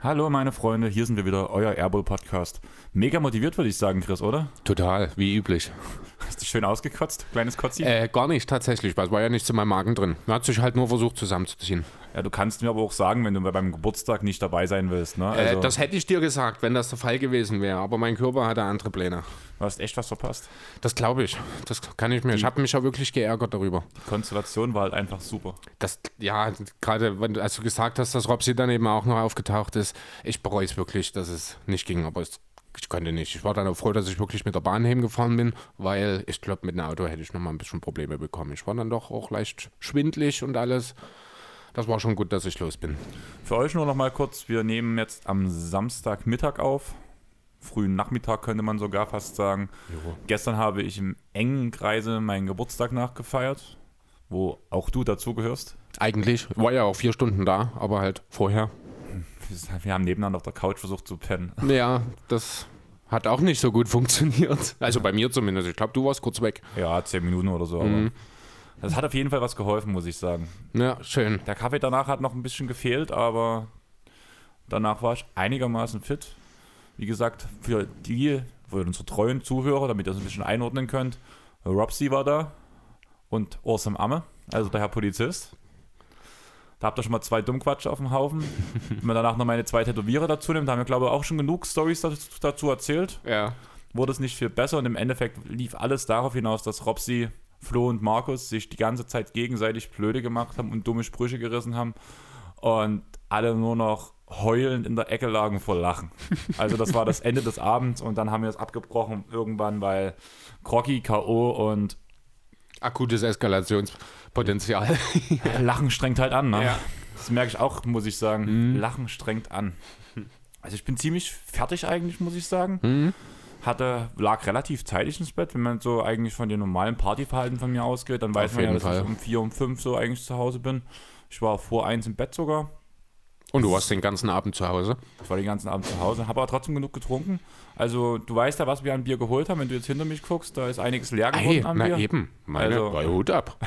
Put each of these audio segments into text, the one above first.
Hallo meine Freunde, hier sind wir wieder, euer Airball Podcast. Mega motiviert würde ich sagen, Chris, oder? Total, wie üblich. Hast du schön ausgekotzt, kleines Kotzi? Äh, gar nicht tatsächlich, weil es war ja nichts in meinem Magen drin. Man hat sich halt nur versucht zusammenzuziehen. Ja, du kannst mir aber auch sagen, wenn du bei meinem Geburtstag nicht dabei sein willst, ne? Also, äh, das hätte ich dir gesagt, wenn das der Fall gewesen wäre, aber mein Körper hatte andere Pläne. Du hast echt was verpasst. Das glaube ich. Das kann ich mir. Die, ich habe mich ja wirklich geärgert darüber. Die Konstellation war halt einfach super. Das, ja, gerade als du gesagt hast, dass Robsy dann eben auch noch aufgetaucht ist, ich bereue es wirklich, dass es nicht ging, aber es ich konnte nicht. Ich war dann auch froh, dass ich wirklich mit der Bahn gefahren bin, weil ich glaube, mit dem Auto hätte ich noch mal ein bisschen Probleme bekommen. Ich war dann doch auch leicht schwindlig und alles. Das war schon gut, dass ich los bin. Für euch nur noch mal kurz: Wir nehmen jetzt am Samstagmittag auf. Frühen Nachmittag könnte man sogar fast sagen. Jo. Gestern habe ich im engen Kreise meinen Geburtstag nachgefeiert, wo auch du dazugehörst. Eigentlich war ja auch vier Stunden da, aber halt vorher wir haben nebeneinander auf der Couch versucht zu pennen. Ja, das hat auch nicht so gut funktioniert. Also bei mir zumindest. Ich glaube, du warst kurz weg. Ja, zehn Minuten oder so. Mhm. das hat auf jeden Fall was geholfen, muss ich sagen. Ja, schön. Der Kaffee danach hat noch ein bisschen gefehlt, aber danach war ich einigermaßen fit. Wie gesagt, für die, für unsere treuen Zuhörer, damit ihr es ein bisschen einordnen könnt, Robsy war da und Awesome Amme, also der Herr Polizist. Da habt ihr schon mal zwei Dummquatsche auf dem Haufen. Wenn man danach noch meine zwei Tätowierer dazu nimmt, da haben wir, glaube ich, auch schon genug Stories dazu erzählt. Ja. Wurde es nicht viel besser und im Endeffekt lief alles darauf hinaus, dass Robsy, Flo und Markus sich die ganze Zeit gegenseitig blöde gemacht haben und dumme Sprüche gerissen haben und alle nur noch heulend in der Ecke lagen vor Lachen. Also das war das Ende des Abends und dann haben wir es abgebrochen irgendwann, weil Crocky, K.O. und akutes Eskalations Potenzial. Lachen strengt halt an, ne? Ja. Das merke ich auch, muss ich sagen. Mhm. Lachen strengt an. Also ich bin ziemlich fertig eigentlich, muss ich sagen. Mhm. Hatte, lag relativ zeitig ins Bett, wenn man so eigentlich von dem normalen Partyverhalten von mir ausgeht, dann weiß Auf man ja, dass Fall. ich um vier, um fünf so eigentlich zu Hause bin. Ich war vor eins im Bett sogar. Und du warst den ganzen Abend zu Hause? Ich war den ganzen Abend zu Hause, habe aber trotzdem genug getrunken. Also du weißt ja, was wir an Bier geholt haben. Wenn du jetzt hinter mich guckst, da ist einiges leer geworden Ei, an na Bier. eben, meine also, Hut ab.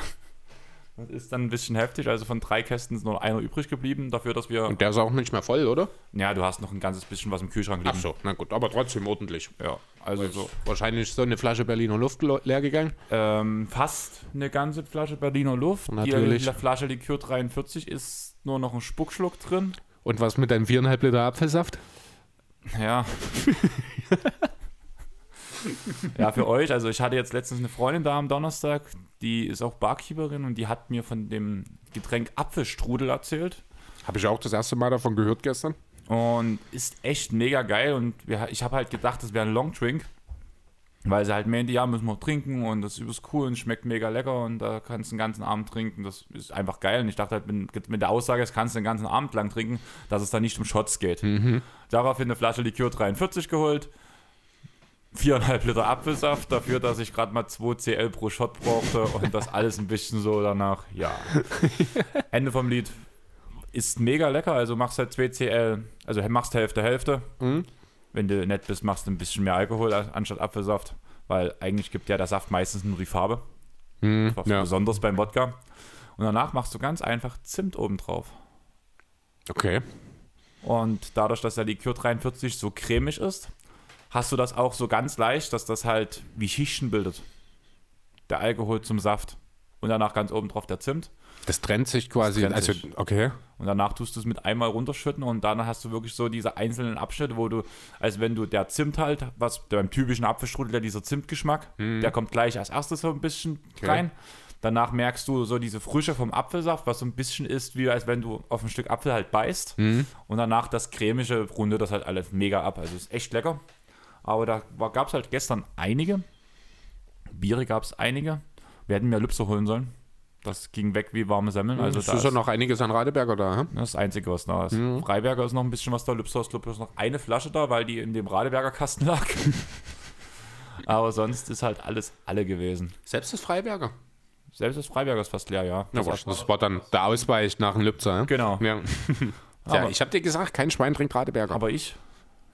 Das ist dann ein bisschen heftig. Also von drei Kästen ist nur einer übrig geblieben, dafür, dass wir. Und der ist auch nicht mehr voll, oder? Ja, du hast noch ein ganzes bisschen was im Kühlschrank liegen. Ach so, na gut, aber trotzdem ordentlich. Ja, also so. Wahrscheinlich so eine Flasche Berliner Luft leer gegangen? Ähm, fast eine ganze Flasche Berliner Luft. Natürlich. Die Flasche Likör 43 ist nur noch ein Spuckschluck drin. Und was mit deinem 4,5 Liter Apfelsaft? Ja. ja, für euch. Also ich hatte jetzt letztens eine Freundin da am Donnerstag, die ist auch Barkeeperin und die hat mir von dem Getränk Apfelstrudel erzählt. Habe ich auch das erste Mal davon gehört gestern. Und ist echt mega geil und ich habe halt gedacht, das wäre ein Longdrink. Weil sie halt meinte, ja, müssen wir trinken und das ist übelst cool und schmeckt mega lecker und da kannst du den ganzen Abend trinken. Das ist einfach geil. Und ich dachte halt mit, mit der Aussage, das kannst du den ganzen Abend lang trinken, dass es da nicht um Shots geht. Mhm. Daraufhin eine Flasche Likör 43 geholt, viereinhalb Liter Apfelsaft dafür, dass ich gerade mal 2 CL pro Shot brauchte und das alles ein bisschen so danach, ja. Ende vom Lied ist mega lecker, also machst halt 2 CL, also machst Hälfte, Hälfte. Mhm. Wenn du nett bist, machst du ein bisschen mehr Alkohol anstatt Apfelsaft, weil eigentlich gibt ja der Saft meistens nur die Farbe. Mhm, ja. Besonders beim Wodka. Und danach machst du ganz einfach Zimt oben drauf. Okay. Und dadurch, dass der Likör 43 so cremig ist, hast du das auch so ganz leicht, dass das halt wie Schichten bildet. Der Alkohol zum Saft und danach ganz oben drauf der Zimt. Das trennt sich quasi. Trennt also, sich. okay. Und danach tust du es mit einmal runterschütten und dann hast du wirklich so diese einzelnen Abschnitte, wo du, als wenn du der Zimt halt, was beim typischen Apfelstrudel, der dieser Zimtgeschmack, mhm. der kommt gleich als erstes so ein bisschen okay. rein. Danach merkst du so diese Frische vom Apfelsaft, was so ein bisschen ist, wie als wenn du auf ein Stück Apfel halt beißt. Mhm. Und danach das cremische runde das halt alles mega ab. Also ist echt lecker. Aber da gab es halt gestern einige. Biere gab es einige. Wir hätten mehr Lübse holen sollen. Das ging weg wie warme Semmeln. Also es ist ja noch einiges an Radeberger da. He? Das ist das Einzige, was da ist. Mhm. Freiberger ist noch ein bisschen was da. Lübser ist, glaube ich, noch eine Flasche da, weil die in dem Radeberger Kasten lag. Aber sonst ist halt alles alle gewesen. Selbst das Freiberger? Selbst das Freiberger ist fast leer, ja. Das, ja, das war dann der Ausweich nach dem Lübzer. Genau. Ja. Ja, ich habe dir gesagt, kein Schwein trinkt Radeberger. aber ich,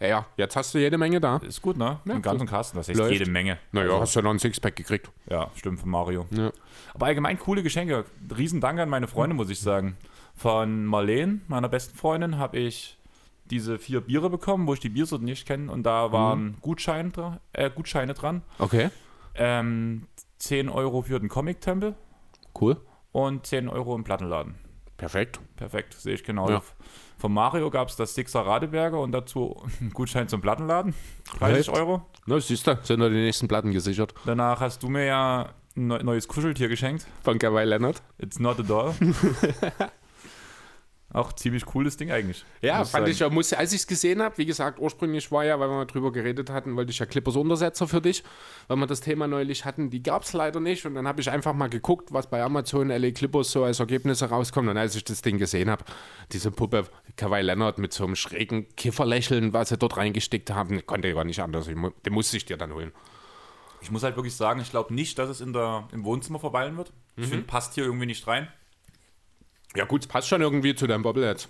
ja, ja, jetzt hast du jede Menge da. ist gut, ne? Ja, Im ganzen. Kasten, das Läuft. jede Menge. Naja, Also, hast du noch ein Sixpack gekriegt. ja, stimmt, von Mario. Ja. Aber allgemein coole Geschenke. Riesen Dank an meine Freunde, muss ich sagen. Von Marlene, meiner besten Freundin, habe ich diese vier Biere bekommen, wo ich die Biersorten nicht kenne. Und da waren Gutscheine, dra- äh, Gutscheine dran. Okay, Ähm, 10 Euro für den Comic-Tempel cool. und 10 Euro im Plattenladen. Perfekt. Perfekt, sehe ich genau. Ja. Von Mario gab es das Sixer Radeberger und dazu einen Gutschein zum Plattenladen. 30 Echt? Euro. Na, siehst du, sind noch die nächsten Platten gesichert. Danach hast du mir ja ein neu- neues Kuscheltier geschenkt. Von Kawhi Leonard. It's not a doll. Auch ziemlich cooles Ding eigentlich. Ja, fand sagen. ich ja, muss, als ich es gesehen habe, wie gesagt, ursprünglich war ja, weil wir mal drüber geredet hatten, wollte ich ja Clippers Untersetzer für dich, weil wir das Thema neulich hatten, die gab es leider nicht und dann habe ich einfach mal geguckt, was bei Amazon LA Clippers so als Ergebnisse rauskommt und als ich das Ding gesehen habe, diese Puppe Kawhi Leonard mit so einem schrägen Kifferlächeln, was sie dort reingesteckt haben, konnte ich gar nicht anders, ich, den musste ich dir dann holen. Ich muss halt wirklich sagen, ich glaube nicht, dass es in der, im Wohnzimmer verweilen wird. Ich finde, passt hier irgendwie nicht rein. Ja gut, es passt schon irgendwie zu deinem Bobblehead.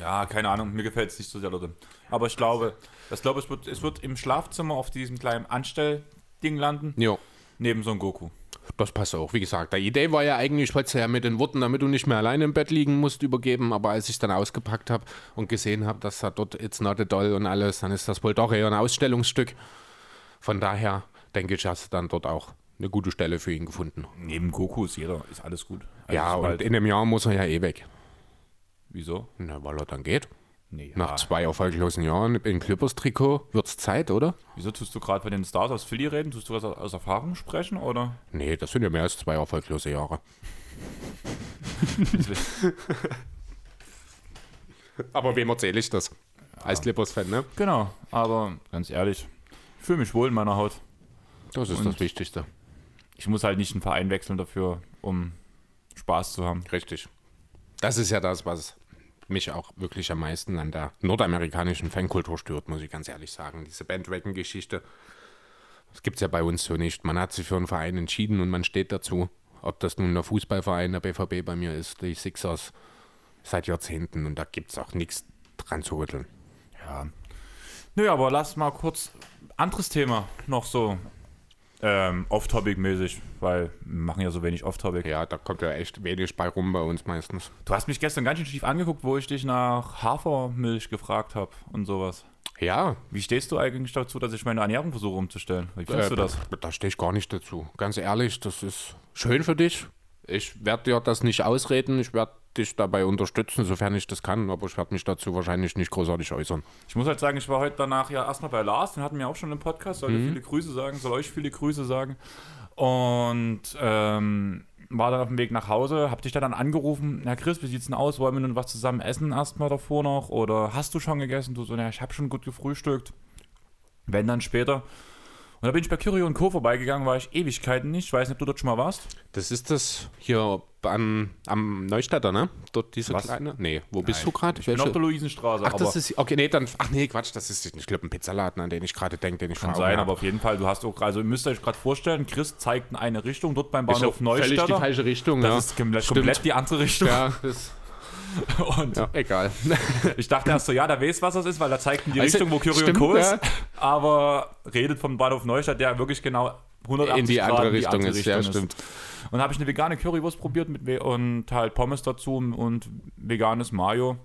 Ja, keine Ahnung, mir gefällt es nicht so sehr dort. Aber ich glaube, ich glaube, es wird, es wird im Schlafzimmer auf diesem kleinen Anstellding landen, Ja. neben so einem Goku. Das passt auch. Wie gesagt, die Idee war ja eigentlich, ich wollte es ja mit den Worten, damit du nicht mehr alleine im Bett liegen musst, übergeben. Aber als ich es dann ausgepackt habe und gesehen habe, dass da dort It's Not a Doll und alles, dann ist das wohl doch eher ein Ausstellungsstück. Von daher denke ich, hast du dann dort auch eine gute Stelle für ihn gefunden. Neben Goku ist jeder, ist alles gut. ja, Also, und sobald- in einem Jahr muss er ja eh weg. wieso? Na, weil er dann geht. Nee, Nach ja. zwei erfolglosen Jahren in Clippers-Trikot wird's Zeit, oder? Wieso tust du gerade von den Stars aus Philly reden? Tust du das aus Erfahrung sprechen oder? Nee, das sind ja mehr als zwei erfolglose Jahre. Aber wem erzähle ich das? Als Clippers-Fan, ne? genau, aber ganz ehrlich, ich fühle mich wohl in meiner Haut. Das ist Und- das Wichtigste. Ich muss halt nicht einen Verein wechseln dafür, um Spaß zu haben. Richtig. Das ist ja das, was mich auch wirklich am meisten an der nordamerikanischen Fankultur stört, muss ich ganz ehrlich sagen. Diese Bandwagon-Geschichte. Das gibt es ja bei uns so nicht. Man hat sich für einen Verein entschieden und man steht dazu. Ob das nun der Fußballverein, der BVB bei mir ist, die Sixers seit Jahrzehnten und da gibt es auch nichts dran zu rütteln. Ja. Nö, aber lass mal kurz anderes Thema noch so ähm, off-topic-mäßig, weil wir machen ja so wenig off-topic. Ja, da kommt ja echt wenig bei rum bei uns meistens. Du hast mich gestern ganz schön schief angeguckt, wo ich dich nach Hafermilch gefragt habe und sowas. Ja, Wie stehst du eigentlich dazu, dass ich meine Ernährung versuche umzustellen? Wie findest äh, du das? Da stehe ich gar nicht dazu. Ganz ehrlich, das ist schön für dich. Ich werde dir das nicht ausreden. Ich werde dich dabei unterstützen, sofern ich das kann. Aber ich werde mich dazu wahrscheinlich nicht großartig äußern. Ich muss halt sagen, ich war heute danach ja erstmal bei Lars, den hatten wir auch schon im Podcast, sollte Mhm. viele Grüße sagen, soll euch viele Grüße sagen. Und ähm, war dann auf dem Weg nach Hause, hab dich dann angerufen, Herr Chris, wie sieht's denn aus? Wollen wir nun was zusammen essen erstmal davor noch? Oder hast du schon gegessen? Du so, ja, ich habe schon gut gefrühstückt. Wenn dann später. Und da bin ich bei Curio und Co. vorbeigegangen, war ich Ewigkeiten nicht. Ich weiß nicht, ob du dort schon mal warst. Das ist das hier am, am Neustädter, ne? Dort diese Was? kleine. Nee, wo bist du gerade? Ich bin auf der Luisenstraße. Ach, das ist. Okay, nee, dann. Ach nee, Quatsch, das ist. Ich glaube, ein Pizzaladen, an den ich gerade denke, den ich kann sein, Augen aber hab. auf jeden Fall, du hast auch, also ihr müsst euch gerade vorstellen, Chris zeigt in eine Richtung, dort beim Ist Bahnhof ja völlig die falsche Richtung, Das ja. ist komplett, Stimmt. die andere Richtung. Ja, das, Und ja, egal. ich dachte erst so, ja, der weiß, was das ist, weil er zeigt in die Also, Richtung, wo stimmt, Co. ist. ja. Aber redet vom Bahnhof Neustadt, der wirklich genau 180 In die Grad andere in die Richtung andere ist, ja, Richtung stimmt. Und dann habe ich eine vegane Currywurst probiert mit und halt Pommes dazu und veganes Mayo.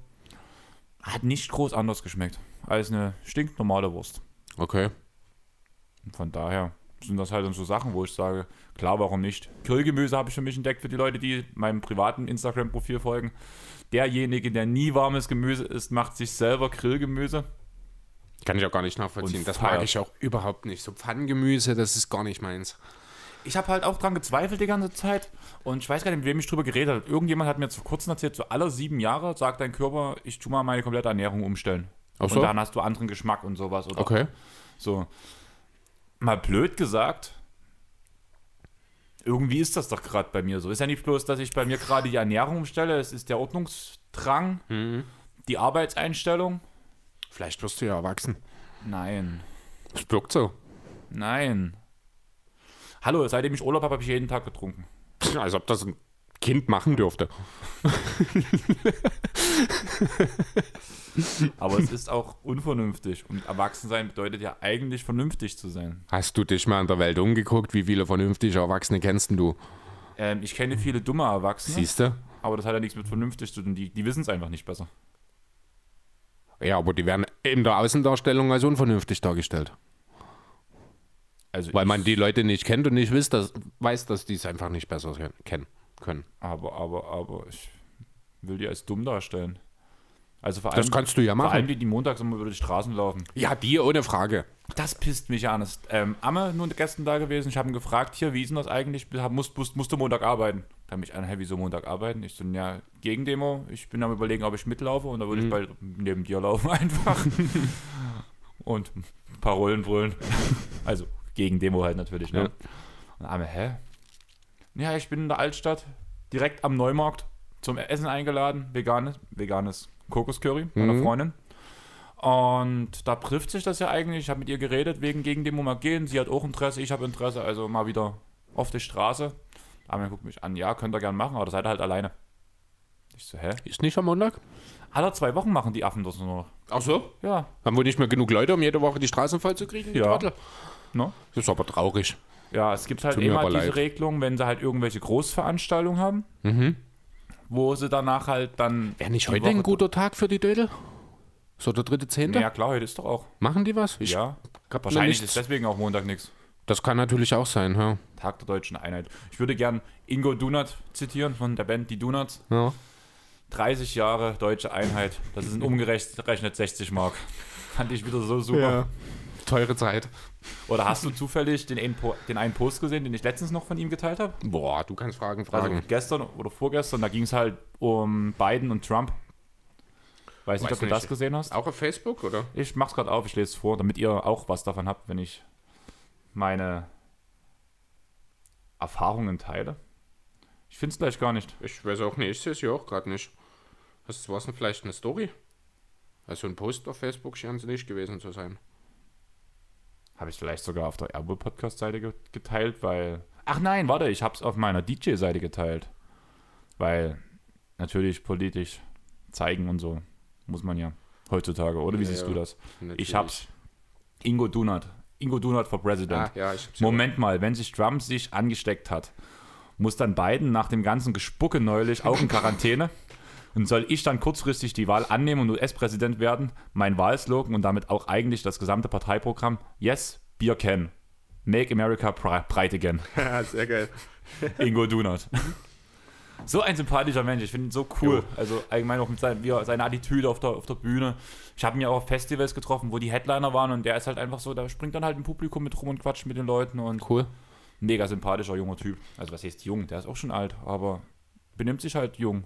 Hat nicht groß anders geschmeckt als eine stinknormale Wurst. Okay. Und von daher sind das halt dann so Sachen, wo ich sage, klar, warum nicht? Grillgemüse habe ich für mich entdeckt für die Leute, die meinem privaten Instagram-Profil folgen. Derjenige, der nie warmes Gemüse isst, macht sich selber Grillgemüse. Kann ich auch gar nicht nachvollziehen. Und Das feiert. mag ich auch überhaupt nicht. So Pfannengemüse, das ist gar nicht meins. Ich habe halt auch dran gezweifelt die ganze Zeit und ich weiß gar nicht, mit wem ich drüber geredet habe. Irgendjemand hat mir vor kurzem erzählt, so alle sieben Jahre sagt dein Körper, ich tu mal meine komplette Ernährung umstellen. Ach so? Und dann hast du anderen Geschmack und sowas. Oder Okay. So. Mal blöd gesagt, irgendwie ist das doch gerade bei mir so. Ist ja nicht bloß, dass ich bei mir gerade die Ernährung umstelle, es ist der Ordnungsdrang, Mhm. die Arbeitseinstellung. Vielleicht wirst du ja erwachsen. Nein, Das wirkt so. nein. Hallo, seitdem ich Urlaub habe, habe ich jeden Tag getrunken. Als ob das ein Kind machen dürfte. Aber es ist auch unvernünftig. Und Erwachsensein bedeutet ja eigentlich vernünftig zu sein. Hast du dich mal in der Welt umgeguckt? Wie viele vernünftige Erwachsene kennst du? Ähm, ich kenne viele dumme Erwachsene, Siehst du? aber das hat ja nichts mit vernünftig zu tun. Die, die wissen es einfach nicht besser. Ja, aber die werden in der Außendarstellung als unvernünftig dargestellt. Also Weil man die Leute nicht kennt und nicht weiß, dass, weiß, dass die es einfach nicht besser ken- kennen können. Aber, aber, aber ich will die als dumm darstellen. Also vor Das allem, kannst du ja vor allem machen. die, die montags immer über die Straßen laufen. Ja, die ohne Frage. Das pisst mich an. Ähm, Amme nur gestern da gewesen. Ich habe ihn gefragt, hier, wie ist denn das eigentlich? Musst, musst, musst du Montag arbeiten? Da habe mich an, hey, wieso Montag arbeiten? Ich so, ja, Gegendemo. Ich bin am überlegen, ob ich mitlaufe und da würde ich bald neben dir laufen einfach. und ein paar Rollen brüllen. also Gegendemo halt natürlich, ne? Ja. Und Amme, hä? Ja, ich bin in der Altstadt, direkt am Neumarkt zum Essen eingeladen. Veganes, veganes Kokoscurry meiner Mhm. Freundin. Und da trifft sich das ja eigentlich. Ich habe mit ihr geredet, wegen gegen Demo mal gehen. Sie hat auch Interesse, ich habe Interesse, also mal wieder auf die Straße. Aber guckt mich an, ja, könnt ihr gern machen, aber da seid ihr halt alleine. Ich so, hä? Ist nicht am Montag? Alle zwei Wochen machen die Affen das nur noch. Ach so? Ja, Haben wir nicht mehr genug Leute, um jede Woche die Straßen voll zu kriegen? Ja. Ne? Das ist aber traurig. Ja, es gibt halt Tut immer diese leid. Regelung, wenn sie halt irgendwelche Großveranstaltungen haben, wo sie danach halt dann. Wäre nicht heute Woche- ein guter Tag für die Dödel? So der dritte Zehnte? Ja, klar, heute ist doch auch. Machen die was? Ich ja. Wahrscheinlich ist deswegen auch Montag nichts. Das kann natürlich auch sein, ja. Tag der deutschen Einheit. Ich würde gern Ingo Dunat zitieren von der Band Die Donuts. ja. 30 Jahre deutsche Einheit. Das sind umgerechnet 60 Mark. Fand ich wieder so super. Teure Zeit. Oder hast du zufällig den einen, den einen Post gesehen, den ich letztens noch von ihm geteilt habe? Boah, du kannst Fragen Also fragen. gestern oder vorgestern, da ging es halt um Biden und Trump. Weiß nicht, Weiß ob du nicht. das gesehen hast. auch auf Facebook, oder? Ich mach's gerade auf, ich lese es vor, damit ihr auch was davon habt, wenn ich meine Erfahrungen teile. Ich finde es gleich gar nicht. Ich weiß auch nicht, ich sehe es ja auch gerade nicht. Was war es denn vielleicht eine Story? Also ein Post auf Facebook scheint es nicht gewesen zu sein. Habe ich vielleicht sogar auf der Airbull Podcast-Seite ge geteilt, weil. Ach nein, warte, ich habe es auf meiner DJ-Seite geteilt. Weil natürlich politisch zeigen und so muss man ja heutzutage, oder? Wie Ja, siehst ja. du das? Natürlich. Ich hab's. Ingo Dunat. Ingo Dunat for President. Ah, ja, Moment mal, wenn sich Trump sich angesteckt hat, muss dann Biden nach dem ganzen Gespucke neulich auch in Quarantäne? Und soll ich dann kurzfristig die Wahl annehmen und US-Präsident werden? Mein Wahlslogan und damit auch eigentlich das gesamte Parteiprogramm? Yes, Beer can. Make America bright again. Ja, sehr geil. Ingo Dunat. So ein sympathischer Mensch, ich finde ihn so cool. Also allgemein auch mit sein, wie er, seiner Attitüde auf der, auf der Bühne. Ich habe ihn ja auch auf Festivals getroffen, wo die Headliner waren und der ist halt einfach so, der springt dann halt im Publikum mit rum und quatscht mit den Leuten und Cool. mega sympathischer junger Typ. Also was heißt jung, der ist auch schon alt, aber benimmt sich halt jung,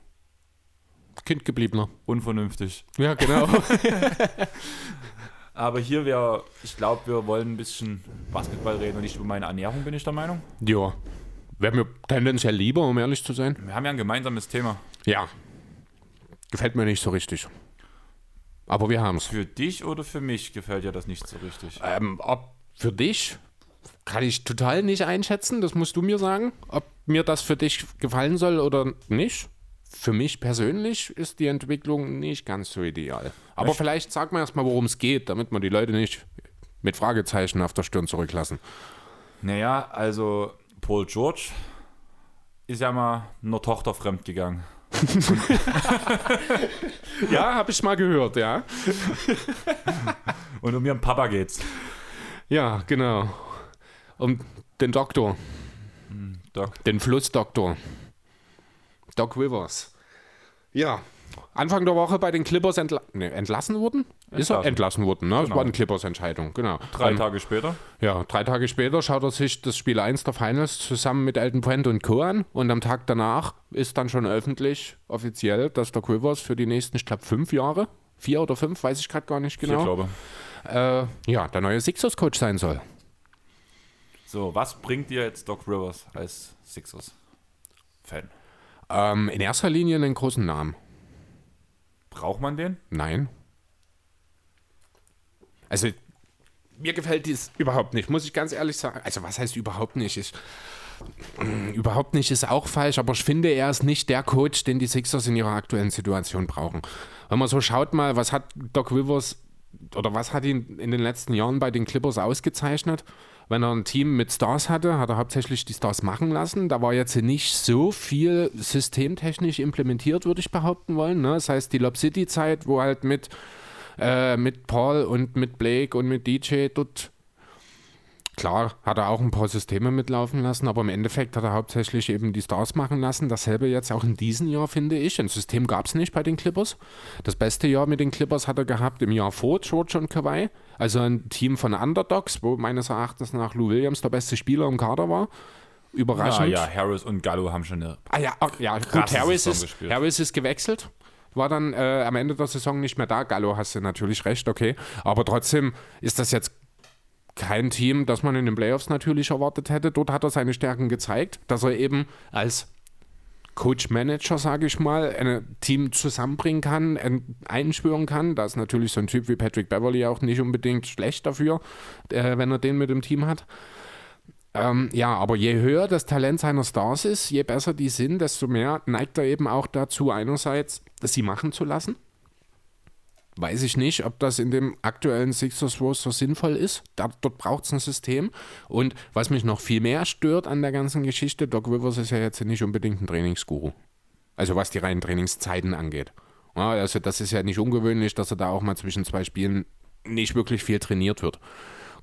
Kind gebliebener. unvernünftig. Ja, genau. Aber hier wäre, ich glaube, wir wollen ein bisschen Basketball reden und nicht über meine Ernährung, bin ich der Meinung. ja. Wäre mir tendenziell lieber, um ehrlich zu sein. Wir haben ja ein gemeinsames Thema. Ja. Gefällt mir nicht so richtig. Aber wir haben es. Für dich oder für mich gefällt dir das nicht so richtig. Ähm, ob für dich kann ich total nicht einschätzen, das musst du mir sagen, ob mir das für dich gefallen soll oder nicht. Für mich persönlich ist die Entwicklung nicht ganz so ideal. Aber Echt? vielleicht sag mal erstmal, worum es geht, damit wir die Leute nicht mit Fragezeichen auf der Stirn zurücklassen. Naja, also Paul George ist ja mal einer Tochter fremdgegangen. Ja, habe ich mal gehört, ja. Und um ihren Papa geht's. Ja, genau. Um den Doktor, Doc. den Flussdoktor. Doc Rivers. Ja, Anfang der Woche bei den Clippers entla nee, entlassen wurden? Ist er Entlassen. entlassen worden, ne? Das Genau. war eine Clippers-Entscheidung, genau. Drei Dann- Tage später. Ja, drei Tage später schaut er sich das Spiel 1 der Finals zusammen mit Elton Brand und Co. an und am Tag danach ist dann schon öffentlich offiziell, dass der Rivers für die nächsten, ich glaube, fünf Jahre, vier oder fünf, weiß ich gerade gar nicht genau, glaube. äh, ja, der neue Sixers-Coach sein soll. So, was bringt dir jetzt Doc Rivers als Sixers-Fan? Ähm, in erster Linie einen großen Namen. Braucht man den? Nein. Also, mir gefällt dies überhaupt nicht, muss ich ganz ehrlich sagen. Also, was heißt überhaupt nicht? Ich, überhaupt nicht ist auch falsch, aber ich finde, er ist nicht der Coach, den die Sixers in ihrer aktuellen Situation brauchen. Wenn man so schaut mal, was hat Doc Rivers oder was hat ihn in den letzten Jahren bei den Clippers ausgezeichnet? Wenn er ein Team mit Stars hatte, hat er hauptsächlich die Stars machen lassen. Da war jetzt nicht so viel systemtechnisch implementiert, würde ich behaupten wollen. Ne? Das heißt, die Lob City-Zeit, wo halt mit, äh, mit Paul und mit Blake und mit DJ dort Klar, hat er auch ein paar Systeme mitlaufen lassen, aber im Endeffekt hat er hauptsächlich eben die Stars machen lassen. Dasselbe jetzt auch in diesem Jahr, finde ich. Ein System gab es nicht bei den Clippers. Das beste Jahr mit den Clippers hat er gehabt im Jahr vor George und Kawhi. Also ein Team von Underdogs, wo meines Erachtens nach Lou Williams der beste Spieler im Kader war. Überraschend. Ja, ja, Harris und Gallo haben schon eine. Ah ja, ja gut, Harris ist, Harris ist gewechselt war dann äh, am Ende der Saison nicht mehr da. Gallo hast du natürlich recht, okay. Aber trotzdem ist das jetzt kein Team, das man in den Playoffs natürlich erwartet hätte. Dort hat er seine Stärken gezeigt, dass er eben als Coach-Manager, sage ich mal, ein Team zusammenbringen kann, einschwören kann. Da ist natürlich so ein Typ wie Patrick Beverly auch nicht unbedingt schlecht dafür, äh, wenn er den mit dem Team hat. Ähm, ja, aber je höher das Talent seiner Stars ist, je besser die sind, desto mehr neigt er eben auch dazu, einerseits, sie machen zu lassen weiß ich nicht, ob das in dem aktuellen Sixers Roster sinnvoll ist. Da, dort braucht es ein System. Und was mich noch viel mehr stört an der ganzen Geschichte, Doc Rivers ist ja jetzt nicht unbedingt ein Trainingsguru. Also was die reinen Trainingszeiten angeht. Ja, also das ist ja nicht ungewöhnlich, dass er da auch mal zwischen zwei Spielen nicht wirklich viel trainiert wird.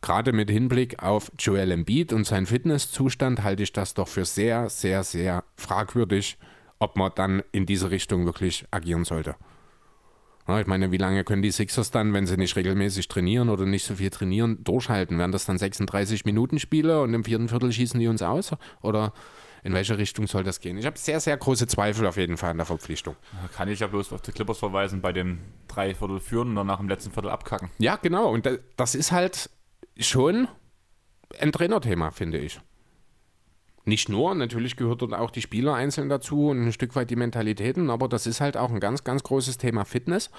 Gerade mit Hinblick auf Joel Embiid und seinen Fitnesszustand halte ich das doch für sehr, sehr, sehr fragwürdig, ob man dann in diese Richtung wirklich agieren sollte. Ich meine, wie lange können die Sixers dann, wenn sie nicht regelmäßig trainieren oder nicht so viel trainieren, durchhalten? Werden das dann 36 Minuten Spiele und im vierten Viertel schießen die uns aus? Oder in welche Richtung soll das gehen? Ich habe sehr, sehr große Zweifel auf jeden Fall an der Verpflichtung. Kann ich ja bloß auf die Clippers verweisen, bei dem drei Viertel führen und dann nach dem letzten Viertel abkacken. Ja, genau. Und das ist halt schon ein Trainerthema, finde ich. Nicht nur, natürlich gehört dort auch die Spieler einzeln dazu und ein Stück weit die Mentalitäten, aber das ist halt auch ein ganz, ganz großes Thema Fitness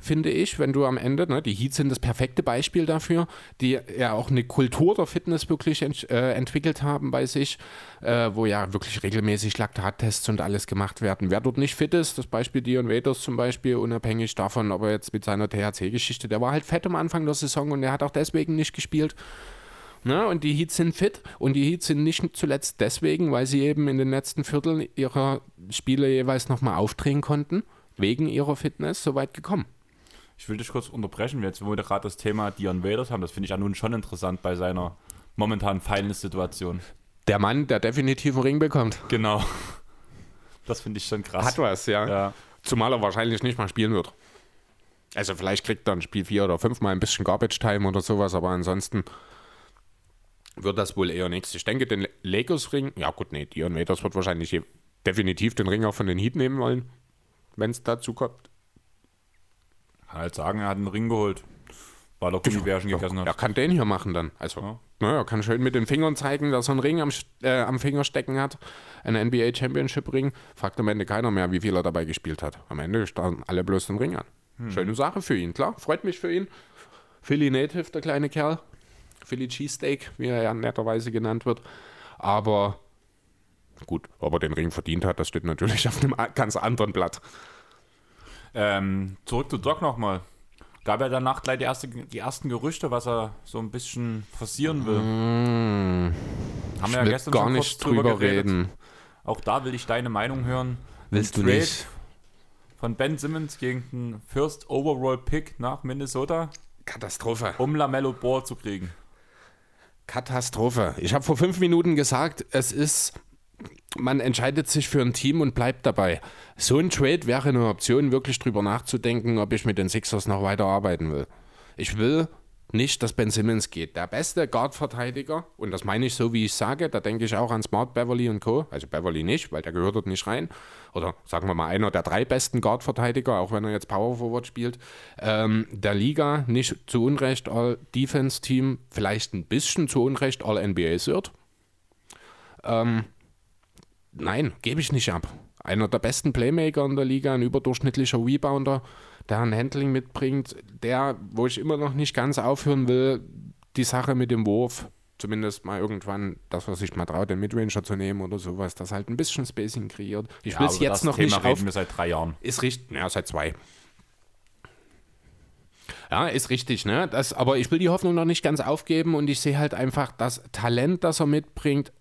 finde ich, wenn du am Ende, ne, die Heats sind das perfekte Beispiel dafür, die ja auch eine Kultur der Fitness wirklich ent, äh, entwickelt haben bei sich, äh, wo ja wirklich regelmäßig Laktattests und alles gemacht werden. Wer dort nicht fit ist, das Beispiel Dion Waiters zum Beispiel, unabhängig davon, ob er jetzt mit seiner THC-Geschichte, der war halt fett am Anfang der Saison und er hat auch deswegen nicht gespielt. Ne? Und die Heats sind fit und die Heats sind nicht zuletzt deswegen, weil sie eben in den letzten Vierteln ihrer Spiele jeweils nochmal aufdrehen konnten, wegen ihrer Fitness so weit gekommen. Ich will dich kurz unterbrechen, jetzt wo wir gerade das Thema Dion Waiters haben, das finde ich ja nun schon interessant bei seiner momentanen Finals-Situation. Der Mann, der definitiv einen Ring bekommt. Genau. Das finde ich schon krass. Hat was, ja. ja. Zumal er wahrscheinlich nicht mal spielen wird. Also vielleicht kriegt er ein Spiel vier oder fünf mal ein bisschen Garbage Time oder sowas, aber ansonsten wird das wohl eher nichts. Ich denke, den Lakers-Ring, ja gut, nee, Dion Waiters wird wahrscheinlich definitiv den Ring auch von den Heat nehmen wollen, wenn es dazu kommt. Kann halt sagen, er hat einen Ring geholt, weil er Gummibärchen gegessen hat. Er kann den hier machen dann. Also, ja. na, er kann schön mit den Fingern zeigen, dass er einen Ring am, äh, am Finger stecken hat. Einen NBA Championship Ring. Fragt am Ende keiner mehr, wie viel er dabei gespielt hat. Am Ende starren alle bloß den Ring an. Hm. Schöne Sache für ihn, klar. Freut mich für ihn. Philly Native, der kleine Kerl. Philly Cheesesteak, wie er ja netterweise genannt wird. Aber gut, ob er den Ring verdient hat, das steht natürlich auf einem ganz anderen Blatt. Ähm, zurück zu Doc nochmal. Gab er danach gleich die, erste, die ersten Gerüchte, was er so ein bisschen forcieren will? Mmh, Haben wir ja gestern gar nicht drüber reden. Auch da will ich deine Meinung hören. Willst du nicht? Von Ben Simmons gegen den First Overall Pick nach Minnesota. Katastrophe. Um Lamello Ball zu kriegen. Katastrophe. Ich habe vor fünf Minuten gesagt, es ist, man entscheidet sich für ein Team und bleibt dabei. So ein Trade wäre eine Option, wirklich drüber nachzudenken, ob ich mit den Sixers noch weiter arbeiten will. Ich will nicht, dass Ben Simmons geht. Der beste Guard-Verteidiger, und das meine ich so, wie ich sage, da denke ich auch an Smart, Beverly und Co. Also Beverly nicht, weil der gehört dort nicht rein. Oder sagen wir mal einer der drei besten Guard-Verteidiger, auch wenn er jetzt Power Forward spielt. Ähm, der Liga nicht zu Unrecht All-Defense-Team, vielleicht ein bisschen zu Unrecht All-NBA-Third. Ähm, nein, gebe ich nicht ab. Einer der besten Playmaker in der Liga, ein überdurchschnittlicher Rebounder der ein Handling mitbringt, der, wo ich immer noch nicht ganz aufhören will, die Sache mit dem Wurf zumindest mal irgendwann, dass er sich mal traut, den Midranger zu nehmen oder sowas, das halt ein bisschen Spacing kreiert. Ich will es jetzt noch Thema nicht auf. wir seit drei Jahren. Ist richtig, ja, seit zwei. Ja, ist richtig, ne? Das, aber ich will die Hoffnung noch nicht ganz aufgeben und ich sehe halt einfach das Talent, das er mitbringt,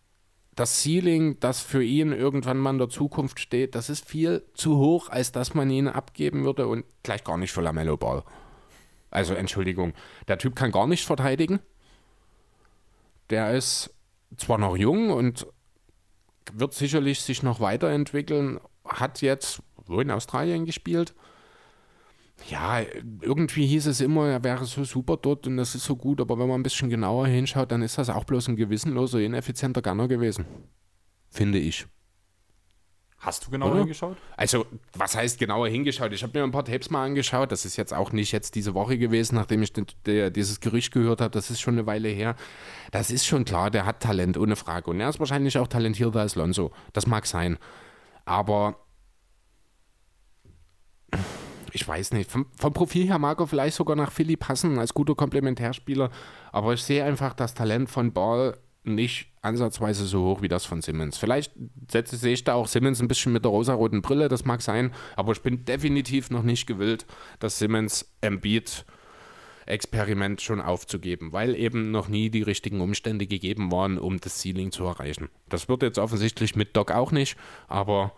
das Ceiling, das für ihn irgendwann mal in der Zukunft steht, das ist viel zu hoch, als dass man ihn abgeben würde und gleich gar nicht für Lamello Ball. Also Entschuldigung, der Typ kann gar nicht verteidigen. Der ist zwar noch jung und wird sicherlich sich noch weiterentwickeln, hat jetzt wo in Australien gespielt. Ja, irgendwie hieß es immer, er wäre so super dort und das ist so gut, aber wenn man ein bisschen genauer hinschaut, dann ist das auch bloß ein gewissenloser, ineffizienter Gunner gewesen. Finde ich. Hast du genau Oder? hingeschaut? Also, was heißt genauer hingeschaut? Ich habe mir ein paar Tapes mal angeschaut. Das ist jetzt auch nicht jetzt diese Woche gewesen, nachdem ich den, der, dieses Gerücht gehört habe. Das ist schon eine Weile her. Das ist schon klar, der hat Talent, ohne Frage. Und er ist wahrscheinlich auch talentierter als Lonzo. Das mag sein. Aber ich weiß nicht. Vom, vom Profil her mag er vielleicht sogar nach Philly passen als guter Komplementärspieler. Aber ich sehe einfach das Talent von Ball nicht ansatzweise so hoch wie das von Simmons. Vielleicht setze, sehe ich da auch Simmons ein bisschen mit der rosaroten Brille, das mag sein, aber ich bin definitiv noch nicht gewillt, das Simmons Embiid Experiment schon aufzugeben, weil eben noch nie die richtigen Umstände gegeben waren, um das Ceiling zu erreichen. Das wird jetzt offensichtlich mit Doc auch nicht, aber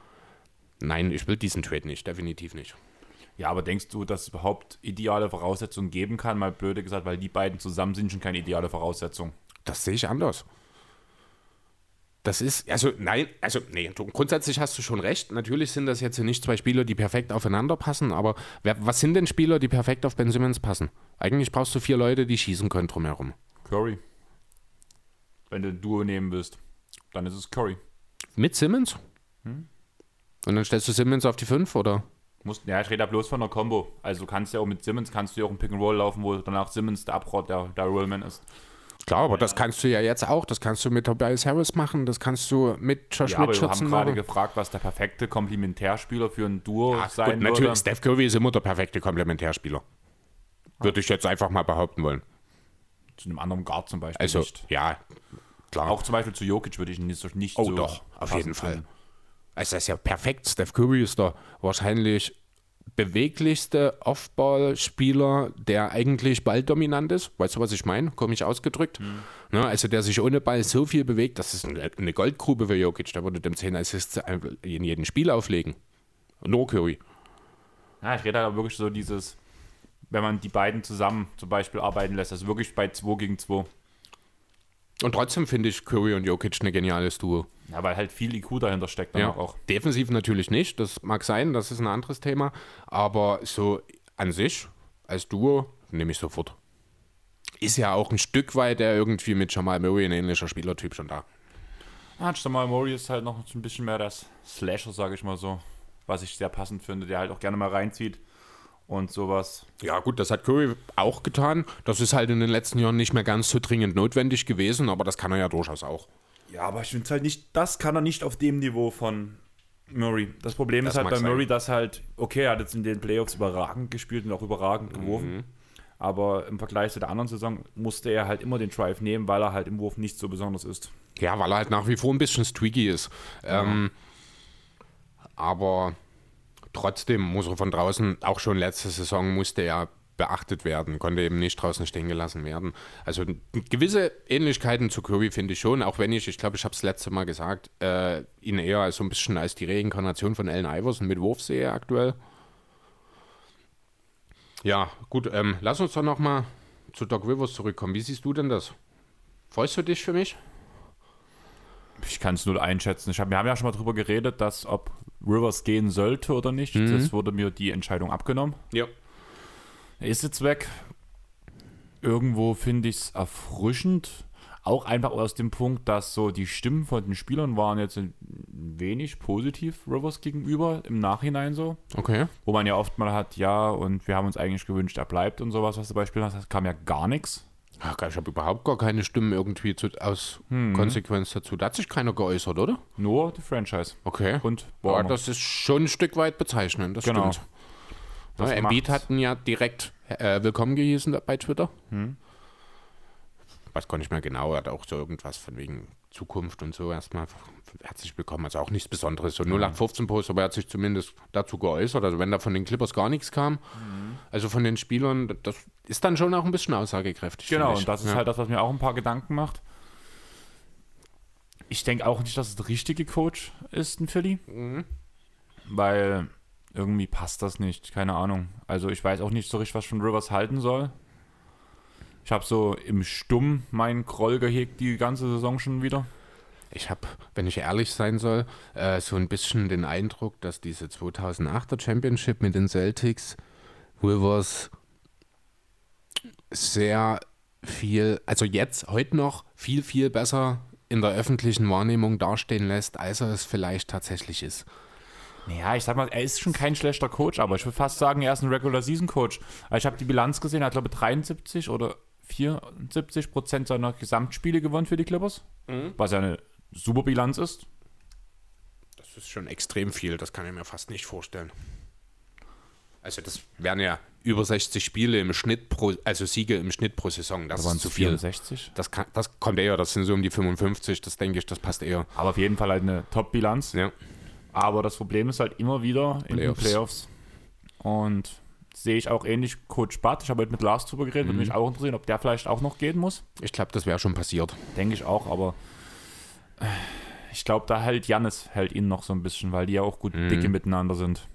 nein, ich will diesen Trade nicht, definitiv nicht. Ja, aber denkst du, dass es überhaupt ideale Voraussetzungen geben kann? Mal blöde gesagt, weil die beiden zusammen sind schon keine ideale Voraussetzung. Das sehe ich anders. Das ist, also nein, also nee, du, grundsätzlich hast du schon recht. Natürlich sind das jetzt nicht zwei Spieler, die perfekt aufeinander passen, aber wer, was sind denn Spieler, die perfekt auf Ben Simmons passen? Eigentlich brauchst du vier Leute, die schießen können drumherum. Curry. Wenn du ein Duo nehmen willst, dann ist es Curry. Mit Simmons? Und dann stellst du Simmons auf die fünf, oder? Musst, ja, ich rede da bloß von einer Combo. Also du kannst ja auch mit Simmons, kannst du ja auch ein Pick and Roll laufen, wo danach Simmons der Abrot, der, der Rollman ist. Klar, aber das kannst du ja jetzt auch. Das kannst du mit Tobias Harris machen, das kannst du mit Josh Ja, aber wir haben gerade machen. gefragt, was der perfekte Komplementärspieler für ein Duo Ja, sein gut, natürlich, würde. Steph Curry ist immer der perfekte Komplementärspieler. Würde ich jetzt einfach mal behaupten wollen. Zu einem anderen Guard zum Beispiel Also, nicht. ja, klar. Auch zum Beispiel zu Jokic würde ich ihn nicht, so- nicht Oh so doch, auf jeden Fall. finden. Also das ist ja perfekt. Steph Curry ist der wahrscheinlich beweglichste Off-Ball-Spieler, der eigentlich balldominant ist. Weißt du, was ich meine? Komisch ausgedrückt. Ne, also der sich ohne Ball so viel bewegt, das ist eine eine Goldgrube für Jokic. Der würde dem 10 Assists in jedem Spiel auflegen. Nur Curry. Ja, ich rede halt auch wirklich so dieses, wenn man die beiden zusammen zum Beispiel arbeiten lässt, also wirklich bei 2 gegen 2. Und trotzdem finde ich Curry und Jokic eine geniales Duo. Ja, weil halt viel IQ dahinter steckt dann Ja, auch. defensiv natürlich nicht, das mag sein, das ist ein anderes Thema, aber so an sich als Duo nehme ich sofort. Ist ja auch ein Stück weit der irgendwie mit Jamal Murray ein ähnlicher Spielertyp schon da. Ah, Jamal Murray ist halt noch ein bisschen mehr das Slasher, sage ich mal so, was ich sehr passend finde, der halt auch gerne mal reinzieht und sowas. Ja gut, das hat Curry auch getan. Das ist halt in den letzten Jahren nicht mehr ganz so dringend notwendig gewesen, aber das kann er ja durchaus auch. Ja, aber ich finde es halt nicht, das kann er nicht auf dem Niveau von Murray. Das Problem Das ist halt bei sein. Murray, dass halt, okay, er hat jetzt in den Playoffs überragend gespielt und auch überragend geworfen. Aber im Vergleich zu der anderen Saison musste er halt immer den Drive nehmen, weil er halt im Wurf nicht so besonders ist. Ja, weil er halt nach wie vor ein bisschen streaky ist. Ähm, aber trotzdem muss er von draußen, auch schon letzte Saison musste er beachtet werden, konnte eben nicht draußen stehen gelassen werden. Also gewisse Ähnlichkeiten zu Curry finde ich schon, auch wenn ich, ich glaube, ich habe es letzte Mal gesagt, äh, ihn eher so ein bisschen als die Reinkarnation von Allen Iverson mit Wurf sehe aktuell. Ja, gut, ähm, lass uns doch nochmal zu Doc Rivers zurückkommen. Wie siehst du denn das? Freust du dich für mich? Ich kann es nur einschätzen. Ich hab, wir haben ja schon mal drüber geredet, dass ob Rivers gehen sollte oder nicht. Das wurde mir die Entscheidung abgenommen. Ja. Ist jetzt weg. Irgendwo finde ich es erfrischend. Auch einfach aus dem Punkt, dass so die Stimmen von den Spielern waren jetzt ein wenig positiv Rivers gegenüber im Nachhinein so. Okay. Wo man ja oft mal hat, ja, und wir haben uns eigentlich gewünscht, er bleibt und sowas, was du beispielsweise hast. Das kam ja gar nichts. Ach, ich habe überhaupt gar keine Stimmen irgendwie zu, aus Konsequenz dazu. Da hat sich keiner geäußert, oder? Nur die Franchise. Okay. Und ja, Warner. das ist schon ein Stück weit bezeichnend, das Genau. stimmt. Das ja, Embiid macht's. hat ihn ja direkt äh, willkommen gehießen bei Twitter. weiß gar nicht mehr genau, er hat auch so irgendwas von wegen Zukunft und so erstmal herzlich willkommen. Also auch nichts Besonderes, so 0815 Post, aber er hat sich zumindest dazu geäußert. Also wenn da von den Clippers gar nichts kam, mhm. also von den Spielern, das ist dann schon auch ein bisschen aussagekräftig. Genau, und das ist ja. halt das, was mir auch ein paar Gedanken macht. Ich denke auch nicht, dass es der richtige Coach ist in Philly. Mhm. Weil irgendwie passt das nicht, keine Ahnung. Also ich weiß auch nicht so richtig, was von Rivers halten soll. Ich habe so im Stumm meinen Groll gehegt die ganze Saison schon wieder. Ich habe, wenn ich ehrlich sein soll, äh, so ein bisschen den Eindruck, dass diese 2008er Championship mit den Celtics Rivers sehr viel, also jetzt, heute noch, viel, viel besser in der öffentlichen Wahrnehmung dastehen lässt, als er es vielleicht tatsächlich ist. Ja, ich sag mal, er ist schon kein schlechter Coach, aber ich würde fast sagen, er ist ein Regular Season Coach. Ich habe die Bilanz gesehen, er hat glaube ich 73 oder 74 Prozent seiner Gesamtspiele gewonnen für die Clippers, mhm. was ja eine super Bilanz ist. Das ist schon extrem viel, das kann ich mir fast nicht vorstellen. Also das wären ja über 60 Spiele im Schnitt pro, also Siege im Schnitt pro Saison. Das waren zu viel. 64? Das, kann, das kommt eher, das sind so um die 55, das denke ich, das passt eher. Aber auf jeden Fall halt eine Top-Bilanz. Ja. Aber das Problem ist halt immer wieder in Playoffs. den Playoffs. Und sehe ich auch ähnlich Coach Bart. Ich habe heute mit Lars drüber geredet, mhm. würde mich auch interessieren, ob der vielleicht auch noch gehen muss. Ich glaube, das wäre schon passiert. Denke ich auch, aber ich glaube, da hält Jannis hält ihn noch so ein bisschen, weil die ja auch gut mhm. dicke miteinander sind.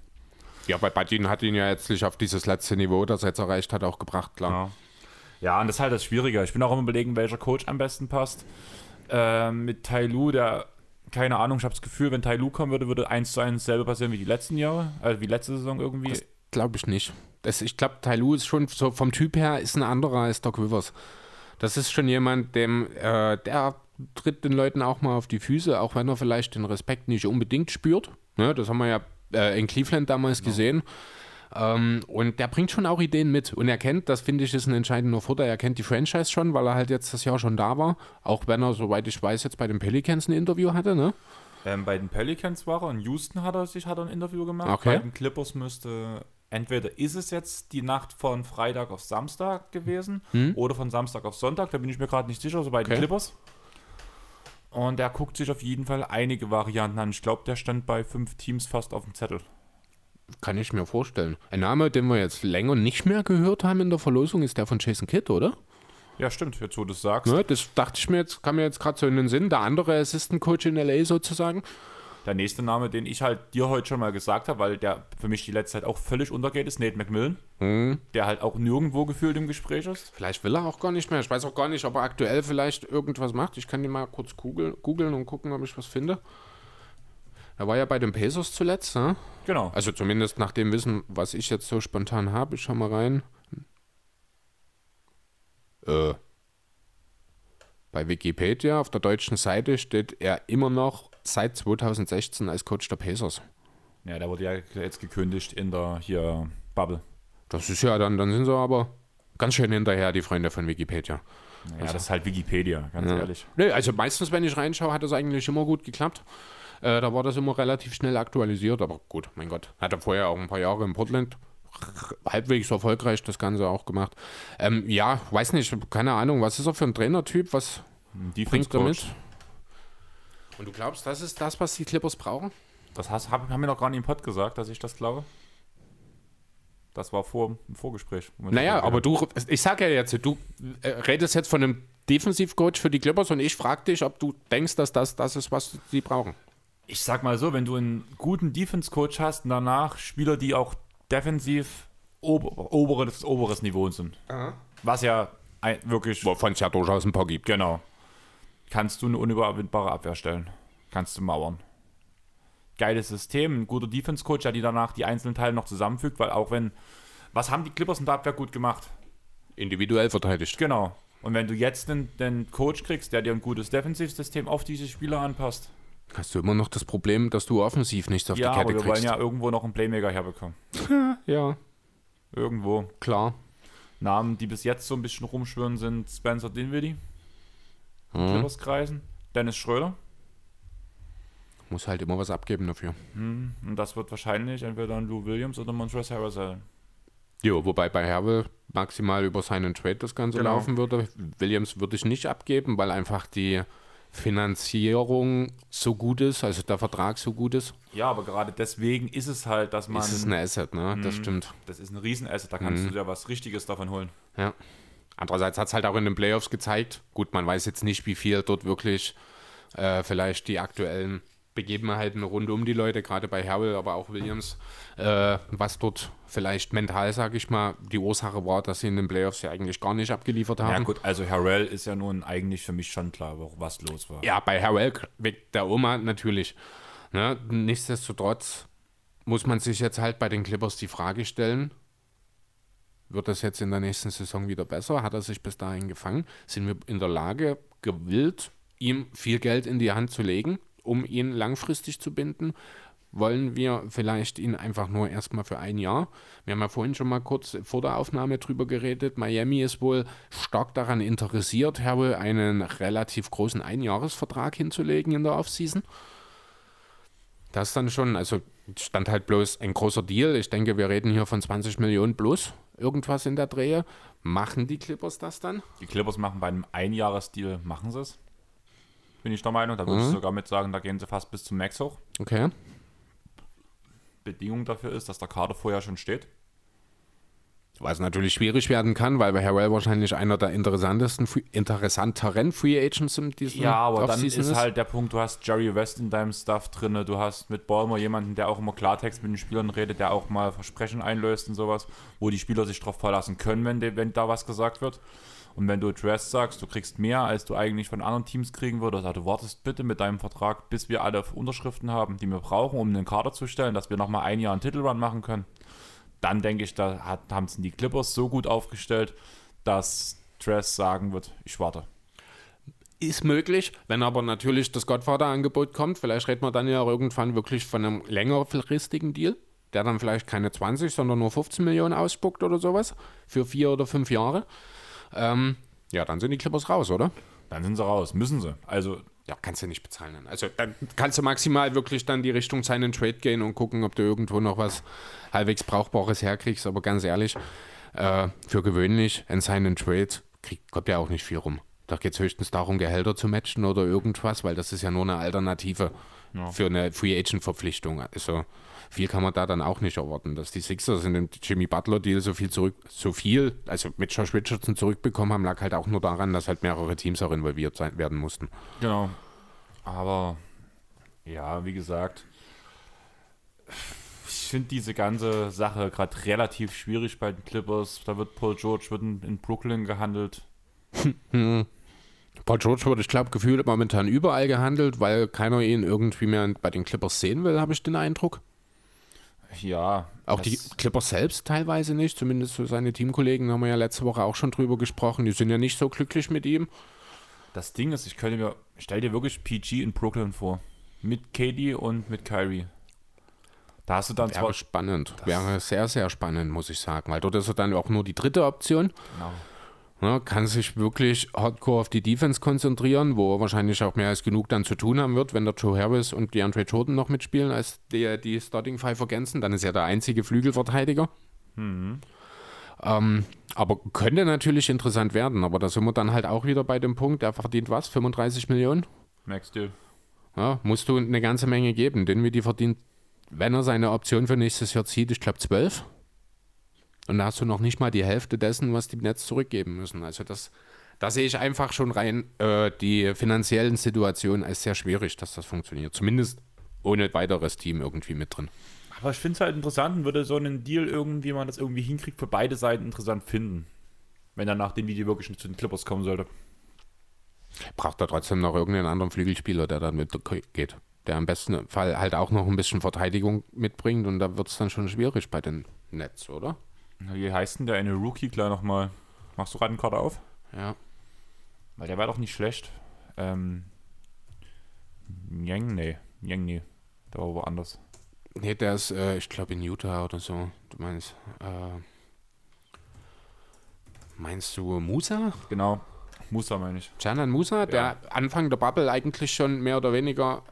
Ja, bei Badin hat ihn ja letztlich auf dieses letzte Niveau, das er jetzt erreicht hat, auch gebracht, klar. Ja. ja, und das ist halt das Schwierige. Ich bin auch immer überlegen, welcher Coach am besten passt. Äh, mit Tai Lu, der, keine Ahnung, ich habe das Gefühl, wenn Tai Lu kommen würde, würde eins zu eins selber passieren wie die letzten Jahre, also wie letzte Saison irgendwie. Glaube ich nicht. Das, ich glaube, Tai Lu ist schon so vom Typ her ist ein anderer als Doc Rivers. Das ist schon jemand, dem, äh, der tritt den Leuten auch mal auf die Füße, auch wenn er vielleicht den Respekt nicht unbedingt spürt. Ne, das haben wir ja äh, in Cleveland damals genau. gesehen. Ähm, und der bringt schon auch Ideen mit. Und er kennt, das finde ich ist ein entscheidender Vorteil, er kennt die Franchise schon, weil er halt jetzt das Jahr schon da war. Auch wenn er, soweit ich weiß, jetzt bei den Pelicans ein Interview hatte, ne? Ähm, bei den Pelicans war er, in Houston hat er sich hat er ein Interview gemacht. Okay. Bei den Clippers müsste, entweder ist es jetzt die Nacht von Freitag auf Samstag gewesen hm? oder von Samstag auf Sonntag, da bin ich mir gerade nicht sicher, so bei okay. den Clippers. Und er guckt sich auf jeden Fall einige Varianten an. Ich glaube, der stand bei fünf Teams fast auf dem Zettel. Kann ich mir vorstellen. Ein Name, den wir jetzt länger nicht mehr gehört haben in der Verlosung, ist der von Jason Kidd, oder? Ja, stimmt, jetzt wo du das sagst. Ja, das dachte ich mir jetzt, kam mir jetzt gerade so in den Sinn. Der andere Assistant Coach in LA sozusagen. Der nächste Name, den ich halt dir heute schon mal gesagt habe, weil der für mich die letzte Zeit auch völlig untergeht, ist Nate McMillan. Mhm. Der halt auch nirgendwo gefühlt im Gespräch ist. Vielleicht will er auch gar nicht mehr. Ich weiß auch gar nicht, ob er aktuell vielleicht irgendwas macht. Ich kann ihn mal kurz googeln und gucken, ob ich was finde. Er war ja bei den Pacers zuletzt, ne? Genau. Also zumindest nach dem Wissen, was ich jetzt so spontan habe. Ich schau mal rein. Äh, bei Wikipedia auf der deutschen Seite steht er immer noch seit 2016 als Coach der Pacers. Ja, der wurde ja jetzt gekündigt in der hier Bubble. Das ist ja dann, dann sind sie aber ganz schön hinterher, die Freunde von Wikipedia. Ja, also, das ist halt Wikipedia, ganz ja. ehrlich. Nee, also meistens, wenn ich reinschaue, hat das eigentlich immer gut geklappt. Äh, da war das immer relativ schnell aktualisiert, aber gut, mein Gott. Hat er vorher auch ein paar Jahre in Portland halbwegs erfolgreich das Ganze auch gemacht. Ähm, ja, weiß nicht, keine Ahnung, was ist er für ein Trainertyp? Was bringt er mit? Und du glaubst, das ist das, was die Clippers brauchen? Das hast, hab, haben wir noch gar nicht im Pod gesagt, dass ich das glaube. Das war vor im Vorgespräch. Naja, aber du, ich sag ja jetzt, du äh, redest jetzt von einem Defensivcoach für die Clippers und ich frage dich, ob du denkst, dass das das ist, was sie brauchen. Ich sag mal so, wenn du einen guten Defense-Coach hast und danach Spieler, die auch defensiv ober, oberes, oberes Niveau sind, Aha. was ja ein, wirklich. Wovon es ja durchaus ein paar gibt. Genau kannst du eine unüberwindbare Abwehr stellen. Kannst du mauern. Geiles System, ein guter Defense-Coach, der die danach die einzelnen Teile noch zusammenfügt, weil auch wenn. Was haben die Clippers in der Abwehr gut gemacht? Individuell verteidigt. Genau. Und wenn du jetzt einen, einen Coach kriegst, der dir ein gutes Defensivsystem auf diese Spieler anpasst, hast du immer noch das Problem, dass du offensiv nichts auf ja, die Kette kriegst. Ja, aber wir wollen ja irgendwo noch einen Playmaker herbekommen. ja. Irgendwo. Klar. Namen, die bis jetzt so ein bisschen rumschwirren, sind Spencer Dinwiddie mhm. Clippers-Kreisen. Dennis Schröder. Muss halt immer was abgeben dafür. Mhm. Und das wird wahrscheinlich entweder ein Lou Williams oder Montrezl Harrell sein. Jo, wobei bei Hervel maximal über seinen Trade das Ganze Genau. laufen würde. Williams würde ich nicht abgeben, weil einfach die Finanzierung so gut ist, also der Vertrag so gut ist. Ja, aber gerade deswegen ist es halt, dass man. ist es ein Asset, ne? Das Mhm. stimmt. das ist ein Riesenasset, da kannst du dir was Richtiges davon holen. Ja. Andererseits hat es halt auch in den Playoffs gezeigt. Gut, man weiß jetzt nicht, wie viel dort wirklich äh, vielleicht die aktuellen Begebenheiten rund um die Leute, gerade bei Herwell, aber auch Williams, äh, was dort vielleicht mental, sage ich mal, die Ursache war, dass sie in den Playoffs ja eigentlich gar nicht abgeliefert haben. Ja, gut, also Harrell ist ja nun eigentlich für mich schon klar, was los war. Ja, bei Harrell wegen der Oma natürlich. Ne? Nichtsdestotrotz muss man sich jetzt halt bei den Clippers die Frage stellen, wird das jetzt in der nächsten Saison wieder besser? Hat er sich bis dahin gefangen? Sind wir in der Lage, gewillt, ihm viel Geld in die Hand zu legen, um ihn langfristig zu binden? Wollen wir vielleicht ihn einfach nur erstmal für ein Jahr? Wir haben ja vorhin schon mal kurz vor der Aufnahme drüber geredet. Miami ist wohl stark daran interessiert, Harrell einen relativ großen Einjahresvertrag hinzulegen in der Offseason. Das dann schon, also stand halt bloß ein großer Deal. Ich denke, wir reden hier von 20 Millionen plus, irgendwas in der Drehe. Machen die Clippers das dann? Die Clippers machen bei einem Einjahresdeal, machen sie es. Bin ich der Meinung. Da würde ich sogar mit sagen, da gehen sie fast bis zum Max hoch. Okay. Bedingung dafür ist, dass der Kader vorher schon steht. Was natürlich schwierig werden kann, weil Harrell wahrscheinlich einer der interessantesten, interessanteren Free Agents in diesem Ja, aber dann Offseason ist halt der Punkt, du hast Jerry West in deinem Stuff drin, du hast mit Ballmer jemanden, der auch immer Klartext mit den Spielern redet, der auch mal Versprechen einlöst und sowas, wo die Spieler sich drauf verlassen können, wenn, de, wenn da was gesagt wird. Und wenn du Dress sagst, du kriegst mehr, als du eigentlich von anderen Teams kriegen würdest, also du wartest bitte mit deinem Vertrag, bis wir alle Unterschriften haben, die wir brauchen, um einen Kader zu stellen, dass wir nochmal ein Jahr einen Titelrun machen können. Dann denke ich, da haben es die Clippers so gut aufgestellt, dass Dress sagen wird, ich warte. Ist möglich, wenn aber natürlich das Godfather-Angebot kommt. Vielleicht redet man dann ja irgendwann wirklich von einem längerfristigen Deal, der dann vielleicht keine 20, sondern nur 15 Millionen ausspuckt oder sowas für vier oder fünf Jahre. Ähm, ja, dann sind die Clippers raus, oder? Dann sind sie raus, müssen sie. Also Ja, kannst du nicht bezahlen. Also dann kannst du maximal wirklich dann die Richtung seinen Trade gehen und gucken, ob du irgendwo noch was halbwegs Brauchbares herkriegst. Aber ganz ehrlich, äh, für gewöhnlich in seinen Trade kriegt, kommt ja auch nicht viel rum. Da geht es höchstens darum, Gehälter zu matchen oder irgendwas, weil das ist ja nur eine Alternative für eine Free Agent Verpflichtung. Also viel kann man da dann auch nicht erwarten. Dass die Sixers in dem Jimmy Butler Deal so viel zurück, so viel, also mit Josh Richardson zurückbekommen haben, lag halt auch nur daran, dass halt mehrere Teams auch involviert sein, werden mussten. Genau. Aber ja, wie gesagt, ich finde diese ganze Sache gerade relativ schwierig bei den Clippers. Da wird Paul George wird in, in Brooklyn gehandelt. Paul George wird, ich glaube, gefühlt momentan überall gehandelt, weil keiner ihn irgendwie mehr bei den Clippers sehen will, habe ich den Eindruck. Ja, Auch die Clippers selbst teilweise nicht, zumindest so seine Teamkollegen haben wir ja letzte Woche auch schon drüber gesprochen. Die sind ja nicht so glücklich mit ihm. das Ding ist, ich könnte mir, stell dir wirklich PG in Brooklyn vor. Mit KD und mit Kyrie. Da hast du dann zwar. Wäre spannend. Wäre sehr, sehr spannend, muss ich sagen, weil dort ist er dann auch nur die dritte Option. Genau. Ja, kann sich wirklich hardcore auf die Defense konzentrieren, wo er wahrscheinlich auch mehr als genug dann zu tun haben wird, wenn der Joe Harris und DeAndre Jordan noch mitspielen, als die, die Starting Five ergänzen. Dann ist er der einzige Flügelverteidiger. Ähm, aber könnte natürlich interessant werden, aber da sind wir dann halt auch wieder bei dem Punkt, er verdient was? 35 Millionen? Max Deal. Ja, musst du eine ganze Menge geben. Den wie die verdient, wenn er seine Option für nächstes Jahr zieht, ich glaube 12. Und da hast du noch nicht mal die Hälfte dessen, was die Netz zurückgeben müssen. Also das, da sehe ich einfach schon rein äh, die finanziellen Situationen als sehr schwierig, dass das funktioniert. Zumindest ohne weiteres Team irgendwie mit drin. Aber ich finde es halt interessant und würde so einen Deal irgendwie, man das irgendwie hinkriegt, für beide Seiten interessant finden. Wenn dann nach dem Video wirklich zu den Clippers kommen sollte. Braucht er trotzdem noch irgendeinen anderen Flügelspieler, der dann mitgeht. Der am besten Fall halt auch noch ein bisschen Verteidigung mitbringt und da wird es dann schon schwierig bei den Nets, oder? Wie heißt denn der eine Rookie gleich nochmal? Machst du gerade einen Kader auf? Ja. Weil der war doch nicht schlecht. Ähm. Yang, nee. Yang, nee. Der war woanders. Nee, der ist, äh, ich glaube, in Utah oder so. Du meinst, äh, meinst du Musa? Genau. Musa meine ich. Janan Musa, der Anfang der Bubble eigentlich schon mehr oder weniger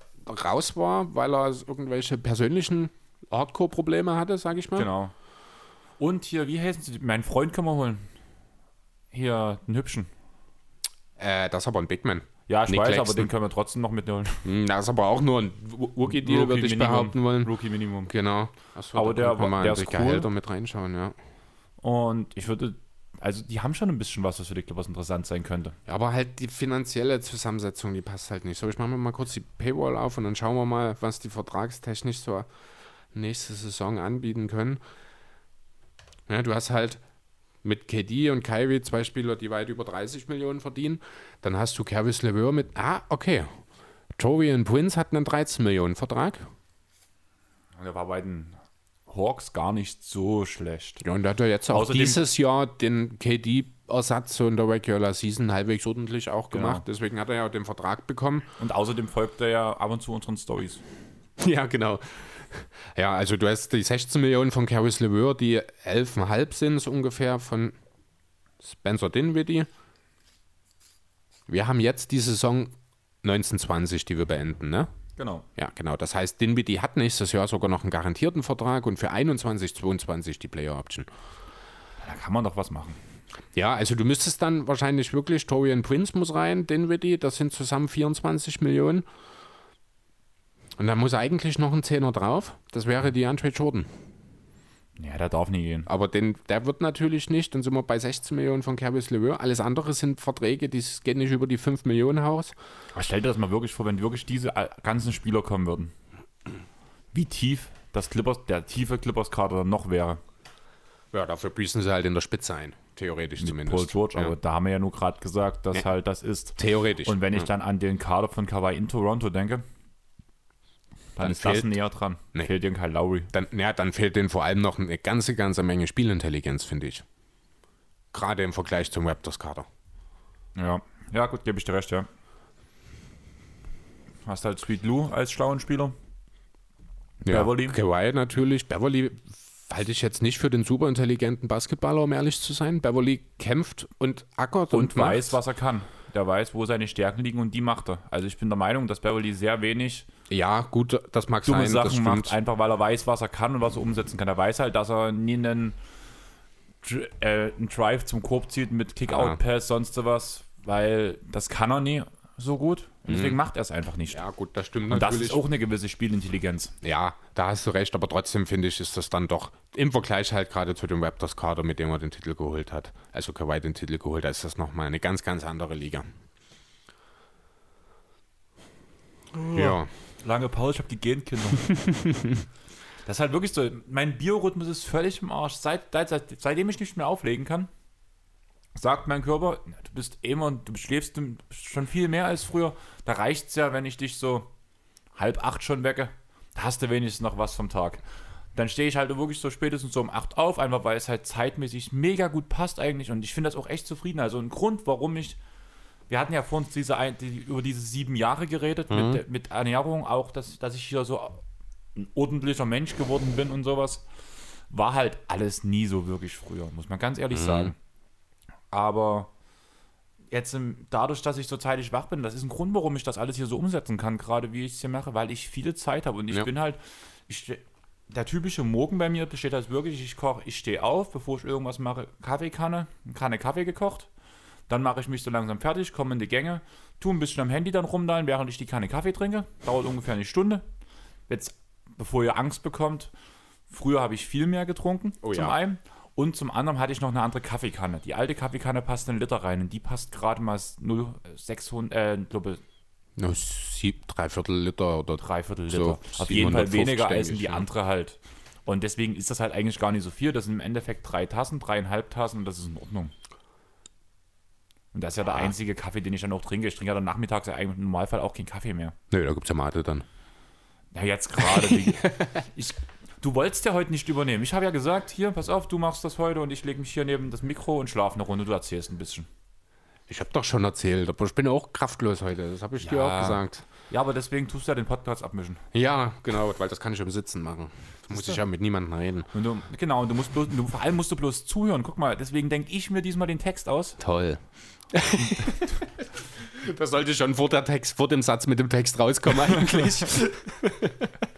raus war, weil er irgendwelche persönlichen Hardcore-Probleme hatte, sag ich mal. Genau. Und hier, wie heißen sie? Mein Freund können wir holen. Hier, den hübschen. Äh, das ist aber ein Big Man. Ja, ich Nick weiß, aber Claxton. den können wir trotzdem noch mitholen. Hm, Das ist aber auch nur ein Rookie-Deal, würde ich Minimum. behaupten wollen. Rookie Minimum. Genau. Achso, Aber der könnte man der ist cool. Gehälter mit reinschauen, ja. Und ich würde, also die haben schon ein bisschen was, was für die Clippers interessant sein könnte. Ja, Aber halt die finanzielle Zusammensetzung, die passt halt nicht so. Ich mache mir mal kurz die Paywall auf und dann schauen wir mal, was die vertragstechnisch so nächste Saison anbieten können. Ja, du hast halt mit KD und Kyrie zwei Spieler, die weit über 30 Millionen verdienen. Dann hast du Kervis LeVeur mit, ah, okay. Torian Prince hat einen 13 Millionen Vertrag. Der war bei den Hawks gar nicht so schlecht. Ja, und da hat er jetzt auch Außerdem- dieses Jahr den KD-Ersatz so in der Regular Season halbwegs ordentlich auch Genau. gemacht. Deswegen hat er ja auch den Vertrag bekommen. Und außerdem folgt er ja ab und zu unseren Stories. Ja, genau. Ja, also du hast die 16 Millionen von Caris LeVeur, die 11,5 sind so ungefähr von Spencer Dinwiddie. Wir haben jetzt die Saison 1920, die wir beenden, ne? Genau. Ja, genau. Das heißt, Dinwiddie hat nächstes Jahr sogar noch einen garantierten Vertrag und für 21, 22 die Player Option. Da kann man doch was machen. Ja, also du müsstest dann wahrscheinlich wirklich, Torian Prince muss rein, Dinwiddie, das sind zusammen 24 Millionen. Und dann muss eigentlich noch ein Zehner drauf. Das wäre die Andre Jordan. Ja, der darf nie gehen. Aber den, der wird natürlich nicht. Dann sind wir bei 16 Millionen von Kervis LeVeur. Alles andere sind Verträge, die gehen nicht über die 5 Millionen Haus. Aber stell dir das mal wirklich vor, wenn wirklich diese äh, ganzen Spieler kommen würden. Wie tief das Clippers, der tiefe Clippers-Kader dann noch wäre. Ja, dafür büßen sie halt in der Spitze ein. Theoretisch zumindest. Paul George, ja. aber da haben wir ja nur gerade gesagt, dass Ja. halt das ist. Theoretisch. Und wenn ich ja. dann an den Kader von Kawhi in Toronto denke, dann, ist das fehlt- näher dran. Nee. Fehlt Kyle Lowry. dann, ja, dann fehlt denen vor allem noch eine ganze, ganze Menge Spielintelligenz, finde ich. Gerade im Vergleich zum Raptors-Kader. Ja, ja gut, gebe ich dir recht, ja. Hast halt Sweet Lou als schlauen Spieler. Beverly. Ja, Kawhi natürlich. Beverly halte ich jetzt nicht für den super intelligenten Basketballer, um ehrlich zu sein. Beverly kämpft und ackert und, Und weiß, was er kann. Der weiß, wo seine Stärken liegen und die macht er. Also ich bin der Meinung, dass Beverly sehr wenig Ja, gut, das mag dumme sein, Sachen macht, einfach weil er weiß, was er kann und was er umsetzen kann. Er weiß halt, dass er nie einen, äh, einen Drive zum Korb zieht mit Kick-Out-Pass, sonst was, weil das kann er nie so gut. Und deswegen macht er es einfach nicht. Mhm. Ja, gut, das stimmt und das natürlich. ist auch eine gewisse Spielintelligenz. Ja, da hast du recht, aber trotzdem finde ich, ist das dann doch im Vergleich halt gerade zu dem Raptors-Kader, mit dem er den Titel geholt hat, also Kawhi den Titel geholt hat, ist das nochmal eine ganz, ganz andere Liga. Ja, Lange Pause, ich habe die Genkinder. das ist halt wirklich so, mein Biorhythmus ist völlig im Arsch. Seit, seit, seitdem ich nicht mehr auflegen kann, sagt mein Körper, "Na, du bist immer, du schläfst schon viel mehr als früher. Da reicht es ja, wenn ich dich so halb acht schon wecke. Da hast du wenigstens noch was vom Tag. Dann stehe ich halt wirklich so spätestens so um acht auf, einfach weil es halt zeitmäßig mega gut passt eigentlich. Und ich finde das auch echt zufrieden. Also ein Grund, warum ich wir hatten ja vor uns diese, die, über diese sieben Jahre geredet Mhm. mit, mit Ernährung, auch dass, dass ich hier so ein ordentlicher Mensch geworden bin und sowas. War halt alles nie so wirklich früher, muss man ganz Mhm. ehrlich sagen. Aber jetzt dadurch, dass ich so zeitig wach bin, das ist ein Grund, warum ich das alles hier so umsetzen kann, gerade wie ich es hier mache, weil ich viele Zeit habe und ich Ja. bin halt, ich, der typische Morgen bei mir besteht halt wirklich, ich koche, ich stehe auf, bevor ich irgendwas mache, Kaffeekanne, eine Kanne Kaffee gekocht, dann mache ich mich so langsam fertig, komme in die Gänge, tue ein bisschen am Handy dann rumdallen, während ich die Kanne Kaffee trinke. Dauert ungefähr eine Stunde. Jetzt, bevor ihr Angst bekommt, früher habe ich viel mehr getrunken, Oh zum ja. einen. Und zum anderen hatte ich noch eine andere Kaffeekanne. Die alte Kaffeekanne passt in einen Liter rein und die passt gerade mal 0,600, äh, ich glaube, no, sieb, dreiviertel Liter oder dreiviertel Liter. So, Auf jeden Fall 750, weniger als die ja. andere halt. Und deswegen ist das halt eigentlich gar nicht so viel. Das sind im Endeffekt drei Tassen, dreieinhalb Tassen und das ist in Ordnung. Und das ist ja der Ah. einzige Kaffee, den ich dann auch trinke. Ich trinke ja dann nachmittags ja eigentlich im Normalfall auch keinen Kaffee mehr. Nö, da gibt es ja Mate dann. Ja, jetzt gerade. ich, du wolltest ja heute nicht übernehmen. Ich habe ja gesagt, hier, pass auf, du machst das heute und ich lege mich hier neben das Mikro und schlafe eine Runde. Du erzählst ein bisschen. Ich habe doch schon erzählt, aber ich bin auch kraftlos heute. Das habe ich dir Ja. auch gesagt. Ja, aber deswegen tust du ja den Podcast abmischen. Ja, genau, weil das kann ich im Sitzen machen. Da muss ich ja mit niemandem reden. Und du, genau, und du musst bloß, du, vor allem musst du bloß zuhören. Guck mal, deswegen denke ich mir diesmal den Text aus. Toll. das sollte schon vor, der Text, vor dem Satz mit dem Text rauskommen eigentlich.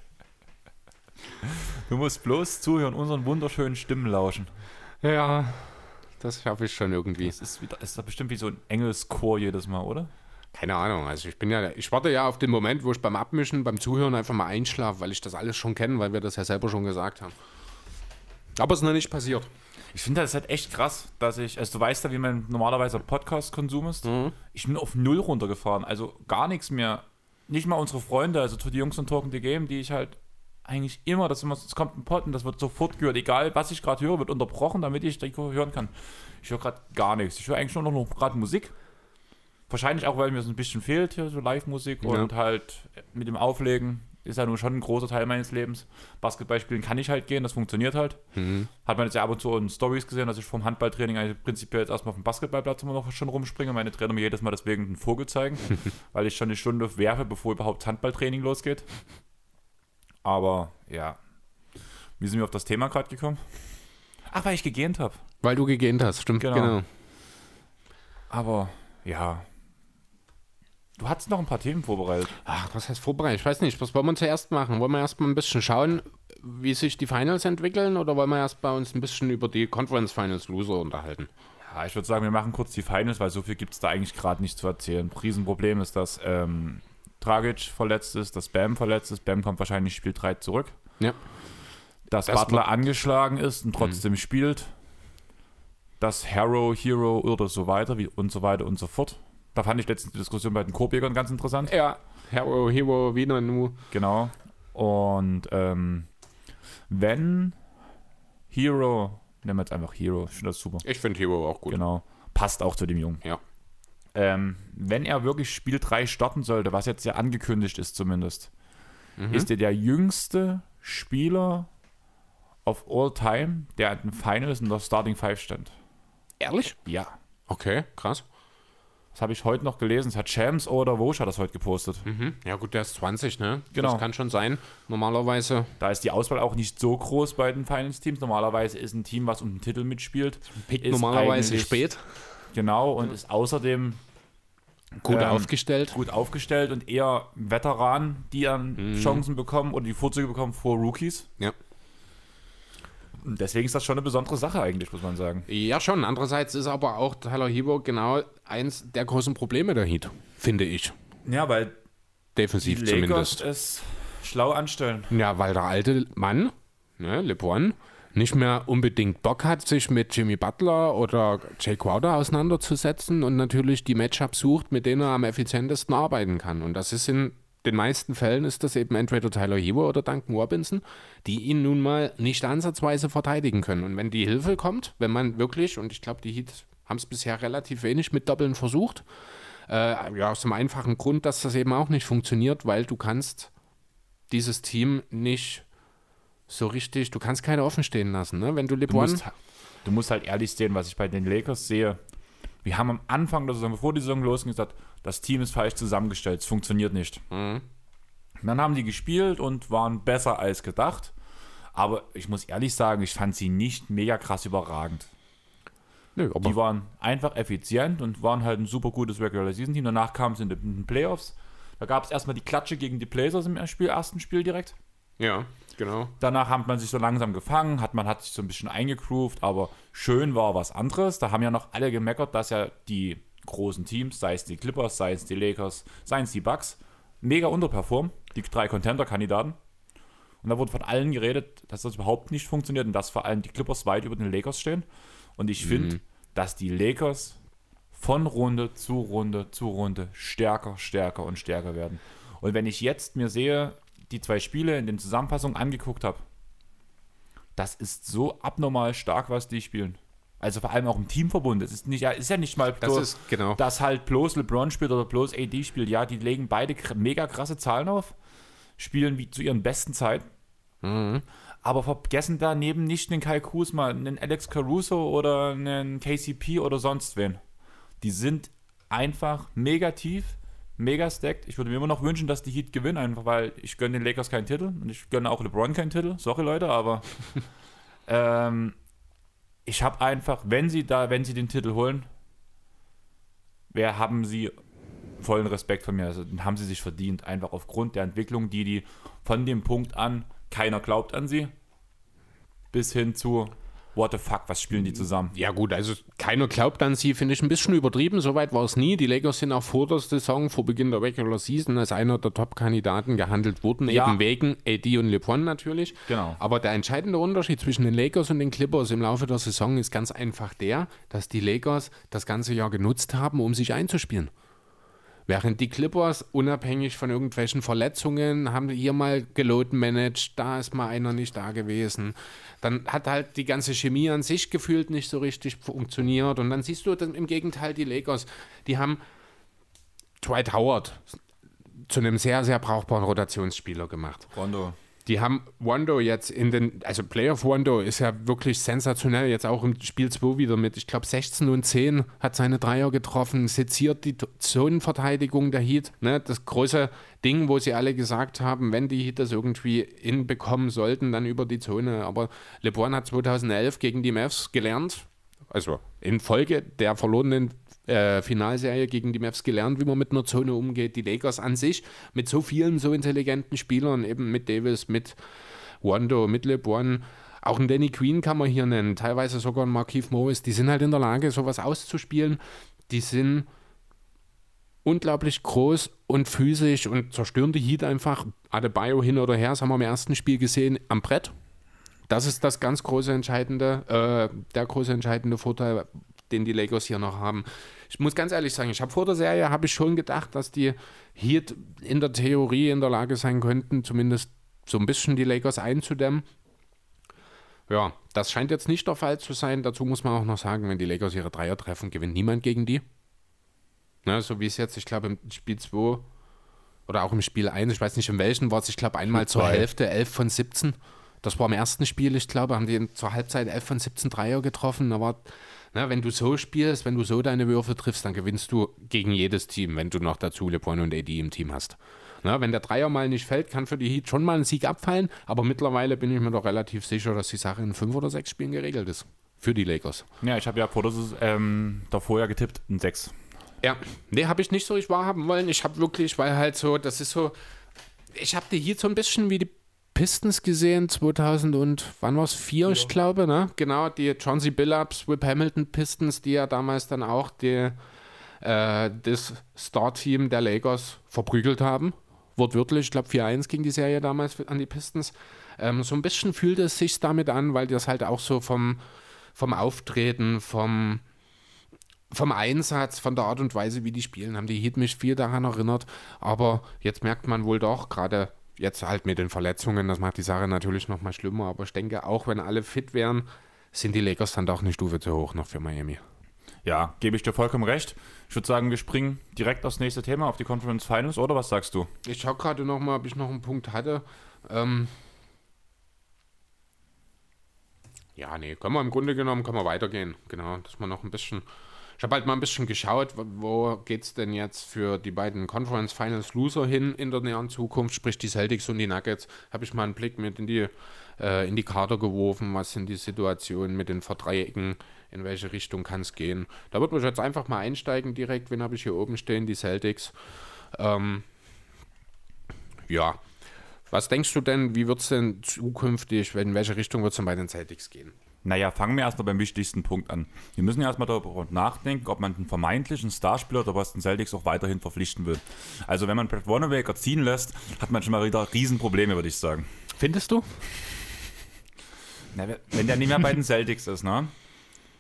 Du musst bloß zuhören, unseren wunderschönen Stimmen lauschen. Ja, das schaffe ich schon irgendwie. Das ist, wieder, ist doch bestimmt wie so ein Engelschor jedes Mal, oder? Keine Ahnung. Also ich bin ja, ich warte ja auf den Moment, wo ich beim Abmischen, beim Zuhören einfach mal einschlafe, weil ich das alles schon kenne, weil wir das ja selber schon gesagt haben. Aber es ist noch nicht passiert. Ich finde das halt echt krass, dass ich, also du weißt ja, wie mein normalerweise Podcast-Konsum ist. Ich bin auf null runtergefahren, also gar nichts mehr. Nicht mal unsere Freunde, also die Jungs von Talking the Game, die ich halt eigentlich immer, dass immer, es kommt ein Pod und das wird sofort gehört, egal was ich gerade höre, wird unterbrochen, damit ich die hören kann. Ich höre gerade gar nichts. Ich höre eigentlich nur noch gerade Musik. Wahrscheinlich auch, weil mir so ein bisschen fehlt hier, so Live-Musik Ja. und halt mit dem Auflegen ist ja nun schon ein großer Teil meines Lebens. Basketball spielen kann ich halt gehen, das funktioniert halt. Hat man jetzt ja ab und zu in Stories gesehen, dass ich vom Handballtraining eigentlich prinzipiell jetzt erstmal auf dem Basketballplatz immer noch schon rumspringe. Meine Trainer mir jedes Mal deswegen einen Vogel zeigen, weil ich schon eine Stunde werfe, bevor überhaupt Handballtraining losgeht. Aber ja, wie sind wir auf das Thema gerade gekommen? Ach, weil ich gegähnt habe. Weil du gegähnt hast, stimmt, Genau. genau. Aber ja. Du hattest noch ein paar Themen vorbereitet. Ach, was heißt vorbereitet? Ich weiß nicht, was wollen wir zuerst machen? Wollen wir erstmal ein bisschen schauen, wie sich die Finals entwickeln oder wollen wir erst bei uns ein bisschen über die Conference Finals Loser unterhalten? Ja, ich würde sagen, wir machen kurz die Finals, weil so viel gibt es da eigentlich gerade nicht zu erzählen. Riesenproblem ist, dass ähm, Dragic verletzt ist, dass Bam verletzt ist. Bam kommt wahrscheinlich Spiel 3 zurück. Ja. Dass Das Butler angeschlagen ist und trotzdem spielt. Dass Harrow, Hero oder so weiter wie, und so weiter und so fort. Da fand ich letztens die Diskussion bei den Korbjägern ganz interessant. Ja. Hero, Hero, Wiener, Nu. Genau. Und ähm, wenn Hero, nehmen wir jetzt einfach Hero, ich finde das super. Ich finde Hero auch gut. Genau. Passt auch zu dem Jungen. Ja. Ähm, wenn er wirklich Spiel 3 starten sollte, was jetzt ja angekündigt ist zumindest, ist er der jüngste Spieler of all time, der an den Finals in der Starting Five stand. Ehrlich? Ja. Okay, krass. Das habe ich heute noch gelesen. Das hat Shams oder Wosch hat das heute gepostet. Mhm. Ja gut, der ist 20, ne? Genau. Das kann schon sein. Normalerweise Da ist die Auswahl auch nicht so groß bei den Finals-Teams. Normalerweise ist ein Team, was um den Titel mitspielt. pickt ist normalerweise spät. Genau, und ist außerdem Gut Ähm, aufgestellt. gut aufgestellt und eher Veteranen, die dann Chancen bekommen oder die Vorzüge bekommen vor Rookies. Ja. Und deswegen ist das schon eine besondere Sache eigentlich, muss man sagen. Ja, schon. Andererseits ist aber auch Tyler Hero genau eins der großen Probleme der Heat, finde ich. Ja, weil die Defensiv Lakers zumindest. es schlau anstellen. Ja, weil der alte Mann, ne, LeBron, nicht mehr unbedingt Bock hat, sich mit Jimmy Butler oder Jay Crowder auseinanderzusetzen und natürlich die Matchups sucht, mit denen er am effizientesten arbeiten kann. Und das ist in den meisten Fällen ist das eben entweder Tyler Hero oder Duncan Robinson, die ihn nun mal nicht ansatzweise verteidigen können. Und wenn die Hilfe kommt, wenn man wirklich, und ich glaube, die Heat haben es bisher relativ wenig mit Doppeln versucht, äh, ja, aus dem einfachen Grund, dass das eben auch nicht funktioniert, weil du kannst dieses Team nicht so richtig, du kannst keine offen stehen lassen, ne? Wenn du Du LeBron, musst, du musst halt ehrlich sehen, was ich bei den Lakers sehe. Wir haben am Anfang der Saison, bevor die Saison losging, gesagt, das Team ist falsch zusammengestellt, es funktioniert nicht. Mhm. Dann haben die gespielt und waren besser als gedacht. Aber ich muss ehrlich sagen, ich fand sie nicht mega krass überragend. Nö, aber Die waren einfach effizient und waren halt ein super gutes Regular Season Team. Danach kam es in den Playoffs. Da gab es erstmal die Klatsche gegen die Blazers im Spiel, ersten Spiel direkt. ja, genau. Danach hat man sich so langsam gefangen, hat man hat sich so ein bisschen eingegroovt, aber schön war was anderes. Da haben ja noch alle gemeckert, dass ja die großen Teams, sei es die Clippers, sei es die Lakers, sei es die Bucks, mega unterperformen, die drei Contender-Kandidaten. Und da wurde von allen geredet, dass das überhaupt nicht funktioniert und dass vor allem die Clippers weit über den Lakers stehen. Und ich finde, dass die Lakers von Runde zu Runde zu Runde stärker, stärker und stärker werden. Und wenn ich jetzt mir sehe, die zwei Spiele in den Zusammenfassungen angeguckt habe, das ist so abnormal stark, was die spielen. Also vor allem auch im Teamverbund. Es ist, nicht, ja, ist ja nicht mal Das ist, genau. dass halt bloß LeBron spielt oder bloß AD spielt. Ja, die legen beide mega krasse Zahlen auf, spielen wie zu ihren besten Zeiten, Mhm. aber vergessen daneben nicht einen Kai Kuzma, einen Alex Caruso oder einen KCP oder sonst wen. Die sind einfach mega tief, mega stacked. Ich würde mir immer noch wünschen, dass die Heat gewinnen, einfach weil ich gönne den Lakers keinen Titel und ich gönne auch LeBron keinen Titel. Sorry Leute, aber ähm, ich habe einfach, wenn sie da, wenn sie den Titel holen, wer haben sie vollen Respekt von mir. Also den haben sie sich verdient, einfach aufgrund der Entwicklung, die die von dem Punkt an keiner glaubt an sie. bis hin zu what the fuck, was spielen die zusammen? Ja gut, also keiner glaubt an sie, finde ich ein bisschen übertrieben. Soweit war es nie. Die Lakers sind auch vor der Saison, vor Beginn der Regular Season, als einer der Top-Kandidaten gehandelt worden, Ja. eben wegen AD und LeBron natürlich. Genau. Aber der entscheidende Unterschied zwischen den Lakers und den Clippers im Laufe der Saison ist ganz einfach der, dass die Lakers das ganze Jahr genutzt haben, um sich einzuspielen. Während die Clippers unabhängig von irgendwelchen Verletzungen haben hier mal geload managed, da ist mal einer nicht da gewesen. Dann hat halt die ganze Chemie an sich gefühlt nicht so richtig funktioniert. Und dann siehst du dann im Gegenteil die Lakers, die haben Dwight Howard zu einem sehr, sehr brauchbaren Rotationsspieler gemacht. Rondo. Die haben Wando jetzt in den, also Playoff Wando ist ja wirklich sensationell, jetzt auch im Spiel 2 wieder mit, ich glaube 16 und 10 hat seine Dreier getroffen, seziert die Zonenverteidigung der Heat, ne, das große Ding, wo sie alle gesagt haben, wenn die Heat das irgendwie hinbekommen sollten, dann über die Zone, aber LeBron hat 2011 gegen die Mavs gelernt, also in Folge der verlorenen äh, Finalserie gegen die Mavs gelernt, wie man mit einer Zone umgeht. Die Lakers an sich mit so vielen so intelligenten Spielern, eben mit Davis, mit Wando, mit LeBron. Auch einen Danny Queen kann man hier nennen, teilweise sogar einen Markeith Morris. Die sind halt in der Lage, sowas auszuspielen. Die sind unglaublich groß und physisch und zerstören die Heat einfach. Adebayo hin oder her, das haben wir im ersten Spiel gesehen, am Brett. Das ist das ganz große entscheidende, äh, der große entscheidende Vorteil, den die Lakers hier noch haben. Ich muss ganz ehrlich sagen, ich habe vor der Serie habe ich schon gedacht, dass die Heat in der Theorie in der Lage sein könnten, zumindest so ein bisschen die Lakers einzudämmen. Ja, das scheint jetzt nicht der Fall zu sein. Dazu muss man auch noch sagen, wenn die Lakers ihre Dreier treffen, gewinnt niemand gegen die. Ne, so wie es jetzt, ich glaube, im Spiel 2 oder auch im Spiel 1, ich weiß nicht in welchen, war es, ich glaube, einmal zur. Hälfte 11 von 17. Das war im ersten Spiel, ich glaube, haben die zur Halbzeit 11 von 17 Dreier getroffen. Aber ne, wenn du so spielst, wenn du so deine Würfe triffst, dann gewinnst du gegen jedes Team, wenn du noch dazu LeBron und AD im Team hast. Ne, wenn der Dreier mal nicht fällt, kann für die Heat schon mal ein Sieg abfallen. Aber mittlerweile bin ich mir doch relativ sicher, dass die Sache in fünf oder sechs Spielen geregelt ist. Für die Lakers. Ja, ich habe ja vor der Saison, ähm, davor ja getippt, ein 6. Ja, nee, habe ich nicht so richtig wahrhaben wollen. Ich habe wirklich, weil halt so, das ist so, ich habe die hier so ein bisschen wie die Pistons gesehen, 2000 und wann war es? Vier, ich glaube, ne? Genau, die Chauncey Billups, Whip Hamilton Pistons, die ja damals dann auch die, äh, das Star-Team der Lakers verprügelt haben. Wortwörtlich, ich glaube 4-1 ging die Serie damals an die Pistons. Ähm, so ein bisschen fühlt es sich damit an, weil das halt auch so vom, vom Auftreten, vom, vom Einsatz, von der Art und Weise, wie die spielen, haben die Heat mich viel daran erinnert. Aber jetzt merkt man wohl doch, gerade jetzt halt mit den Verletzungen, das macht die Sache natürlich nochmal schlimmer. Aber ich denke, auch wenn alle fit wären, sind die Lakers dann doch eine Stufe zu hoch noch für Miami. Ja, gebe ich dir vollkommen recht. Ich würde sagen, wir springen direkt aufs nächste Thema, auf die Conference Finals, oder was sagst du? Ich schaue gerade nochmal, ob ich noch einen Punkt hatte. Ähm ja, nee, können wir im Grunde genommen, können wir weitergehen. Genau, dass man noch ein bisschen. Ich habe halt mal ein bisschen geschaut, wo- geht es denn jetzt für die beiden Conference Finals Loser hin in der näheren Zukunft, sprich die Celtics und die Nuggets. Habe ich mal einen Blick mit in die, äh, in Kader geworfen, was sind die Situationen mit den Verdreiecken, in welche Richtung kann es gehen. Da wird man jetzt einfach mal einsteigen direkt, wen habe ich hier oben stehen, die Celtics. Ähm, ja. Was denkst du denn, wie wird es denn zukünftig, in welche Richtung wird es denn bei den Celtics gehen? Naja, fangen wir erstmal beim wichtigsten Punkt an. Wir müssen ja erstmal darüber nachdenken, ob man einen vermeintlichen Starspieler der Boston Celtics auch weiterhin verpflichten will. Also wenn man Brad Wanamaker ziehen lässt, hat man schon mal wieder Riesenprobleme, würde ich sagen. Findest du? Na, wenn der nicht mehr bei den Celtics ist, ne?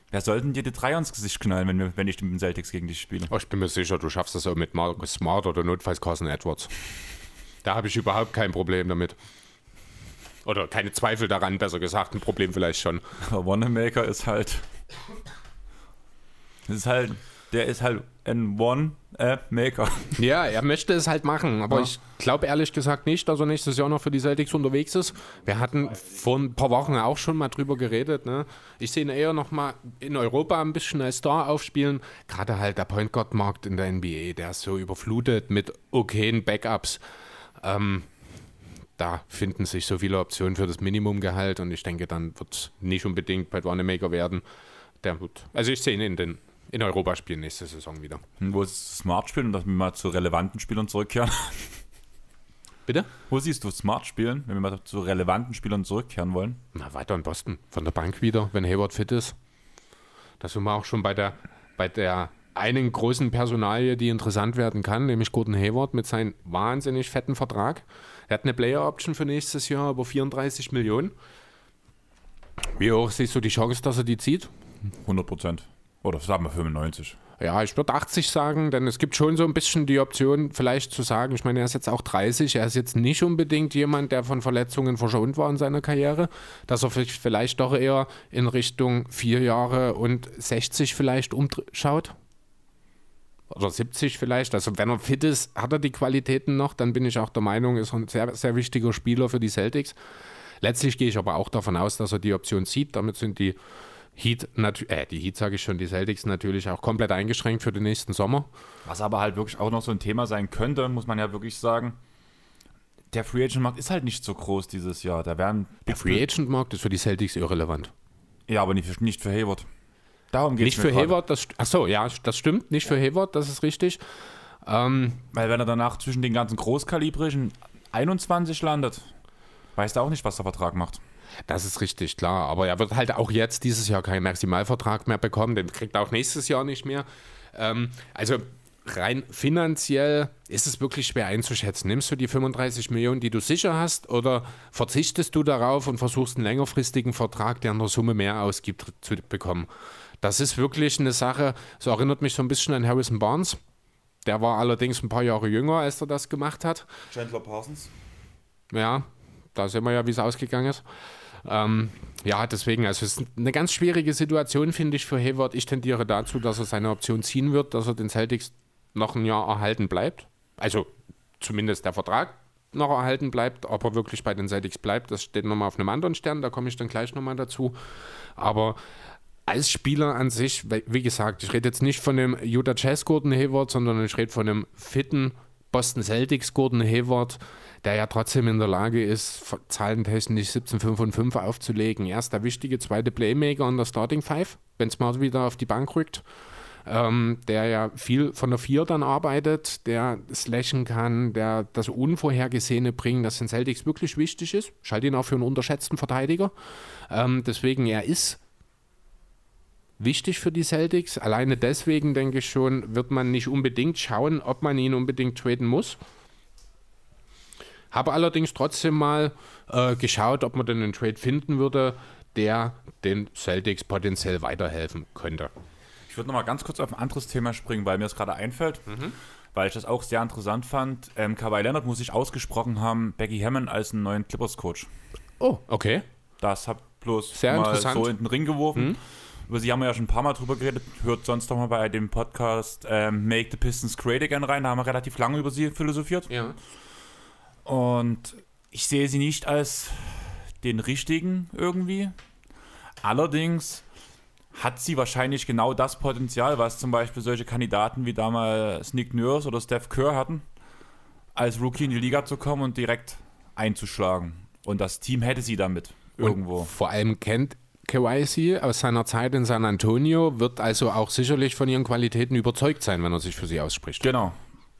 Wer sollten dir die Dreier ins Gesicht knallen, wenn, wir, wenn ich mit den Celtics gegen dich spiele? Oh, ich bin mir sicher, du schaffst das auch mit Marcus Smart oder notfalls Carson Edwards. Da habe ich überhaupt kein Problem damit. Oder keine Zweifel daran, besser gesagt, ein Problem vielleicht schon. Aber Wanamaker ist halt. Ist halt. Der ist halt ein One-Maker. Ja, er möchte es halt machen, aber Ja. ich glaube ehrlich gesagt nicht, dass er nächstes Jahr noch für die Celtics unterwegs ist. Wir hatten vor ein paar Wochen auch schon mal drüber geredet. Ne? Ich sehe ihn eher noch mal in Europa ein bisschen als Star aufspielen. Gerade halt der Point Guard Markt in der NBA, der ist so überflutet mit okayen Backups. Ähm, da finden sich so viele Optionen für das Minimumgehalt und ich denke, dann wird es nicht unbedingt bei Wanamaker werden. Der wird, also ich sehe ihn in, den, in Europa spielen nächste Saison wieder. Wo es Smart spielt und dass wir mal zu relevanten Spielern zurückkehren. Bitte? Wo siehst du Smart spielen, wenn wir mal zu relevanten Spielern zurückkehren wollen? Na, weiter in Boston. Von der Bank wieder, wenn Hayward fit ist. Da sind wir auch schon bei der, bei der einen großen Personalie, die interessant werden kann, nämlich Gordon Hayward mit seinem wahnsinnig fetten Vertrag. Er hat eine Player-Option für nächstes Jahr über 34 Millionen. Wie hoch siehst du die Chance, dass er die zieht? 100 Prozent. Oder sagen wir 95. Ja, ich würde 80 sagen, denn es gibt schon so ein bisschen die Option, vielleicht zu sagen, ich meine, er ist jetzt auch 30, er ist jetzt nicht unbedingt jemand, der von Verletzungen verschont war in seiner Karriere, dass er vielleicht doch eher in Richtung vier Jahre und 60 vielleicht umschaut. Oder 70 vielleicht. Also wenn er fit ist, hat er die Qualitäten noch, dann bin ich auch der Meinung, ist ein sehr, sehr wichtiger Spieler für die Celtics. Letztlich gehe ich aber auch davon aus, dass er die Option zieht. Damit sind die Heat, äh, die Heat sage ich schon, die Celtics natürlich auch komplett eingeschränkt für den nächsten Sommer. Was aber halt wirklich auch noch so ein Thema sein könnte, muss man ja wirklich sagen. Der Free Agent Markt ist halt nicht so groß dieses Jahr. Da werden der Free Agent Markt ist für die Celtics irrelevant. Ja, aber nicht für, nicht für Hayward. Darum geht Nicht für Hayward, das, achso, ja, das stimmt, nicht für Hayward, das ist richtig. Ähm, Weil wenn er danach zwischen den ganzen Großkalibrischen 21 landet, weiß er auch nicht, was der Vertrag macht. Das ist richtig, klar. Aber er wird halt auch jetzt dieses Jahr keinen Maximalvertrag mehr bekommen. Den kriegt er auch nächstes Jahr nicht mehr. Ähm, also rein finanziell ist es wirklich schwer einzuschätzen. Nimmst du die 35 Millionen, die du sicher hast, oder verzichtest du darauf und versuchst einen längerfristigen Vertrag, der in der Summe mehr ausgibt, zu bekommen? Das ist wirklich eine Sache, so erinnert mich so ein bisschen an Harrison Barnes. Der war allerdings ein paar Jahre jünger, als er das gemacht hat. Chandler Parsons. Ja, da sehen wir ja, wie es ausgegangen ist. Ähm, ja, deswegen, also es ist eine ganz schwierige Situation, finde ich, für Hayward. Ich tendiere dazu, dass er seine Option ziehen wird, dass er den Celtics noch ein Jahr erhalten bleibt. Also zumindest der Vertrag noch erhalten bleibt, ob er wirklich bei den Celtics bleibt, das steht nochmal auf einem anderen Stern, da komme ich dann gleich nochmal dazu. Aber als Spieler an sich, wie gesagt, ich rede jetzt nicht von dem Utah Jazz Gordon Hayward, sondern ich rede von einem fitten Boston Celtics Gordon Hayward, der ja trotzdem in der Lage ist, zahlentechnisch 17, 5 und 5 aufzulegen. Er ist der wichtige zweite Playmaker in der Starting Five, wenn es mal wieder auf die Bank rückt. Ähm, der ja viel von der Vier dann arbeitet, der slashen kann, der das Unvorhergesehene bringt, das den Celtics wirklich wichtig ist. Ich halte ihn auch für einen unterschätzten Verteidiger. Ähm, deswegen, er ist wichtig für die Celtics. Alleine deswegen, denke ich schon, wird man nicht unbedingt schauen, ob man ihn unbedingt traden muss. Habe allerdings trotzdem mal äh, geschaut, ob man denn einen Trade finden würde, der den Celtics potenziell weiterhelfen könnte. Ich würde noch mal ganz kurz auf ein anderes Thema springen, weil mir das gerade einfällt, mhm. weil ich das auch sehr interessant fand. Ähm, Kawhi Leonard muss sich ausgesprochen haben, Becky Hammond als einen neuen Clippers-Coach. Oh, okay. Das hat bloß sehr mal so in den Ring geworfen. Mhm. Über sie haben wir ja schon ein paar Mal drüber geredet. Hört sonst doch mal bei dem Podcast ähm, Make the Pistons Great Again rein. Da haben wir relativ lange über sie philosophiert. Ja. Und ich sehe sie nicht als den richtigen irgendwie. Allerdings hat sie wahrscheinlich genau das Potenzial, was zum Beispiel solche Kandidaten wie damals Nick Nurse oder Steph Kerr hatten, als Rookie in die Liga zu kommen und direkt einzuschlagen. Und das Team hätte sie damit irgendwo. Und vor allem kennt KYC aus seiner Zeit in San Antonio, wird also auch sicherlich von ihren Qualitäten überzeugt sein, wenn er sich für sie ausspricht. Genau.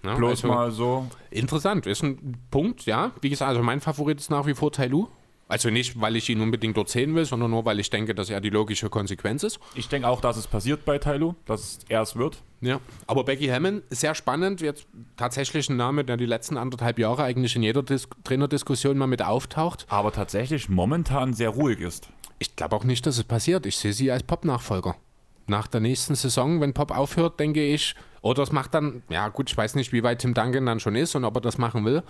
Ja, Bloß also mal so. Interessant, ist ein Punkt, ja. Wie gesagt, also mein Favorit ist nach wie vor Tailu. Also nicht, weil ich ihn unbedingt dort sehen will, sondern nur, weil ich denke, dass er die logische Konsequenz ist. Ich denke auch, dass es passiert bei Tailu, dass er es wird. Ja, aber Becky Hammond, sehr spannend, jetzt tatsächlich ein Name, der die letzten anderthalb Jahre eigentlich in jeder Dis Trainerdiskussion mal mit auftaucht. Aber tatsächlich momentan sehr ruhig ist. Ich glaube auch nicht, dass es passiert. Ich sehe sie als Pop-Nachfolger. Nach der nächsten Saison, wenn Pop aufhört, denke ich, oder es macht dann, ja gut, ich weiß nicht, wie weit Tim Duncan dann schon ist und ob er das machen will.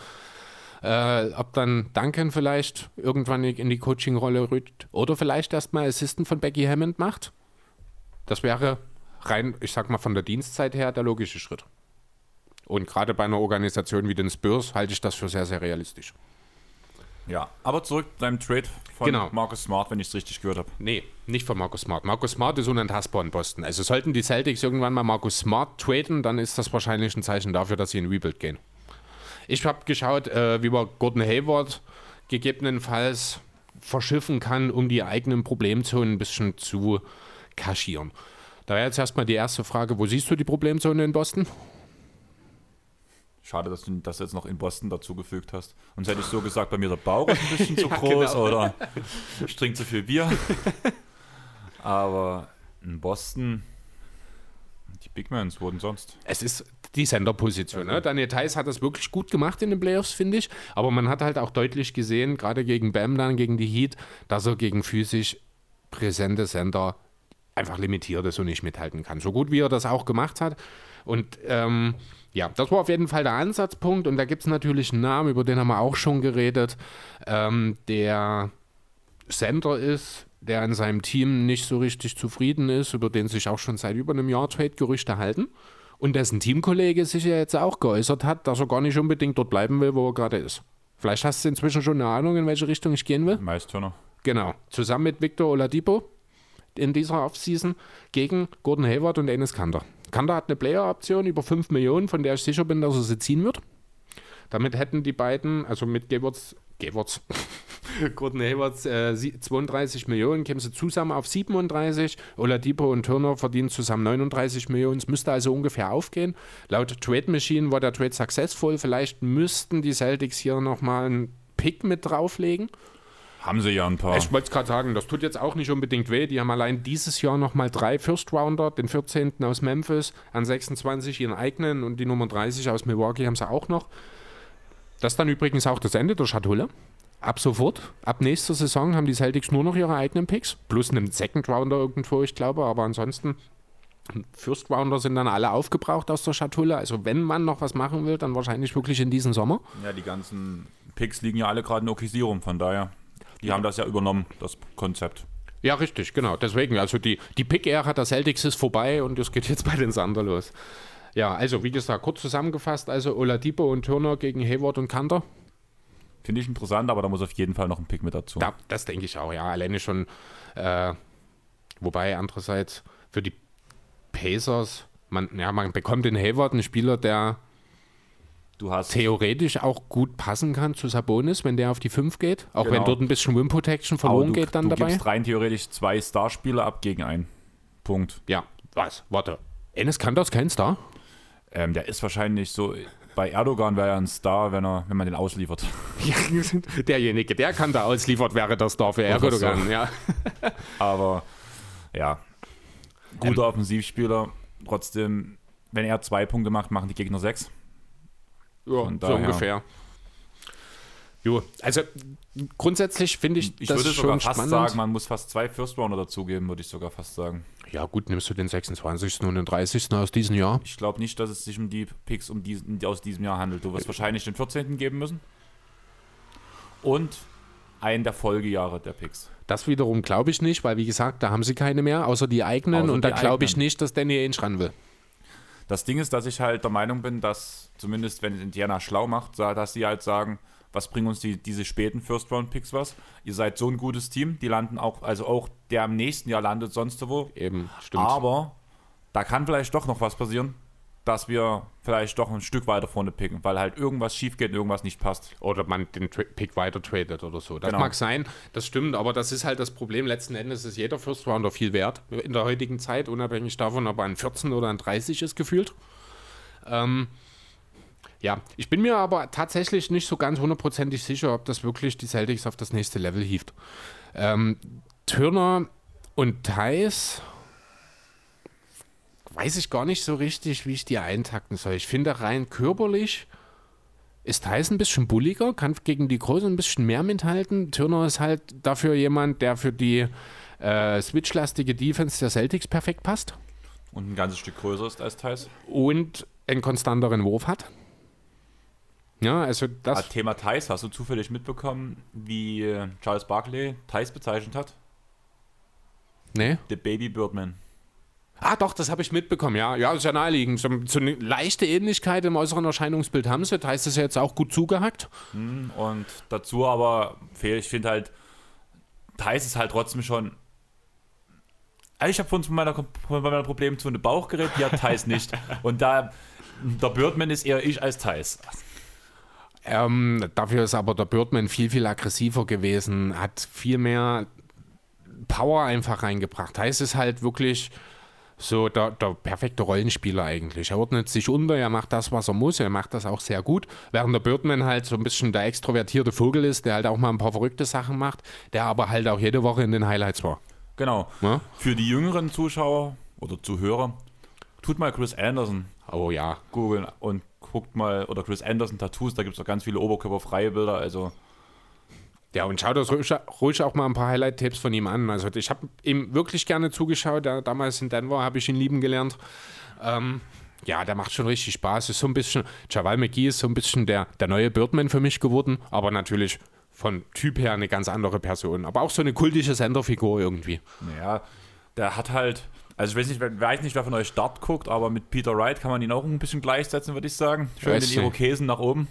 Äh, ob dann Duncan vielleicht irgendwann in die Coaching-Rolle rückt oder vielleicht erstmal Assistant von Becky Hammond macht. Das wäre rein, ich sag mal, von der Dienstzeit her der logische Schritt. Und gerade bei einer Organisation wie den Spurs halte ich das für sehr, sehr realistisch. Ja, aber zurück zu deinem Trade von genau. Marcus Smart, wenn ich es richtig gehört habe. Nee, nicht von Marcus Smart. Marcus Smart ist unantastbar in Boston. Also sollten die Celtics irgendwann mal Marcus Smart traden, dann ist das wahrscheinlich ein Zeichen dafür, dass sie in Rebuild gehen. Ich habe geschaut, äh, wie man Gordon Hayward gegebenenfalls verschiffen kann, um die eigenen Problemzonen ein bisschen zu kaschieren. Da wäre jetzt erstmal die erste Frage, wo siehst du die Problemzone in Boston? Schade, dass du das jetzt noch in Boston dazugefügt hast. Und hätte ich so gesagt, bei mir der Bauch ist ein bisschen zu groß genau. oder ich trinke zu viel Bier. Aber in Boston, die Big Mans wurden sonst. Es ist die Senderposition. Ne? Daniel Theiss hat das wirklich gut gemacht in den Playoffs, finde ich. Aber man hat halt auch deutlich gesehen, gerade gegen Bam dann, gegen die Heat, dass er gegen physisch präsente Sender einfach limitiert ist und nicht mithalten kann. So gut wie er das auch gemacht hat. Und ähm, ja, das war auf jeden Fall der Ansatzpunkt. Und da gibt es natürlich einen Namen, über den haben wir auch schon geredet, ähm, der Center ist, der in seinem Team nicht so richtig zufrieden ist, über den sich auch schon seit über einem Jahr Trade-Gerüchte halten. Und dessen Teamkollege sich ja jetzt auch geäußert hat, dass er gar nicht unbedingt dort bleiben will, wo er gerade ist. Vielleicht hast du inzwischen schon eine Ahnung, in welche Richtung ich gehen will. Meistturner. Genau. Zusammen mit Victor Oladipo in dieser Offseason gegen Gordon Hayward und Enes Kanter. Kanter hat eine Player-Option über 5 Millionen, von der ich sicher bin, dass er sie ziehen wird. Damit hätten die beiden, also mit Gewertz, Gewertz, Gordon Hayward äh, 32 Millionen, kämen sie zusammen auf 37. Oladipo und Turner verdienen zusammen 39 Millionen. Es müsste also ungefähr aufgehen. Laut Trade Machine war der Trade successful. Vielleicht müssten die Celtics hier nochmal einen Pick mit drauflegen. Haben sie ja ein paar. Ich wollte es gerade sagen, das tut jetzt auch nicht unbedingt weh. Die haben allein dieses Jahr nochmal drei First Rounder, den 14. aus Memphis, an 26 ihren eigenen und die Nummer 30 aus Milwaukee haben sie auch noch. Das ist dann übrigens auch das Ende der Schatulle. Ab sofort, ab nächster Saison haben die Celtics nur noch ihre eigenen Picks, plus einen Second Rounder irgendwo, ich glaube, aber ansonsten First Rounder sind dann alle aufgebraucht aus der Schatulle. Also wenn man noch was machen will, dann wahrscheinlich wirklich in diesem Sommer. Ja, die ganzen Picks liegen ja alle gerade in OKC rum, von daher. Die haben das ja übernommen, das Konzept. Ja, richtig, genau. Deswegen, also die, die Pick-Ära der Celtics ist vorbei und es geht jetzt bei den Sander los. Ja, also wie gesagt, kurz zusammengefasst, also Oladipo und Turner gegen Hayward und Kanter. Finde ich interessant, aber da muss auf jeden Fall noch ein Pick mit dazu. Da, das denke ich auch, ja. Alleine schon, äh, wobei andererseits für die Pacers, man, ja, man bekommt in Hayward einen Spieler, der Du hast theoretisch auch gut passen kann zu Sabonis, wenn der auf die 5 geht. Auch wenn Genau. dort ein bisschen Wim Protection verloren du, geht dann du dabei. gibst rein theoretisch zwei Starspieler ab gegen einen. Punkt. Ja, was? Warte. Enes Kanter ist kein Star? Ähm, der ist wahrscheinlich so. Bei Erdogan wäre er ein Star, wenn, er, wenn man den ausliefert. Derjenige, der Kanter ausliefert, wäre das Star für so. Erdogan. Ja. Aber ja, guter Offensivspieler. Trotzdem, wenn er zwei Punkte macht, machen die Gegner sechs. Ja, Von so ungefähr. Jo, also grundsätzlich finde ich, Ich das würde schon sogar fast spannend. sagen, man muss fast zwei First Rounder dazugeben, würde ich sogar fast sagen. ja gut, nimmst du den 26. und den 30. aus diesem Jahr? Ich glaube nicht, dass es sich um die Picks um diesen, aus diesem Jahr handelt. Du wirst wahrscheinlich den 14. geben müssen. Und einen der Folgejahre der Picks. Das wiederum glaube ich nicht, weil wie gesagt, da haben sie keine mehr, außer die eigenen. Außer und da die glaube ich nicht, dass Danny Ainge ran will. Das Ding ist, dass ich halt der Meinung bin, dass zumindest wenn Indiana schlau macht, dass sie halt sagen, was bringen uns die, diese späten First-Round-Picks was? Ihr seid so ein gutes Team, die landen auch, also auch der im nächsten Jahr landet sonst wo. Eben, stimmt. Aber da kann vielleicht doch noch was passieren, dass wir vielleicht doch ein Stück weiter vorne picken, weil halt irgendwas schief geht und irgendwas nicht passt. Oder man den Tra Pick weiter tradet oder so. Das Genau. mag sein, das stimmt, aber das ist halt das Problem. Letzten Endes ist jeder First Rounder viel wert in der heutigen Zeit, unabhängig davon, ob er ein 14 oder ein 30 ist, gefühlt. Ähm, ja, ich bin mir aber tatsächlich nicht so ganz hundertprozentig sicher, ob das wirklich die Celtics auf das nächste Level hieft. Ähm, Turner und Thais weiß ich gar nicht so richtig, wie ich die eintakten soll. Ich finde rein körperlich ist Thais ein bisschen bulliger, kann gegen die Großen ein bisschen mehr mithalten. Turner ist halt dafür jemand, der für die äh, switchlastige Defense der Celtics perfekt passt Und ein ganzes Stück größer ist als Thais. und einen konstanteren Wurf hat. Ja, also das. Ah, Thema Thais, hast du zufällig mitbekommen, wie Charles Barkley Thais bezeichnet hat? nee. The Baby Birdman. Ah, doch, das habe ich mitbekommen, ja. Ja, ist ja naheliegend. So, so eine leichte Ähnlichkeit im äußeren Erscheinungsbild haben sie. Da heißt es ja jetzt auch gut zugehackt. Und dazu aber ich finde halt, Thais ist halt trotzdem schon. Also Ich habe von meiner, von meiner Problemzone Bauch geredet, die hat Thais nicht. Und da, der Birdman ist eher ich als Thais. Ähm, dafür ist aber der Birdman viel, viel aggressiver gewesen, hat viel mehr Power einfach reingebracht. Heißt es halt wirklich so der, der perfekte Rollenspieler eigentlich. Er ordnet sich unter, er macht das, was er muss, er macht das auch sehr gut. Während der Birdman halt so ein bisschen der extrovertierte Vogel ist, der halt auch mal ein paar verrückte Sachen macht, der aber halt auch jede Woche in den Highlights war. Genau. Ja? Für die jüngeren Zuschauer oder Zuhörer, tut mal Chris Anderson Oh ja. googeln und guckt mal, oder Chris Anderson Tattoos, da gibt es auch ganz viele oberkörperfreie Bilder, also Ja, und schaut euch ruhig, ruhig auch mal ein paar Highlight-Tapes von ihm an. Also ich habe ihm wirklich gerne zugeschaut. Ja, damals in Denver habe ich ihn lieben gelernt. Ähm, ja, der macht schon richtig Spaß. Ist so ein bisschen, Javal McGee ist so ein bisschen der, der neue Birdman für mich geworden, aber natürlich von Typ her eine ganz andere Person. Aber auch so eine kultische Senderfigur irgendwie. Naja, der hat halt, also ich weiß nicht, wer, weiß nicht, wer von euch Start guckt, aber mit Peter Wright kann man ihn auch ein bisschen gleichsetzen, würde ich sagen. Schön den. Irokesen nach oben.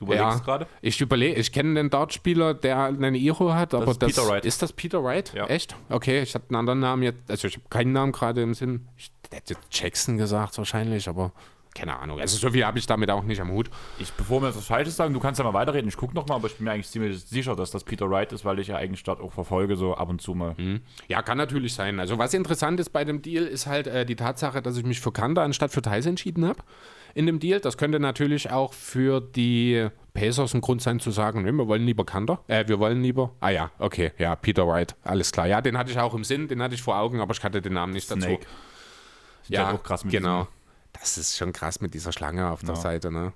Du überlegst Ja, gerade? ich überlege, ich kenne den Dartspieler, der einen Iro hat, aber ist das, Peter Wright. ist das Peter Wright? Ja. Echt? Okay, ich hatte einen anderen Namen jetzt, also ich habe keinen Namen gerade im Sinn. Ich hätte jetzt Jackson gesagt wahrscheinlich, aber keine Ahnung. Also so viel habe ich damit auch nicht am Hut. Ich, bevor wir jetzt was Falsches sagen, du kannst ja mal weiterreden. Ich gucke nochmal, aber ich bin mir eigentlich ziemlich sicher, dass das Peter Wright ist, weil ich ja eigentlich Start auch verfolge, so ab und zu mal. Ja, kann natürlich sein. Also was interessant ist bei dem Deal, ist halt äh, die Tatsache, dass ich mich für Kanda anstatt für Thais entschieden habe in dem Deal. Das könnte natürlich auch für die Pacers ein Grund sein zu sagen, nee, wir wollen lieber Kanda. Äh, wir wollen lieber. Ah ja, okay, ja, Peter Wright, alles klar. Ja, den hatte ich auch im Sinn, den hatte ich vor Augen, aber ich hatte den Namen nicht dazu. Snake. Sind Ja, halt auch krass mit genau. Das ist schon krass mit dieser Schlange auf der Ja. Seite, ne?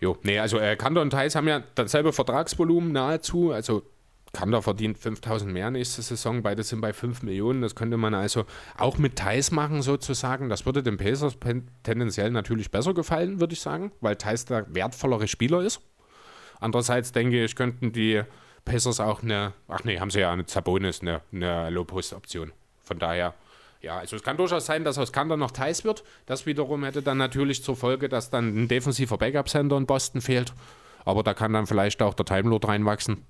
Jo, nee, also äh, Kanda und Thais haben ja dasselbe Vertragsvolumen nahezu. Also Kanda verdient 5000 mehr nächste Saison, beide sind bei 5 Millionen. Das könnte man also auch mit Thais machen, sozusagen. Das würde den Pacers tendenziell natürlich besser gefallen, würde ich sagen, weil Thais der wertvollere Spieler ist. Andererseits denke ich, könnten die Pacers auch eine, ach nee, haben sie ja eine Zabonis, eine, eine Low-Post-Option. Von daher, ja, also es kann durchaus sein, dass aus Kanter noch Thais wird. Das wiederum hätte dann natürlich zur Folge, dass dann ein defensiver Backup-Center in Boston fehlt. Aber da kann dann vielleicht auch der Time Lord reinwachsen.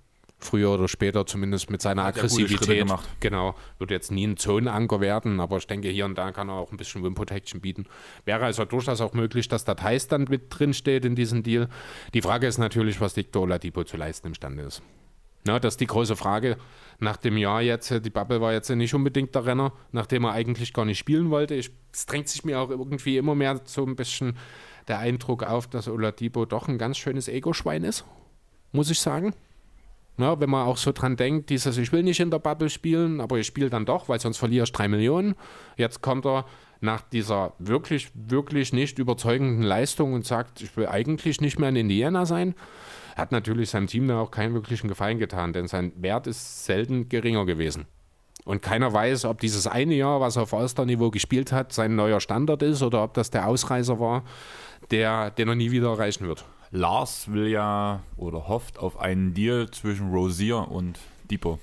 Früher oder später, zumindest mit seiner Hat Aggressivität. gemacht. Genau, wird jetzt nie ein Zonenanker werden, aber ich denke, hier und da kann er auch ein bisschen Wim Protection bieten. Wäre also durchaus auch möglich, dass der Thais dann mit drin steht in diesem Deal. Die Frage ist natürlich, was Victor Oladipo zu leisten imstande ist. Na, das ist die große Frage. Nach dem Jahr jetzt, die Bubble war jetzt nicht unbedingt der Renner, nachdem er eigentlich gar nicht spielen wollte. Es drängt sich mir auch irgendwie immer mehr so ein bisschen der Eindruck auf, dass Oladipo doch ein ganz schönes Ego-Schwein ist, muss ich sagen. Na, wenn man auch so dran denkt, dieses, ich will nicht in der Bubble spielen, aber ich spiele dann doch, weil sonst verliere ich drei Millionen. Jetzt kommt er nach dieser wirklich, wirklich nicht überzeugenden Leistung und sagt, ich will eigentlich nicht mehr in Indiana sein. Hat natürlich seinem Team da auch keinen wirklichen Gefallen getan, denn sein Wert ist selten geringer gewesen. Und keiner weiß, ob dieses eine Jahr, was er auf All-Star-Niveau gespielt hat, sein neuer Standard ist oder ob das der Ausreißer war, der, den er nie wieder erreichen wird. Lars will ja oder hofft auf einen Deal zwischen Rosier und Depot.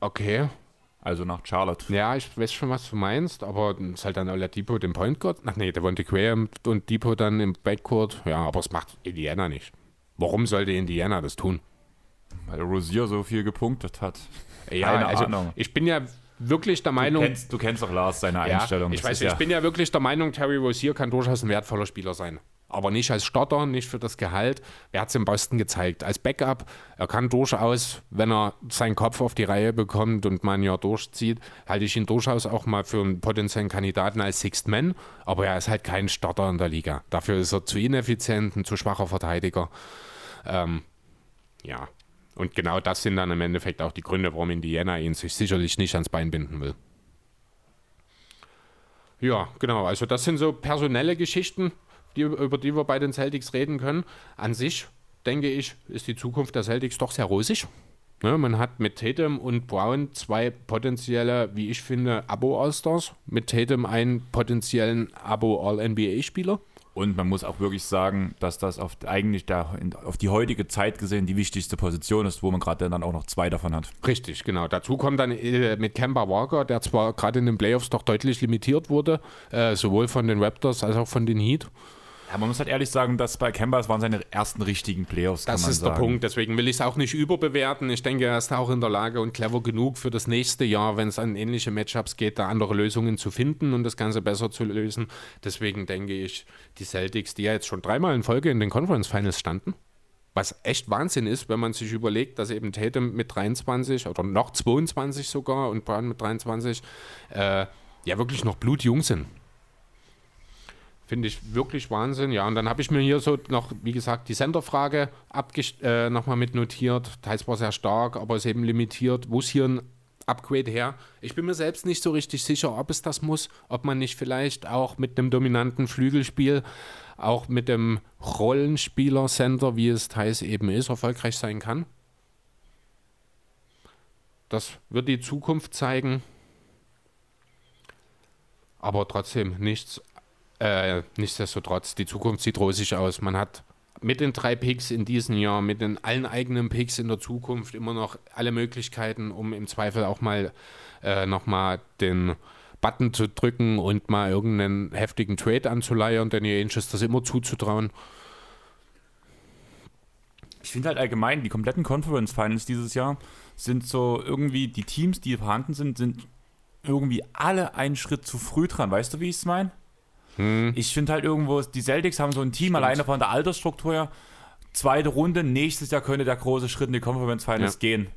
Okay, Also nach Charlotte. Ja, ich weiß schon, was du meinst, aber es ist halt dann Oladipo den Point Guard. Ach nee, der wollte Graham und Depot dann im Backcourt. Ja, aber es macht Indiana nicht. Warum sollte Indiana das tun? Weil Rosier so viel gepunktet hat. Ja, Keine also Ahnung. ich bin ja wirklich der Du Meinung. kennst, du kennst doch Lars, seine ja, Einstellung. ich Das weiß, ich bin ja wirklich der Meinung, Terry Rozier kann durchaus ein wertvoller Spieler sein. Aber nicht als Starter, nicht für das Gehalt. Er hat es in Boston gezeigt. Als Backup, er kann durchaus, wenn er seinen Kopf auf die Reihe bekommt und man ja durchzieht, halte ich ihn durchaus auch mal für einen potenziellen Kandidaten als Sixth Man. Aber er ist halt kein Starter in der Liga. Dafür ist er zu ineffizient, ein zu schwacher Verteidiger. Ähm, ja. Und genau das sind dann im Endeffekt auch die Gründe, warum Indiana ihn sich sicherlich nicht ans Bein binden will. Ja, genau. Also das sind so personelle Geschichten, die, über die wir bei den Celtics reden können. An sich, denke ich, ist die Zukunft der Celtics doch sehr rosig. Ne, man hat mit Tatum und Brown zwei potenzielle, wie ich finde, Abo-Allstars. Mit Tatum einen potenziellen Abo-All-NBA-Spieler. Und man muss auch wirklich sagen, dass das auf eigentlich der, auf die heutige Zeit gesehen die wichtigste Position ist, wo man gerade dann auch noch zwei davon hat. Richtig, genau. Dazu kommt dann äh, mit Kemba Walker, der zwar gerade in den Playoffs doch deutlich limitiert wurde, äh, sowohl von den Raptors als auch von den Heat. Ja, man muss halt ehrlich sagen, dass bei Kemba es waren seine ersten richtigen Playoffs. Das ist sagen. der Punkt, deswegen will ich es auch nicht überbewerten. Ich denke, er ist auch in der Lage und clever genug für das nächste Jahr, wenn es an ähnliche Matchups geht, da andere Lösungen zu finden und das Ganze besser zu lösen. Deswegen denke ich, die Celtics, die ja jetzt schon dreimal in Folge in den Conference Finals standen, Was echt Wahnsinn ist, wenn man sich überlegt, dass eben Tatum mit 23 oder noch 22 sogar und Brown mit 23 äh, ja wirklich noch blutjung sind. Finde ich wirklich Wahnsinn. Ja, und dann habe ich mir hier so noch, wie gesagt, die Senderfrage äh, nochmal mit notiert. Teils war sehr stark, aber ist eben limitiert. Wo ist hier ein Upgrade her? Ich bin mir selbst nicht so richtig sicher, ob es das muss, ob man nicht vielleicht auch mit einem dominanten Flügelspiel, auch mit dem Rollenspieler-Center, wie es teils eben ist, erfolgreich sein kann. Das wird die Zukunft zeigen. Aber trotzdem nichts äh, nichtsdestotrotz, die Zukunft sieht rosig aus. Man hat mit den drei Picks in diesem Jahr, mit den allen eigenen Picks in der Zukunft immer noch alle Möglichkeiten, um im Zweifel auch mal äh, nochmal den Button zu drücken und mal irgendeinen heftigen Trade anzuleiern, denn ihr Angels das immer zuzutrauen. Ich finde halt allgemein, die kompletten Conference Finals dieses Jahr sind so irgendwie, die Teams, die vorhanden sind, sind irgendwie alle einen Schritt zu früh dran. Weißt du, wie ich es meine? Hm. Ich finde halt irgendwo, die Celtics haben so ein Team Stimmt. alleine von der Altersstruktur her. Zweite Runde, nächstes Jahr könnte der große Schritt in die Conference Finals ja. gehen.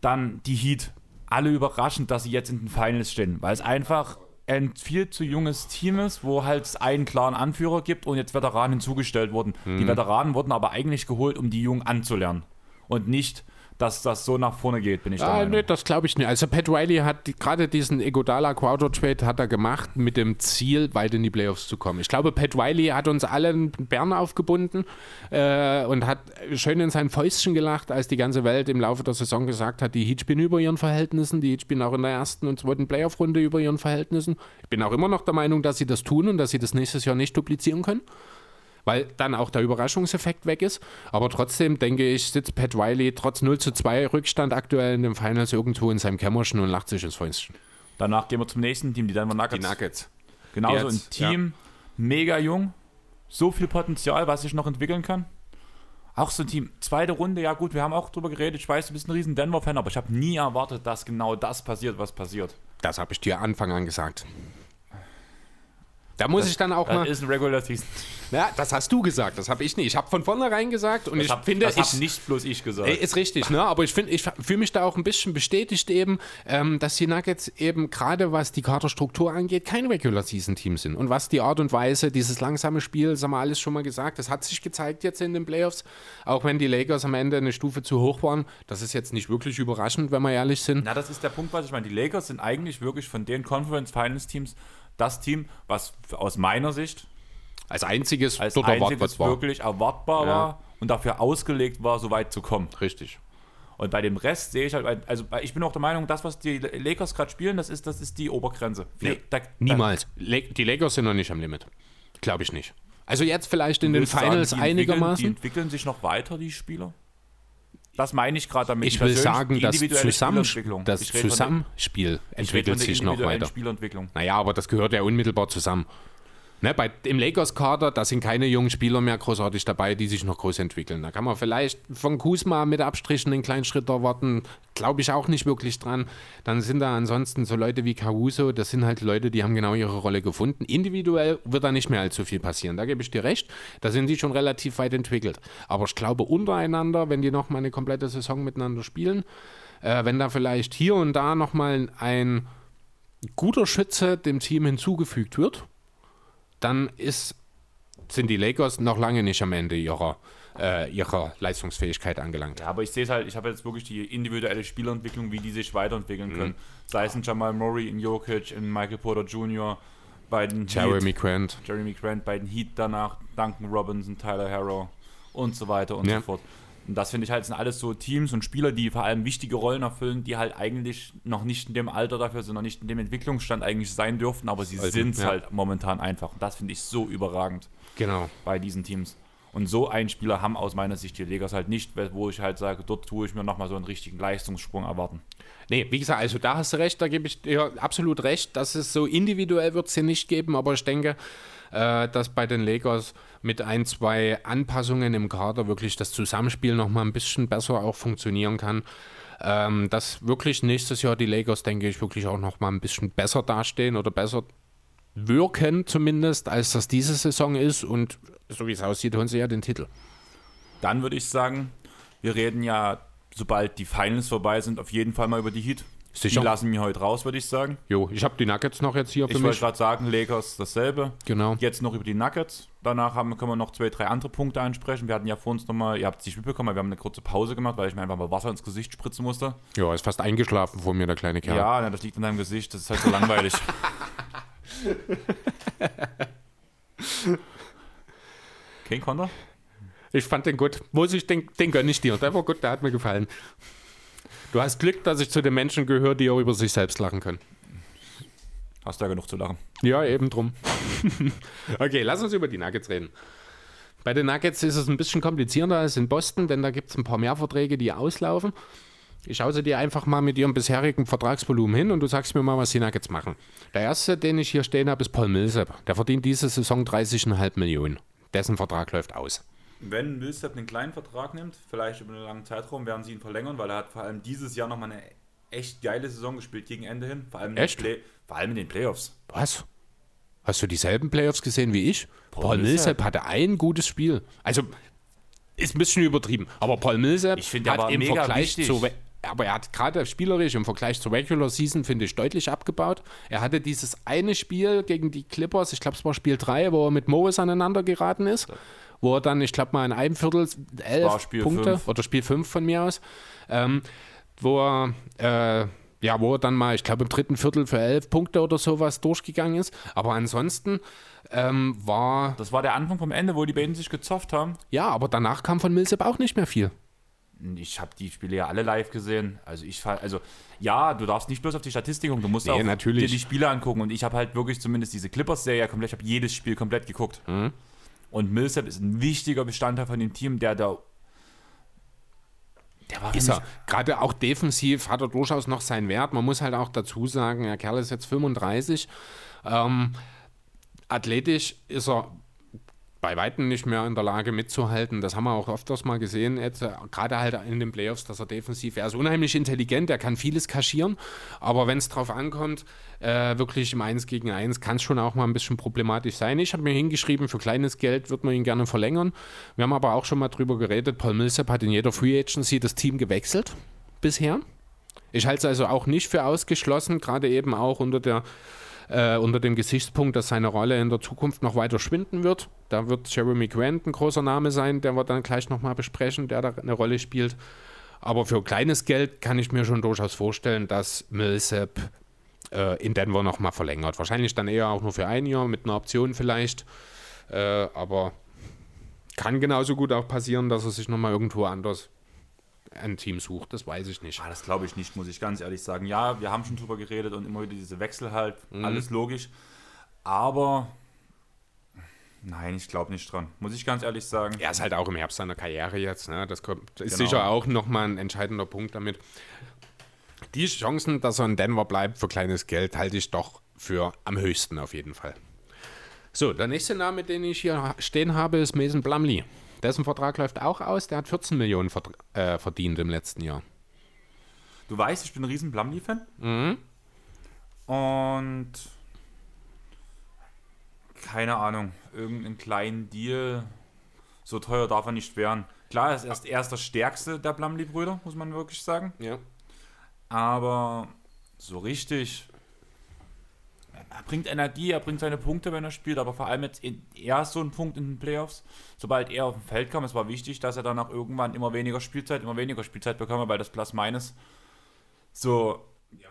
Dann die Heat. Alle überraschend, dass sie jetzt in den Finals stehen, weil es einfach ein viel zu junges Team ist, wo halt einen klaren Anführer gibt und jetzt Veteranen hinzugestellt wurden. Hm. Die Veteranen wurden aber eigentlich geholt, um die Jungen anzulernen und nicht dass das so nach vorne geht, bin ich ah, Nee, das glaube ich nicht. Also Pat Riley hat die, gerade diesen Egodala Crowder Trade hat er gemacht mit dem Ziel, weit in die Playoffs zu kommen. Ich glaube, Pat Riley hat uns allen Bern aufgebunden äh, und hat schön in sein Fäustchen gelacht, als die ganze Welt im Laufe der Saison gesagt hat, die Heat spielen über ihren Verhältnissen, die Heat spielen auch in der ersten und zweiten Playoff-Runde über ihren Verhältnissen. Ich bin auch immer noch der Meinung, dass sie das tun und dass sie das nächstes Jahr nicht duplizieren können weil dann auch der Überraschungseffekt weg ist. Aber trotzdem denke ich, sitzt Pat Riley trotz 0 zu 2 Rückstand aktuell in den Finals irgendwo in seinem Kämmerchen und lacht sich ins Fäustchen. Danach gehen wir zum nächsten Team, die Denver Nuggets. Die Nuggets. Genauso ein Team, ja. mega jung, so viel Potenzial, was sich noch entwickeln kann. Auch so ein Team, zweite Runde, ja gut, wir haben auch drüber geredet. Ich weiß, du bist ein riesen Denver-Fan, aber ich habe nie erwartet, dass genau das passiert, was passiert. Das habe ich dir Anfang an gesagt. Da muss das, ich dann auch das mal. Das ist ein Regular Season. Ja, das hast du gesagt, das habe ich nicht. Ich habe von vornherein gesagt und das ich hab, finde, das habe nicht bloß ich gesagt. Ist richtig, ne? Aber ich finde, ich fühle mich da auch ein bisschen bestätigt eben, ähm, dass die Nuggets eben gerade was die Kaderstruktur angeht, kein Regular Season Team sind und was die Art und Weise, dieses langsame Spiel, das haben wir alles schon mal gesagt, das hat sich gezeigt jetzt in den Playoffs, auch wenn die Lakers am Ende eine Stufe zu hoch waren. Das ist jetzt nicht wirklich überraschend, wenn wir ehrlich sind. Na, das ist der Punkt, was ich meine. Die Lakers sind eigentlich wirklich von den Conference Finals Teams das Team, was aus meiner Sicht als einziges als einziges erwartbar wirklich erwartbar ja. war und dafür ausgelegt war, so weit zu kommen. Richtig. Und bei dem Rest sehe ich halt, also ich bin auch der Meinung, das, was die Lakers gerade spielen, das ist, das ist die Obergrenze. Nee, da, da, niemals. die Lakers sind noch nicht am Limit. Glaube ich nicht. Also jetzt vielleicht in den Finals sagen, einigermaßen. Die entwickeln sich noch weiter, die Spieler? Das meine ich gerade damit. Ich will sagen, das, Zusammenspiel, das Zusammenspiel entwickelt sich noch weiter. Naja, aber das gehört ja unmittelbar zusammen. Ne, bei, Im Lakers-Kader, da sind keine jungen Spieler mehr großartig dabei, die sich noch groß entwickeln. Da kann man vielleicht von Kusma mit Abstrichen einen kleinen Schritt erwarten. Glaube ich auch nicht wirklich dran. Dann sind da ansonsten so Leute wie Caruso, das sind halt Leute, die haben genau ihre Rolle gefunden. Individuell wird da nicht mehr allzu viel passieren. Da gebe ich dir recht. Da sind die schon relativ weit entwickelt. Aber ich glaube, untereinander, wenn die noch mal eine komplette Saison miteinander spielen, äh, wenn da vielleicht hier und da noch mal ein guter Schütze dem Team hinzugefügt wird, dann ist, sind die Lakers noch lange nicht am Ende ihrer, äh, ihrer Leistungsfähigkeit angelangt. Ja, aber ich sehe es halt, ich habe jetzt wirklich die individuelle Spielerentwicklung, wie die sich weiterentwickeln mhm. können. Sei es in Jamal Murray, in Jokic, in Michael Porter Jr., bei den Jeremy Heat, Grant. Jeremy Grant, bei den Heat danach, Duncan Robinson, Tyler Harrow und so weiter und ja. so fort. Und das finde ich halt sind alles so Teams und Spieler, die vor allem wichtige Rollen erfüllen, die halt eigentlich noch nicht in dem Alter dafür sind, noch nicht in dem Entwicklungsstand eigentlich sein dürften, aber sie also, sind es ja. halt momentan einfach. Und das finde ich so überragend. Genau. Bei diesen Teams. Und so einen Spieler haben aus meiner Sicht die Lakers halt nicht, wo ich halt sage, dort tue ich mir nochmal so einen richtigen Leistungssprung erwarten. Nee, wie gesagt, also da hast du recht, da gebe ich dir absolut recht, dass es so individuell wird es hier nicht geben, aber ich denke, äh, dass bei den Lakers mit ein, zwei Anpassungen im Kader wirklich das Zusammenspiel nochmal ein bisschen besser auch funktionieren kann. Ähm, dass wirklich nächstes Jahr die Lakers, denke ich, wirklich auch nochmal ein bisschen besser dastehen oder besser wirken zumindest, als das diese Saison ist. Und so wie es aussieht, holen sie ja den Titel. Dann würde ich sagen, wir reden ja, sobald die Finals vorbei sind, auf jeden Fall mal über die Heat. Sicher. Die lassen wir heute raus, würde ich sagen. Jo, ich habe die Nuggets noch jetzt hier für Ich wollte mich. gerade sagen, Lakers dasselbe. Genau. Jetzt noch über die Nuggets. Danach haben, können wir noch zwei, drei andere Punkte ansprechen. Wir hatten ja vor uns nochmal, ihr habt es nicht mitbekommen, wir haben eine kurze Pause gemacht, weil ich mir einfach mal Wasser ins Gesicht spritzen musste. Ja, ist fast eingeschlafen vor mir, der kleine Kerl. Ja, das liegt an deinem Gesicht, das ist halt so langweilig. Kein Konter? Ich fand den gut. Muss ich, den, den gönne ich dir. Der war gut, der hat mir gefallen. Du hast Glück, dass ich zu den Menschen gehöre, die auch über sich selbst lachen können. Hast du ja genug zu lachen. Ja, eben drum. okay, lass uns über die Nuggets reden. Bei den Nuggets ist es ein bisschen komplizierter als in Boston, denn da gibt es ein paar mehr Verträge, die auslaufen. Ich schaue sie dir einfach mal mit ihrem bisherigen Vertragsvolumen hin und du sagst mir mal, was die Nuggets machen. Der erste, den ich hier stehen habe, ist Paul Millsap. Der verdient diese Saison 30,5 Millionen. Dessen Vertrag läuft aus. Wenn Millsap einen kleinen Vertrag nimmt, vielleicht über einen langen Zeitraum, werden sie ihn verlängern, weil er hat vor allem dieses Jahr nochmal eine echt geile Saison gespielt gegen Ende hin. Vor allem, in den Echt? Vor allem in den Playoffs. Was? Hast du dieselben Playoffs gesehen wie ich? Paul, Paul Millsap Millsap hatte ein gutes Spiel. Also, ist ein bisschen übertrieben. Aber Paul Millsap Ich hat im Vergleich wichtig. zu... Aber er hat gerade spielerisch im Vergleich zur Regular Season, finde ich, deutlich abgebaut. Er hatte dieses eine Spiel gegen die Clippers, ich glaube, es war Spiel 3, wo er mit Morris aneinander geraten ist. Wo er dann, ich glaube mal, in einem Viertel elf Punkte fünf. oder Spiel 5 von mir aus, ähm, wo er, äh, ja, wo er dann mal, ich glaube, im dritten Viertel für elf Punkte oder sowas durchgegangen ist. Aber ansonsten ähm, war, Das war der Anfang vom Ende, wo die beiden sich gezofft haben. ja, aber danach kam von Millsap auch nicht mehr viel. Ich habe die Spiele ja alle live gesehen. Also ich also ja, du darfst nicht bloß auf die Statistik gucken, du musst Nee, auch natürlich. dir die Spiele angucken. Und ich habe halt wirklich zumindest diese Clippers-Serie komplett, ich habe jedes Spiel komplett geguckt. Mhm. Und Millsap ist ein wichtiger Bestandteil von dem Team, der da. Der war Ist er. Gerade auch defensiv hat er durchaus noch seinen Wert. Man muss halt auch dazu sagen, der Kerl ist jetzt 35. Ähm, athletisch ist er bei Weitem nicht mehr in der Lage mitzuhalten. Das haben wir auch öfters mal gesehen, jetzt, äh, gerade halt in den Playoffs, dass er defensiv, er ist unheimlich intelligent, er kann vieles kaschieren, aber wenn es drauf ankommt, äh, wirklich im 1 gegen 1, kann es schon auch mal ein bisschen problematisch sein. Ich habe mir hingeschrieben, für kleines Geld wird man ihn gerne verlängern. Wir haben aber auch schon mal drüber geredet, Paul Millsap hat in jeder Free Agency das Team gewechselt bisher. Ich halte es also auch nicht für ausgeschlossen, gerade eben auch unter, der, äh, unter dem Gesichtspunkt, dass seine Rolle in der Zukunft noch weiter schwinden wird. Da wird Jeremy Grant ein großer Name sein, der wir dann gleich nochmal besprechen, der da eine Rolle spielt. Aber für kleines Geld kann ich mir schon durchaus vorstellen, dass Millsap äh, in Denver nochmal verlängert. Wahrscheinlich dann eher auch nur für ein Jahr mit einer Option vielleicht. Äh, aber kann genauso gut auch passieren, dass er sich nochmal irgendwo anders ein Team sucht. Das weiß ich nicht. Ah, das glaube ich nicht, muss ich ganz ehrlich sagen. Ja, wir haben schon drüber geredet und immer wieder diese Wechsel halt, alles logisch. Aber nein, ich glaube nicht dran, muss ich ganz ehrlich sagen. Er ist halt auch im Herbst seiner Karriere jetzt. Ne? Das kommt, ist Genau. sicher auch nochmal ein entscheidender Punkt damit. Die Chancen, dass er in Denver bleibt für kleines Geld, halte ich doch für am höchsten auf jeden Fall. So, der nächste Name, den ich hier stehen habe, ist Mason Plumlee. Dessen Vertrag läuft auch aus. Der hat 14 Millionen äh, verdient im letzten Jahr. Du weißt, ich bin ein riesen Blumley-Fan. Und keine Ahnung, irgendeinen kleinen Deal, so teuer darf er nicht werden. Klar, er ist erst erst der stärkste der Blumley-Brüder, muss man wirklich sagen. Ja. Aber so richtig. Er bringt Energie, er bringt seine Punkte, wenn er spielt, aber vor allem jetzt in, er ist so ein Punkt in den Playoffs. Sobald er auf dem Feld kam, es war wichtig, dass er dann auch irgendwann immer weniger Spielzeit, immer weniger Spielzeit bekam, weil das Plus Minus so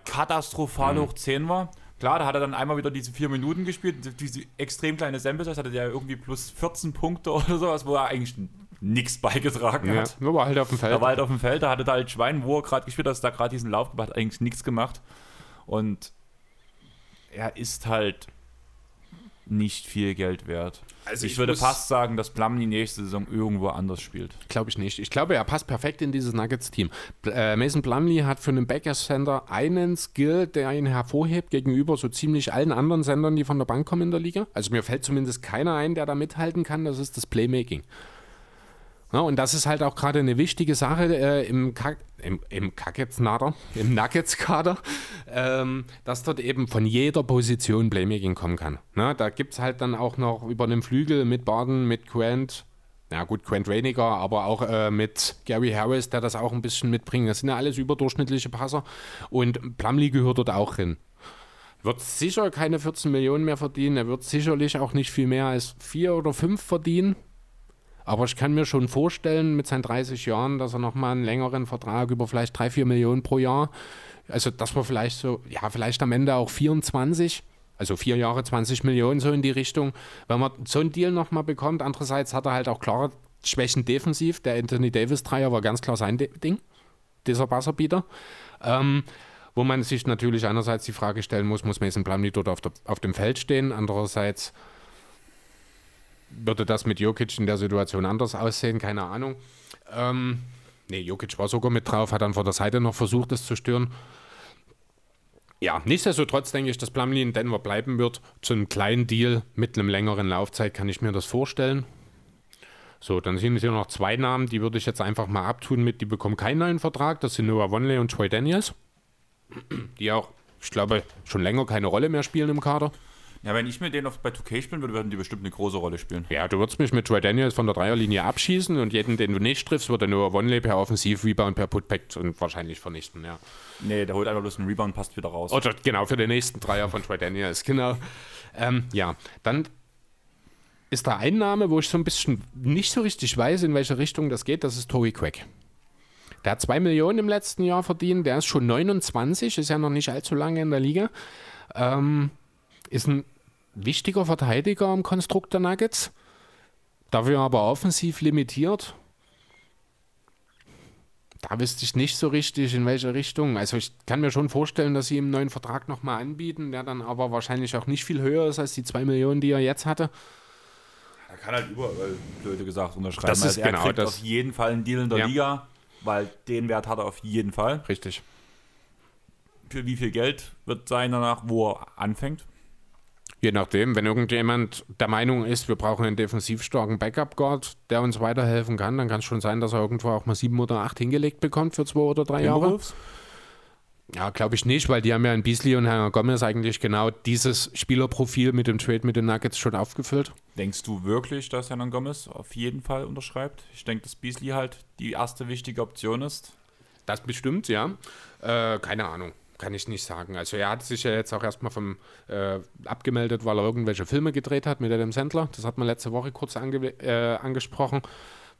katastrophal hoch 10 war. Klar, da hat er dann einmal wieder diese vier Minuten gespielt, diese extrem kleine Sample Size hatte der irgendwie plus 14 Punkte oder sowas, wo er eigentlich nichts beigetragen ja. hat. Nur war halt auf dem Feld. Er war halt auf dem Feld, da hatte da halt Schwein, wo er gerade gespielt hat, da gerade diesen Lauf gemacht, hat eigentlich nichts gemacht. Und er ist halt nicht viel Geld wert. Also ich, ich würde fast sagen, dass Plumlee nächste Saison irgendwo anders spielt. Glaube ich nicht. Ich glaube, er passt perfekt in dieses Nuggets-Team. Äh, Mason Plumlee hat für einen Backup-Sender einen Skill, der ihn hervorhebt gegenüber so ziemlich allen anderen Sendern, die von der Bank kommen in der Liga. Also mir fällt zumindest keiner ein, der da mithalten kann. Das ist das Playmaking. Ja, und das ist halt auch gerade eine wichtige Sache äh, im, Kack, im, im Nuggets-Nader, im Nuggets-Kader, ähm, dass dort eben von jeder Position Playmaking kommen kann. Na, da gibt es halt dann auch noch über einen Flügel mit Barden, mit Grant, ja gut, Quent Weniger, aber auch äh, mit Gary Harris, der das auch ein bisschen mitbringt. Das sind ja alles überdurchschnittliche Passer. Und Plumlee gehört dort auch hin. Wird sicher keine 14 Millionen mehr verdienen. Er wird sicherlich auch nicht viel mehr als vier oder fünf verdienen. Aber ich kann mir schon vorstellen, mit seinen 30 Jahren, dass er nochmal einen längeren Vertrag über vielleicht 3, 4 Millionen pro Jahr, also dass wir vielleicht so, ja, vielleicht am Ende auch 24, also vier Jahre 20 Millionen so in die Richtung, wenn man so einen Deal nochmal bekommt. Andererseits hat er halt auch klare Schwächen defensiv. Der Anthony Davis-Dreier war ganz klar sein Ding, dieser Buzzerbieter. Ähm, wo man sich natürlich einerseits die Frage stellen muss, muss Mason Plumlee dort auf, der, auf dem Feld stehen, andererseits würde das mit Jokic in der Situation anders aussehen, keine Ahnung. Ähm, ne, Jokic war sogar mit drauf, hat dann von der Seite noch versucht, das zu stören. Ja, nichtsdestotrotz denke ich, dass Plumlee in Denver bleiben wird. Zu einem kleinen Deal mit einem längeren Laufzeit kann ich mir das vorstellen. So, dann sind hier noch zwei Namen, die würde ich jetzt einfach mal abtun mit, die bekommen keinen neuen Vertrag. Das sind Noah Wonley und Troy Daniels. Die auch, ich glaube, schon länger keine Rolle mehr spielen im Kader. Ja, wenn ich mit denen auf, bei 2K spielen würde, würden die bestimmt eine große Rolle spielen. Ja, du würdest mich mit Troy Daniels von der Dreierlinie abschießen und jeden, den du nicht triffst, würde nur One-Lay per Offensiv-Rebound, per Putback und wahrscheinlich vernichten, ja. Nee, der holt einfach bloß einen Rebound, passt wieder raus. Oder genau, für den nächsten Dreier von Troy Daniels, genau. Ähm, ja, dann ist da ein Name, wo ich so ein bisschen nicht so richtig weiß, in welche Richtung das geht, das ist Tory Quack. Der hat 2 Millionen im letzten Jahr verdient, der ist schon 29, ist ja noch nicht allzu lange in der Liga. Ähm, ist ein wichtiger Verteidiger im Konstrukt der Nuggets, dafür aber offensiv limitiert. Da wüsste ich nicht so richtig, in welche Richtung. Also ich kann mir schon vorstellen, dass sie ihm einen neuen Vertrag nochmal anbieten, der dann aber wahrscheinlich auch nicht viel höher ist als die 2 Millionen, die er jetzt hatte. Er kann halt überall, blöde gesagt, unterschreiben. Das ist also er genau das. auf jeden Fall einen Deal in der Ja. Liga, weil den Wert hat er auf jeden Fall. Richtig. Für wie viel Geld wird sein danach, wo er anfängt? Je nachdem, wenn irgendjemand der Meinung ist, wir brauchen einen defensiv starken Backup-Guard, der uns weiterhelfen kann, dann kann es schon sein, dass er irgendwo auch mal sieben oder acht hingelegt bekommt für zwei oder drei Jahre. Ja, glaube ich nicht, weil die haben ja in Beasley und Herr Gomez eigentlich genau dieses Spielerprofil mit dem Trade mit den Nuggets schon aufgefüllt. Denkst du wirklich, dass Hernan Gomez auf jeden Fall unterschreibt? Ich denke, dass Beasley halt die erste wichtige Option ist. Das bestimmt, ja. Äh, keine Ahnung. Kann ich nicht sagen. Also er hat sich ja jetzt auch erstmal vom äh, abgemeldet, weil er irgendwelche Filme gedreht hat mit Adam Sandler. Das hat man letzte Woche kurz ange äh, angesprochen.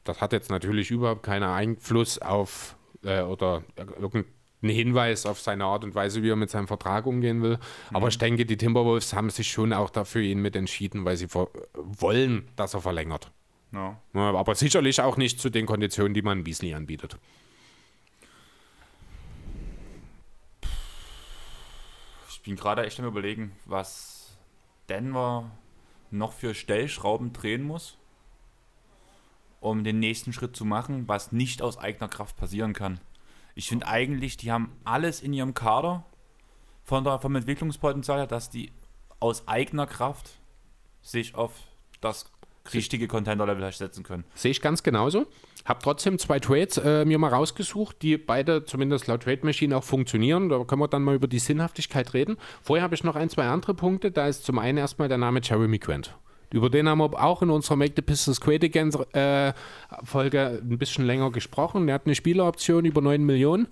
Das hat jetzt natürlich überhaupt keinen Einfluss auf äh, oder irgendeinen Hinweis auf seine Art und Weise, wie er mit seinem Vertrag umgehen will. Aber ich denke, die Timberwolves haben sich schon auch dafür ihn mit entschieden, weil sie wollen, dass er verlängert. Ja, aber sicherlich auch nicht zu den Konditionen, die man Beasley anbietet. Bin gerade echt am überlegen, was Denver noch für Stellschrauben drehen muss, um den nächsten Schritt zu machen, was nicht aus eigener Kraft passieren kann. Ich finde eigentlich, die haben alles in ihrem Kader von der, vom Entwicklungspotenzial her, dass die aus eigener Kraft sich auf das richtige Contender-Level setzen können. Sehe ich ganz genauso. Hab trotzdem zwei Trades äh, mir mal rausgesucht, die beide zumindest laut Trade Machine auch funktionieren. Da können wir dann mal über die Sinnhaftigkeit reden. Vorher habe ich noch ein, zwei andere Punkte. Da ist zum einen erstmal der Name Jeremy Grant. Über den haben wir auch in unserer Make the Pistons Great Again äh, Folge ein bisschen länger gesprochen. Der hat eine Spieleroption über 9 Millionen,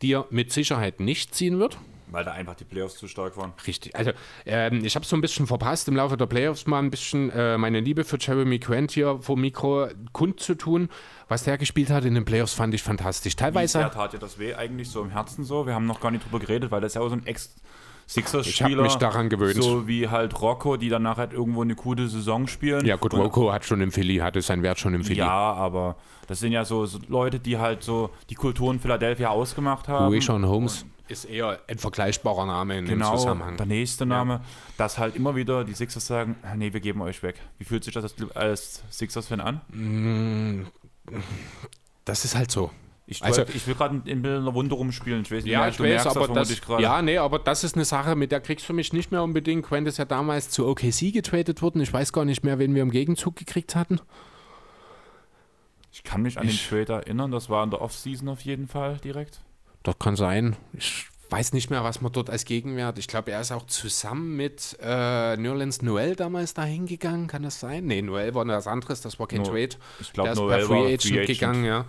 die er mit Sicherheit nicht ziehen wird. Weil da einfach die Playoffs zu stark waren. Richtig. Also, ähm, ich habe so ein bisschen verpasst, im Laufe der Playoffs mal ein bisschen äh, meine Liebe für Jeremy Grant hier vor Mikro kundzutun. Was der gespielt hat in den Playoffs, fand ich fantastisch. Wie Teilweise. sehr tat dir das weh eigentlich so im Herzen so? Wir haben noch gar nicht drüber geredet, weil das ist ja auch so ein ex sixers Ich hab spieler mich daran gewöhnt. So wie halt Rocco, die danach halt irgendwo eine gute Saison spielen. Ja, gut, Und- Rocco hat schon im Philly, hatte seinen Wert schon im Philly. Ja, aber das sind ja so, so Leute, die halt so die Kultur in Philadelphia ausgemacht haben. Rayshon Holmes ist eher ein vergleichbarer Name in dem Genau, Zusammenhang. der nächste Name, dass halt immer wieder die Sixers sagen, "Ah, nee, wir geben euch weg. Wie fühlt sich das als, als Sixers-Fan an? Das ist halt so. Ich, Also- ich will gerade in einer Wunde rumspielen. Ich weiß nicht, Ja, du ich weiß, merkst aber das, vermutlich gerade. ja, nee, aber das ist eine Sache, mit der kriegst du mich nicht mehr unbedingt. Quent ist ja damals zu OKC getradet worden. Ich weiß gar nicht mehr, wen wir im Gegenzug gekriegt hatten. Ich kann mich an Ich- den Trade erinnern, das war in der Offseason auf jeden Fall direkt. Das kann sein. Ich weiß nicht mehr, was man dort als Gegenwert. Ich glaube, er ist auch zusammen mit äh, Nerlens Noel damals dahin gegangen. Kann das sein? Nee, Noel war was anderes, das war kein No, Trade. ich glaub, Der ist Noel per war Free Free Agent Agent. gegangen, ja.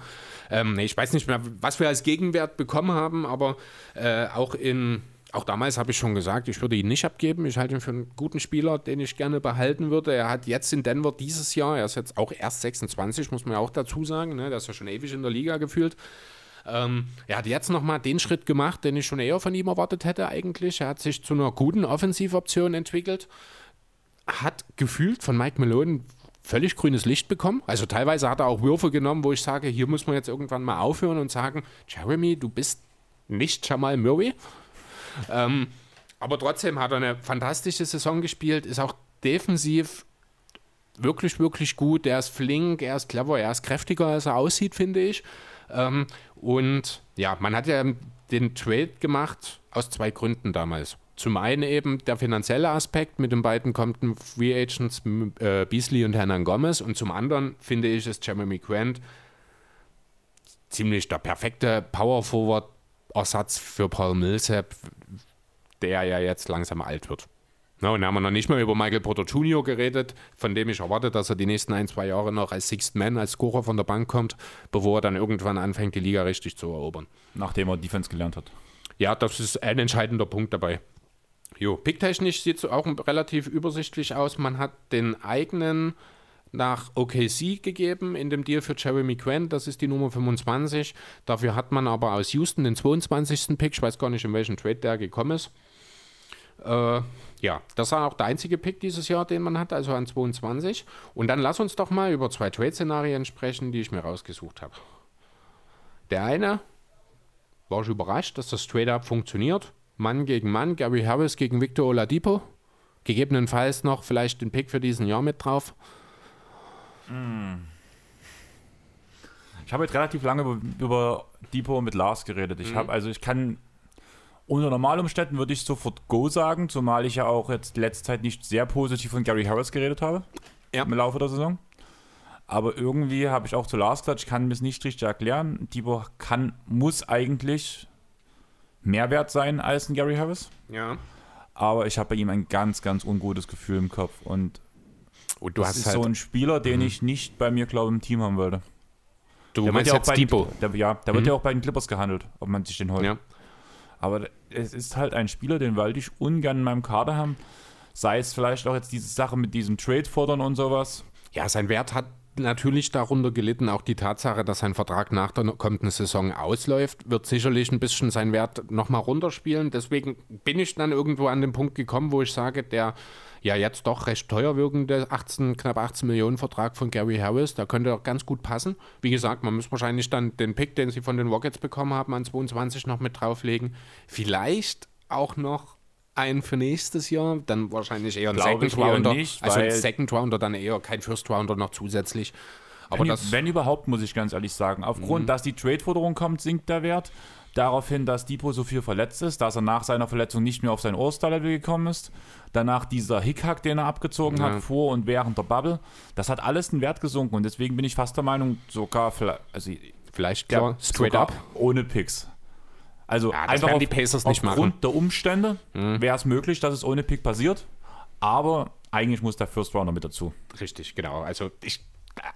Ähm, nee, ich weiß nicht mehr, was wir als Gegenwert bekommen haben, aber äh, auch in. Auch damals habe ich schon gesagt, ich würde ihn nicht abgeben. Ich halte ihn für einen guten Spieler, den ich gerne behalten würde. Er hat jetzt in Denver dieses Jahr, er ist jetzt auch erst 26, muss man ja auch dazu sagen, ne? der ist ja schon ewig in der Liga gefühlt. Ähm, er hat jetzt nochmal den Schritt gemacht, den ich schon eher von ihm erwartet hätte eigentlich. Er hat sich zu einer guten Offensivoption entwickelt, hat gefühlt von Mike Malone völlig grünes Licht bekommen. Also teilweise hat er auch Würfe genommen, wo ich sage, hier muss man jetzt irgendwann mal aufhören und sagen, Jeremy, du bist nicht Jamal Murray. Ähm, aber trotzdem hat er eine fantastische Saison gespielt, ist auch defensiv wirklich, wirklich gut. Er ist flink, er ist clever, er ist kräftiger, als er aussieht, finde ich. Ähm, und ja, man hat ja den Trade gemacht aus zwei Gründen damals. Zum einen eben der finanzielle Aspekt mit den beiden kommenden Free Agents äh, Beasley und Hernan Gomez und zum anderen finde ich, ist Jeremy Grant ziemlich der perfekte Power Forward Ersatz für Paul Millsap, der ja jetzt langsam alt wird. Na, und da haben wir noch nicht mal über Michael Porter Jr. geredet, von dem ich erwarte, dass er die nächsten ein, zwei Jahre noch als Sixth Man, als Scorer von der Bank kommt, bevor er dann irgendwann anfängt, die Liga richtig zu erobern. Nachdem er Defense gelernt hat. Ja, das ist ein entscheidender Punkt dabei. Jo, picktechnisch sieht es auch relativ übersichtlich aus. Man hat den eigenen nach OKC gegeben in dem Deal für Jeremy Grant, das ist die Nummer 25. Dafür hat man aber aus Houston den 22. Pick, ich weiß gar nicht, in welchen Trade der gekommen ist. Äh, ja, das war auch der einzige Pick dieses Jahr, den man hat, also an 22. Und dann lass uns doch mal über zwei Trade-Szenarien sprechen, die ich mir rausgesucht habe. Der eine, war ich überrascht, dass das Trade-Up funktioniert. Mann gegen Mann, Gary Harris gegen Victor Oladipo. Gegebenenfalls noch vielleicht den Pick für diesen Jahr mit drauf. Ich habe jetzt relativ lange über, über Depot mit Lars geredet. Ich habe, also ich kann unter Normalumständen würde ich sofort Go sagen, zumal ich ja auch jetzt letzte Zeit nicht sehr positiv von Gary Harris geredet habe. Ja. Im Laufe der Saison. Aber irgendwie habe ich auch zu Lars gesagt, ich kann mir es nicht richtig erklären. Depot kann, muss eigentlich mehr wert sein als ein Gary Harris. Ja. Aber ich habe bei ihm ein ganz, ganz ungutes Gefühl im Kopf. Und Und du das hast ist halt, so ein Spieler, den ich nicht bei mir, glaube im Team haben würde. du Der meinst ja auch jetzt bei den, Depot. der, ja, der wird ja auch bei den Clippers gehandelt, ob man sich den holt. Ja. Aber es ist halt ein Spieler, den wollte ich ungern in meinem Kader haben. Sei es vielleicht auch jetzt diese Sache mit diesem Trade fordern und sowas. ja, sein Wert hat natürlich darunter gelitten. Auch die Tatsache, dass sein Vertrag nach der kommenden Saison ausläuft, wird sicherlich ein bisschen seinen Wert nochmal runterspielen. Deswegen bin ich dann irgendwo an den Punkt gekommen, wo ich sage, der ja jetzt doch recht teuer wirkende 18, knapp 18 Millionen Vertrag von Gary Harris, da könnte auch ganz gut passen. Wie gesagt, man muss wahrscheinlich dann den Pick, den sie von den Rockets bekommen haben, an 22 noch mit drauflegen. Vielleicht auch noch einen für nächstes Jahr, dann wahrscheinlich eher ein Second Rounder. nicht, also ein Second Rounder dann eher, kein First Rounder noch zusätzlich. Aber wenn, das, wenn überhaupt, muss ich ganz ehrlich sagen. Aufgrund, dass die Trade-Forderung kommt, sinkt der Wert. Daraufhin, dass Depot so viel verletzt ist, dass er nach seiner Verletzung nicht mehr auf sein All-Star-Level gekommen ist. Danach dieser Hickhack, den er abgezogen Ja. hat, vor und während der Bubble. Das hat alles den Wert gesunken und deswegen bin ich fast der Meinung, sogar, vielleicht- also vielleicht Ja, straight up. Ohne Picks. Also Ja, das einfach auf, die Pacers nicht aufgrund machen. Mhm. der Umstände wäre es möglich, dass es ohne Pick passiert. Aber eigentlich muss der First Rounder mit dazu. Richtig, genau. Also ich,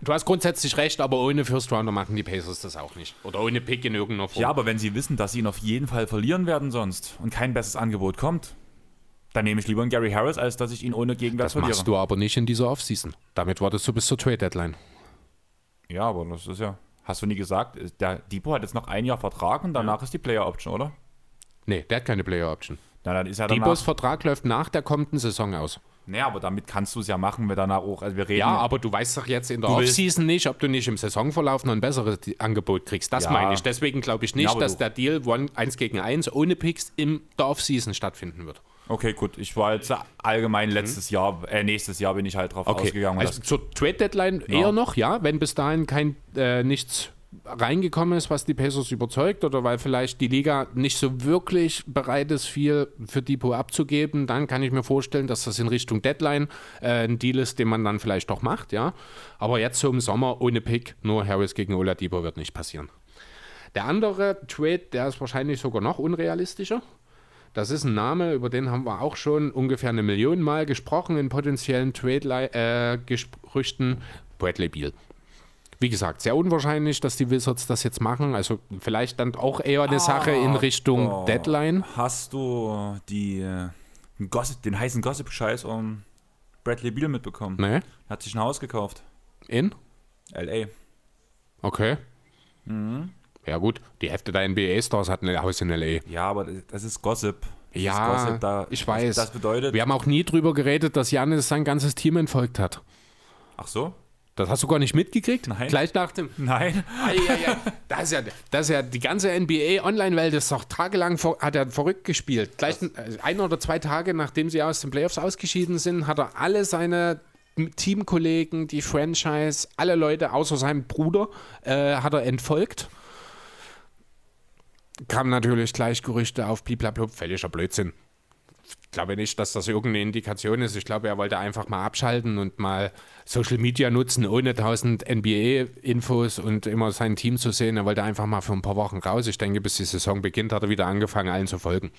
du hast grundsätzlich recht, aber ohne First Rounder machen die Pacers das auch nicht. Oder ohne Pick in irgendeiner Form. Ja, aber wenn sie wissen, dass sie ihn auf jeden Fall verlieren werden sonst und kein besseres Angebot kommt, dann nehme ich lieber einen Gary Harris, als dass ich ihn ohne Gegenwert das verliere. machst du aber nicht in dieser Offseason. Damit wartest du bis zur Trade Deadline. Ja, aber das ist ja. Hast du nie gesagt, der Depot hat jetzt noch ein Jahr Vertrag und danach ist die Player Option, oder? Nee, der hat keine Player Option. Na, dann ist er. Depos Vertrag läuft nach der kommenden Saison aus. Naja, aber damit kannst du es ja machen, wir danach auch. Also wir reden Ja, aber du weißt doch jetzt in der Offseason nicht, ob du nicht im Saisonverlauf noch ein besseres Angebot kriegst. Das Ja. meine ich. Deswegen glaube ich Ja, nicht, aber dass der Deal one, 1 gegen 1 ohne Picks in der Offseason stattfinden wird. Okay, gut. Ich war jetzt allgemein letztes Jahr, äh, nächstes Jahr bin ich halt drauf Mhm. Okay, ausgegangen. also zur Trade Deadline eher noch, ja, wenn bis dahin kein äh, nichts reingekommen ist, was die Pacers überzeugt oder weil vielleicht die Liga nicht so wirklich bereit ist, viel für Depot abzugeben, dann kann ich mir vorstellen, dass das in Richtung Deadline äh, ein Deal ist, den man dann vielleicht doch macht, ja. Aber jetzt so im Sommer ohne Pick, nur Harris gegen Oladipo wird nicht passieren. Der andere Trade, der ist wahrscheinlich sogar noch unrealistischer. Das ist ein Name, über den haben wir auch schon ungefähr eine Million Mal gesprochen in potenziellen Trade-Gerüchten. Äh, Bradley Beal. Wie gesagt, sehr unwahrscheinlich, dass die Wizards das jetzt machen. Also vielleicht dann auch eher eine Sache in Richtung Oh. Deadline. Hast du die, äh, Gossip, den heißen Gossip-Scheiß um Bradley Beal mitbekommen? Ne? Hat sich ein Haus gekauft. In? L.A. Okay. Mhm. Ja gut, die Hälfte der NBA-Stars hat ein Haus in L.A. Ja, aber das ist Gossip. Das Ja, ist Gossip, da, ich weiß. Das, bedeutet. Wir haben auch nie drüber geredet, dass Janis sein ganzes Team entfolgt hat. Ach so? Das hast du gar nicht mitgekriegt? Nein. Gleich nach dem. Nein. Eieiei. Das ist ja, das ist ja die ganze NBA-Online-Welt ist doch tagelang ver, hat er verrückt gespielt. Gleich ein, ein oder zwei Tage nachdem sie aus den Playoffs ausgeschieden sind, hat er alle seine Teamkollegen, die Franchise, alle Leute außer seinem Bruder äh, hat er entfolgt. Kamen natürlich gleich Gerüchte auf bliblablub, völliger Blödsinn. Ich glaube nicht, dass das irgendeine Indikation ist. Ich glaube, er wollte einfach mal abschalten und mal Social Media nutzen, ohne tausend NBA-Infos und immer sein Team zu sehen. Er wollte einfach mal für ein paar Wochen raus. Ich denke, bis die Saison beginnt, hat er wieder angefangen, allen zu folgen.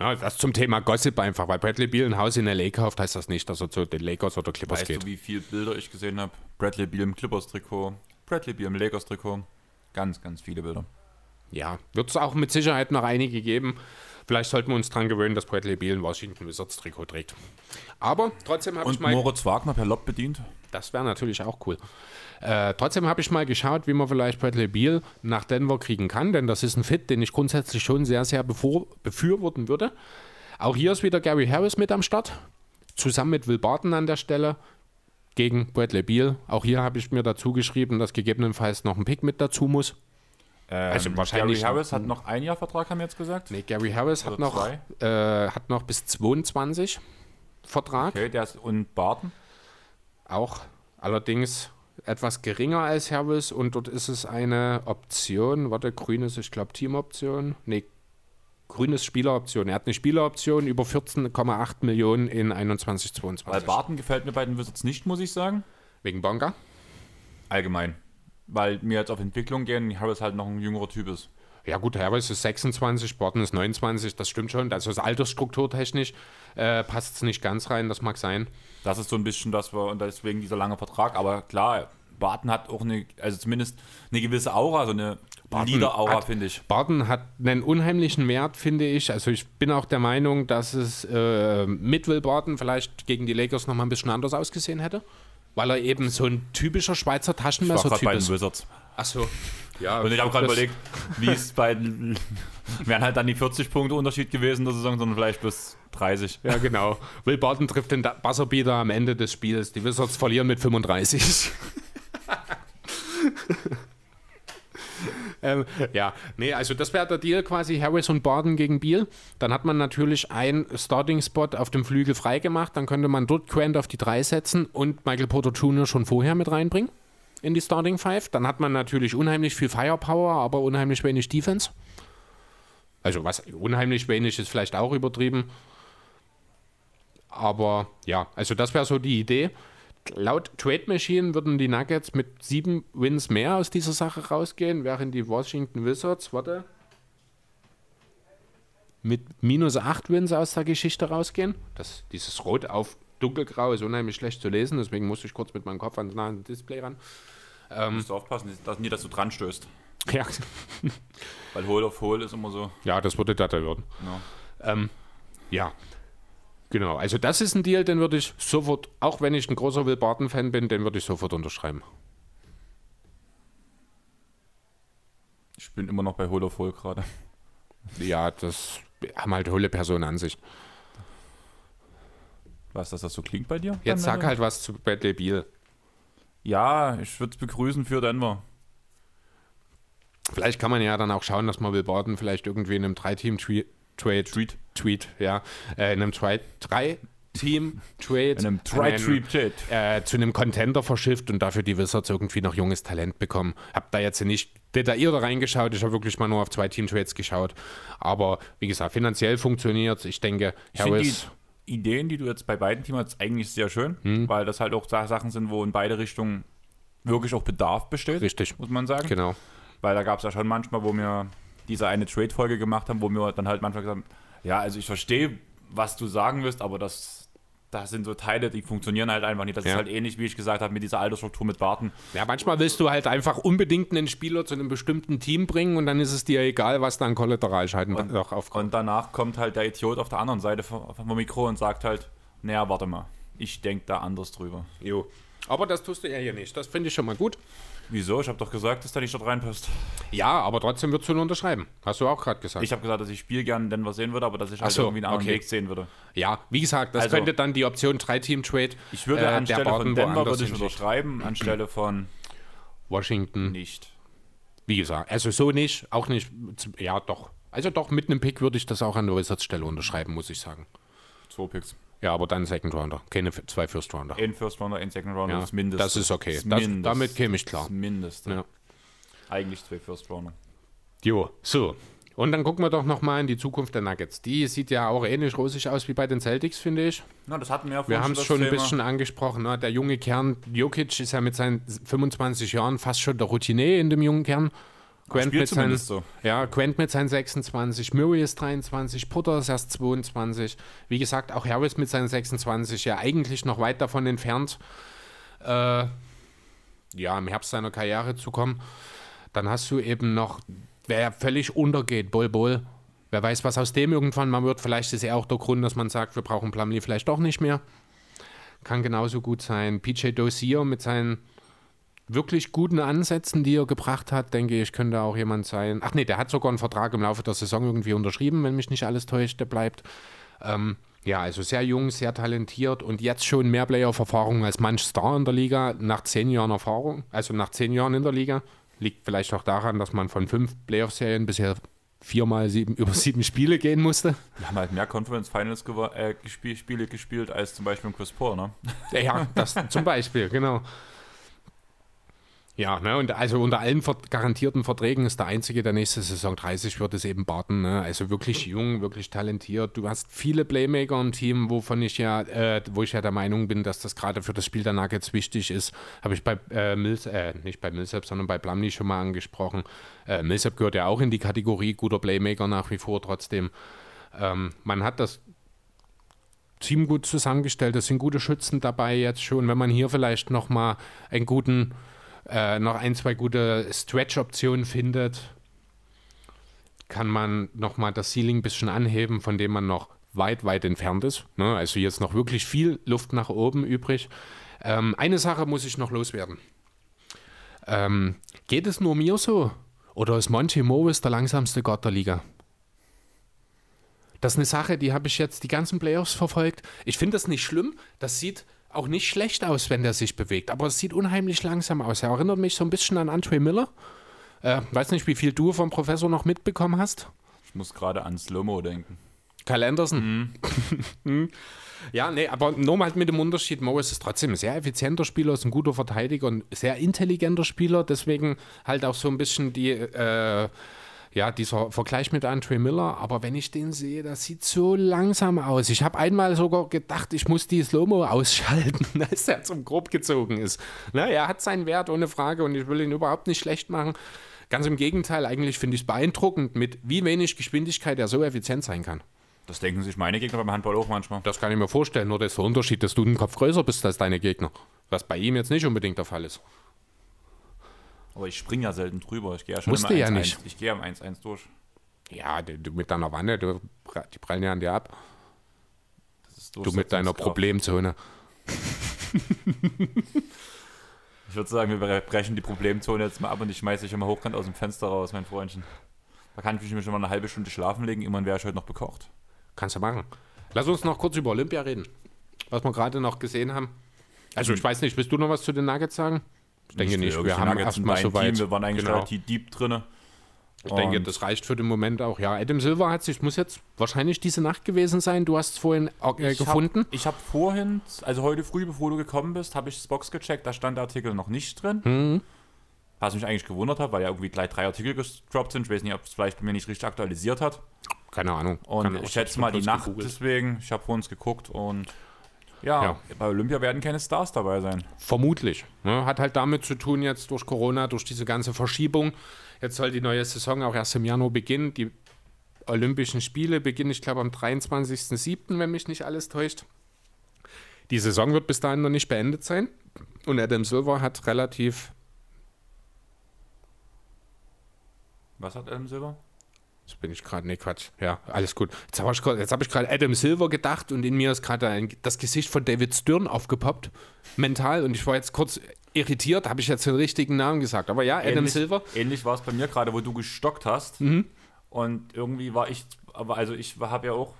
Ja, das zum Thema Gossip einfach, weil Bradley Beal ein Haus in LA kauft, heißt das nicht, dass er zu den Lakers oder Clippers Weißt geht. du, wie viele Bilder ich gesehen habe? Bradley Beal im Clippers-Trikot, Bradley Beal im Lakers-Trikot. Ganz, ganz viele Bilder. Ja, wird es auch mit Sicherheit noch einige geben. Vielleicht sollten wir uns daran gewöhnen, dass Bradley Beal ein Washington Wizards Trikot trägt. Aber trotzdem habe ich mal. Moritz Wagner per Lob bedient. Das wäre natürlich auch cool. Äh, trotzdem habe ich mal geschaut, wie man vielleicht Bradley Beal nach Denver kriegen kann, denn das ist ein Fit, den ich grundsätzlich schon sehr, sehr befürworten würde. Auch hier ist wieder Gary Harris mit am Start, zusammen mit Will Barton an der Stelle gegen Bradley Beal. Auch hier habe ich mir dazu geschrieben, dass gegebenenfalls noch ein Pick mit dazu muss. Ähm, Also wahrscheinlich- Gary Harris hat noch ein Jahr Vertrag, haben wir jetzt gesagt. Nee, Gary Harris hat noch, äh, hat noch bis 22 Vertrag. Okay, der ist und Barton. Auch allerdings etwas geringer als Harris und dort ist es eine Option, warte, grünes, ich glaube Teamoption, nee, grünes Spieleroption. Er hat eine Spieleroption über 14,8 Millionen in 21, Weil 22. Barton gefällt mir bei den Wizards nicht, muss ich sagen. Wegen Bonga? Allgemein. Weil mir jetzt auf Entwicklung gehen, Harris halt noch ein jüngerer Typ ist. Ja gut, Harris ist 26, Barton ist 29, das stimmt schon. Also das altersstrukturtechnisch äh, passt es nicht ganz rein, das mag sein. Das ist so ein bisschen das, wir, und deswegen dieser lange Vertrag. Aber klar, Barton hat auch eine, also zumindest eine gewisse Aura, so eine Hat- finde ich. Barton hat einen unheimlichen Wert, finde ich. Also ich bin auch der Meinung, dass es äh, mit Will Barton vielleicht gegen die Lakers noch mal ein bisschen anders ausgesehen hätte. Weil er eben so ein typischer Schweizer Taschenmesser-Typ bei den ist. Wizards. Achso. Ja, Und ich habe gerade überlegt, wie es bei wären halt dann die 40 Punkte Unterschied gewesen in der Saison, sondern vielleicht plus 30. Ja, genau. Will Barton trifft den Buzzerbeater am Ende des Spiels. Die Wizards verlieren mit 35. ähm, ja, nee, also das wäre der Deal quasi Harris und Barton gegen Beal. Dann hat man natürlich einen Starting-Spot auf dem Flügel freigemacht. Dann könnte man dort Grant auf die 3 setzen und Michael Porter Jr. schon vorher mit reinbringen in die Starting Five. Dann hat man natürlich unheimlich viel Firepower, aber unheimlich wenig Defense. Also was unheimlich wenig ist vielleicht auch übertrieben. Aber ja, also das wäre so die Idee. Laut Trade Machine würden die Nuggets mit sieben Wins mehr aus dieser Sache rausgehen, während die Washington Wizards, warte, mit minus acht Wins aus der Geschichte rausgehen. Das, dieses Rot auf dunkelgrau ist unheimlich schlecht zu lesen, deswegen musste ich kurz mit meinem Kopf ans nahe Display ran. Musst du aufpassen, dass, nie, dass du dran stößt. Ja, Weil Hole auf Hole ist immer so. ja das würde da werden. Ja. Ähm, ja, genau. Also das ist ein Deal, den würde ich sofort, auch wenn ich ein großer Will Barton-Fan bin, den würde ich sofort unterschreiben. Ich bin immer noch bei Hole Hole gerade. Ja, das haben halt hohle Personen an sich. Weißt du, dass das so klingt bei dir? Jetzt sag äh, halt was zu Bradley Beal. Ja, ich würde es begrüßen für Denver. Vielleicht kann man ja dann auch schauen, dass man Will Barton vielleicht irgendwie in einem Drei-Team-Trade, Treat. Tweet, ja, äh, in einem Tri- Drei-Team-Trade, In einem einen- Tri-Treat. äh, zu einem Contender verschifft und dafür die Wizards irgendwie noch junges Talent bekommen. Hab da jetzt nicht detaillierter reingeschaut, ich habe wirklich mal nur auf zwei Team-Trades geschaut. Aber wie gesagt, finanziell funktioniert Ich denke, Ich finde die Harris, Ideen, die du jetzt bei beiden Teams hast, eigentlich sehr schön, Hm. weil das halt auch Sa- Sachen sind, wo in beide Richtungen wirklich auch Bedarf besteht, richtig, muss man sagen. genau. Weil da gab es ja schon manchmal, wo mir diese eine Trade-Folge gemacht haben, wo wir dann halt manchmal gesagt haben, ja, also ich verstehe, was du sagen willst, aber das, das sind so Teile, die funktionieren halt einfach nicht. Das Ja. ist halt ähnlich, wie ich gesagt habe, mit dieser Altersstruktur mit Barton. Ja, manchmal willst du halt einfach unbedingt einen Spieler zu einem bestimmten Team bringen und dann ist es dir egal, was da an Kollateralschalten noch aufkommt. Und danach kommt halt der Idiot auf der anderen Seite vom, vom Mikro und sagt halt, naja, warte mal, ich denke da anders drüber. Jo. Aber das tust du ja hier nicht. Das finde ich schon mal gut. Wieso? Ich habe doch gesagt, dass da nicht dort reinpasst. Ja, aber trotzdem würdest du nur unterschreiben. Hast du auch gerade gesagt. Ich habe gesagt, dass ich Spiel gerne Denver sehen würde, aber dass ich halt so, irgendwie einen anderen okay. Weg sehen würde. ja, wie gesagt, das Also- könnte dann die Option 3-Team-Trade Ich würde äh, anstelle von Denver würde ich unterschreiben, anstelle von Washington. nicht. Wie gesagt, also so nicht, auch nicht, ja doch. Also doch, mit einem Pick würde ich das auch an der Wizards Stelle unterschreiben, muss ich sagen. Zwei Picks. Ja, aber dann Second Rounder, keine zwei First Rounder. Ein First Rounder, ein Second Rounder, Ja, das Mindeste. das ist okay. Das- Mindeste. damit käme ich klar. Das Mindeste. Ja. Eigentlich zwei First Rounder. Jo, so. Und dann gucken wir doch nochmal in die Zukunft der Nuggets. Die sieht ja auch ähnlich rosig aus wie bei den Celtics, finde ich. Na, das hatten wir ja Wir haben es das schon ein Thema. bisschen angesprochen. Ne? Der junge Kern, Jokic ist ja mit seinen 25 Jahren fast schon der Routinier in dem jungen Kern. Quent spielt mit, seinen, so. ja, Quent mit seinen 26, Murray ist 23, Putter ist erst 22. Wie gesagt, auch Harris mit seinen 26, ja eigentlich noch weit davon entfernt, äh, ja, im Herbst seiner Karriere zu kommen. Dann hast du eben noch, wer völlig untergeht, Bol Bol. Wer weiß, was aus dem irgendwann mal wird. Vielleicht ist er auch der Grund, dass man sagt, wir brauchen Plumlee vielleicht doch nicht mehr. Kann genauso gut sein. PJ Dozier mit seinen wirklich guten Ansätzen, die er gebracht hat, denke ich, könnte auch jemand sein. Ach nee, der hat sogar einen Vertrag im Laufe der Saison irgendwie unterschrieben, wenn mich nicht alles täuscht, der bleibt. Ähm, ja, also sehr jung, sehr talentiert und jetzt schon mehr Playoff-Erfahrung als manch Star in der Liga, nach zehn Jahren Erfahrung, also nach zehn Jahren in der Liga. Liegt vielleicht auch daran, dass man von fünf Playoff-Serien bisher viermal sieben, über sieben Spiele gehen musste. Wir haben halt mehr Conference Finals gewa- äh, Spiele gespielt als zum Beispiel im Chris Paul, ne? Ja, das zum Beispiel, genau. Ja, ne, und also unter allen garantierten Verträgen ist der einzige, der nächste Saison 30 wird, ist eben Barton. Ne? Also wirklich jung, wirklich talentiert. Du hast viele Playmaker im Team, wovon ich ja, äh, wo ich ja der Meinung bin, dass das gerade für das Spiel der Nuggets wichtig ist. Habe ich bei äh, Mills, äh, nicht bei Millsap, sondern bei Plumlee schon mal angesprochen. Äh, Millsap gehört ja auch in die Kategorie guter Playmaker nach wie vor trotzdem. Ähm, man hat das Team gut zusammengestellt. Es sind gute Schützen dabei jetzt schon. Wenn man hier vielleicht noch mal einen guten, äh, noch ein, zwei gute Stretch-Optionen findet, kann man noch mal das Ceiling ein bisschen anheben, von dem man noch weit, weit entfernt ist. Ne? Also jetzt noch wirklich viel Luft nach oben übrig. Ähm, eine Sache muss ich noch loswerden. Ähm, geht es nur mir so? Oder ist Monty Morris der langsamste Gott der Liga? Das ist eine Sache, die habe ich jetzt die ganzen Playoffs verfolgt. Ich finde das nicht schlimm. Das sieht auch nicht schlecht aus, wenn der sich bewegt. Aber es sieht unheimlich langsam aus. Er erinnert mich so ein bisschen an Andre Miller. Äh, weiß nicht, wie viel du vom Professor noch mitbekommen hast. Ich muss gerade an Slow-Mo denken. Kyle Anderson. Hm. ja, nee, aber nur mal mit dem Unterschied, Morris ist trotzdem ein sehr effizienter Spieler, ist ein guter Verteidiger und sehr intelligenter Spieler, deswegen halt auch so ein bisschen die, äh, ja, dieser Vergleich mit Andre Miller, aber wenn ich den sehe, das sieht so langsam aus. Ich habe einmal sogar gedacht, ich muss die Slow-Mo ausschalten, als er zum Grob gezogen ist. Na, er hat seinen Wert, ohne Frage, und ich will ihn überhaupt nicht schlecht machen. Ganz im Gegenteil, eigentlich finde ich es beeindruckend, mit wie wenig Geschwindigkeit er so effizient sein kann. Das denken sich meine Gegner beim Handball auch manchmal. Das kann ich mir vorstellen, nur das ist der Unterschied, dass du einen Kopf größer bist als deine Gegner. Was bei ihm jetzt nicht unbedingt der Fall ist. Aber ich springe ja selten drüber. Ich gehe ja schon Musst immer du ja 1-1. nicht. Ich gehe am 1-1 durch. Ja, du, mit deiner Wanne, du, die prallen ja an dir ab. Du mit deiner. Problemzone. Ich würde sagen, wir brechen die Problemzone jetzt mal ab und ich schmeiße dich immer hochkant aus dem Fenster raus, mein Freundchen. Da kann ich mich schon mal eine halbe Stunde schlafen legen, immerhin wäre ich heute noch bekocht. Kannst du machen. Lass uns noch kurz über Olympia reden. Was wir gerade noch gesehen haben. Also ich weiß nicht, willst du noch was zu den Nuggets sagen? Ich denke nicht. Wir haben erstmal so soweit. Wir waren eigentlich Genau. relativ deep drin. Ich denke, das reicht für den Moment auch. Ja, Adam Silver hat sich, muss jetzt wahrscheinlich diese Nacht gewesen sein. Du hast es vorhin äh, Ich gefunden. Hab, ich habe vorhin, also heute früh, bevor du gekommen bist, habe ich das Box gecheckt, da stand der Artikel noch nicht drin. Mhm. Was mich eigentlich gewundert hat, weil ja irgendwie gleich drei Artikel gedroppt sind. Ich weiß nicht, ob es vielleicht bei mir nicht richtig aktualisiert hat. Keine Ahnung. Und ich schätze mal die Nacht gegoogelt. deswegen. Ich habe vor uns geguckt und Ja, Ja. bei Olympia werden keine Stars dabei sein. Vermutlich. Ne? Hat halt damit zu tun, jetzt durch Corona, durch diese ganze Verschiebung. Jetzt soll die neue Saison auch erst im Januar beginnen. Die Olympischen Spiele beginnen, ich glaube, am 23.07., wenn mich nicht alles täuscht. Die Saison wird bis dahin noch nicht beendet sein. Und Adam Silver hat relativ. Was hat Adam Silver? Jetzt bin ich gerade, nee, Quatsch. Ja, alles gut. Jetzt habe ich, hab gerade Adam Silver gedacht und in mir ist gerade das Gesicht von David Stern aufgepoppt, mental. Und ich war jetzt kurz irritiert, habe ich jetzt den richtigen Namen gesagt. Aber ja, Adam ähnlich, Silver. Ähnlich war es bei mir gerade, wo du gestockt hast. Mhm. Und irgendwie war ich, aber also ich habe ja auch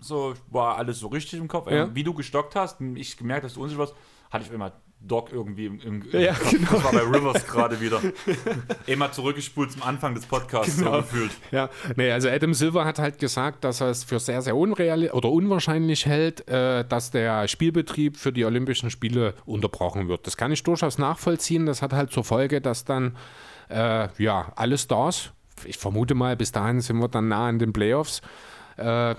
so, war alles so richtig im Kopf. Ähm, Ja. Wie du gestockt hast, ich gemerkt, dass du unsicher warst, hatte ich immer Doc irgendwie im, im, im Ja, Kopf. genau. Das war bei Rivers gerade wieder. Immer zurückgespult zum Anfang des Podcasts Genau. so gefühlt. Ja, nee, also Adam Silver hat halt gesagt, dass er es für sehr, sehr unreal oder unwahrscheinlich hält, äh, dass der Spielbetrieb für die Olympischen Spiele unterbrochen wird. Das kann ich durchaus nachvollziehen. Das hat halt zur Folge, dass dann äh, ja alle Stars, ich vermute mal, bis dahin sind wir dann nah an den Playoffs, äh,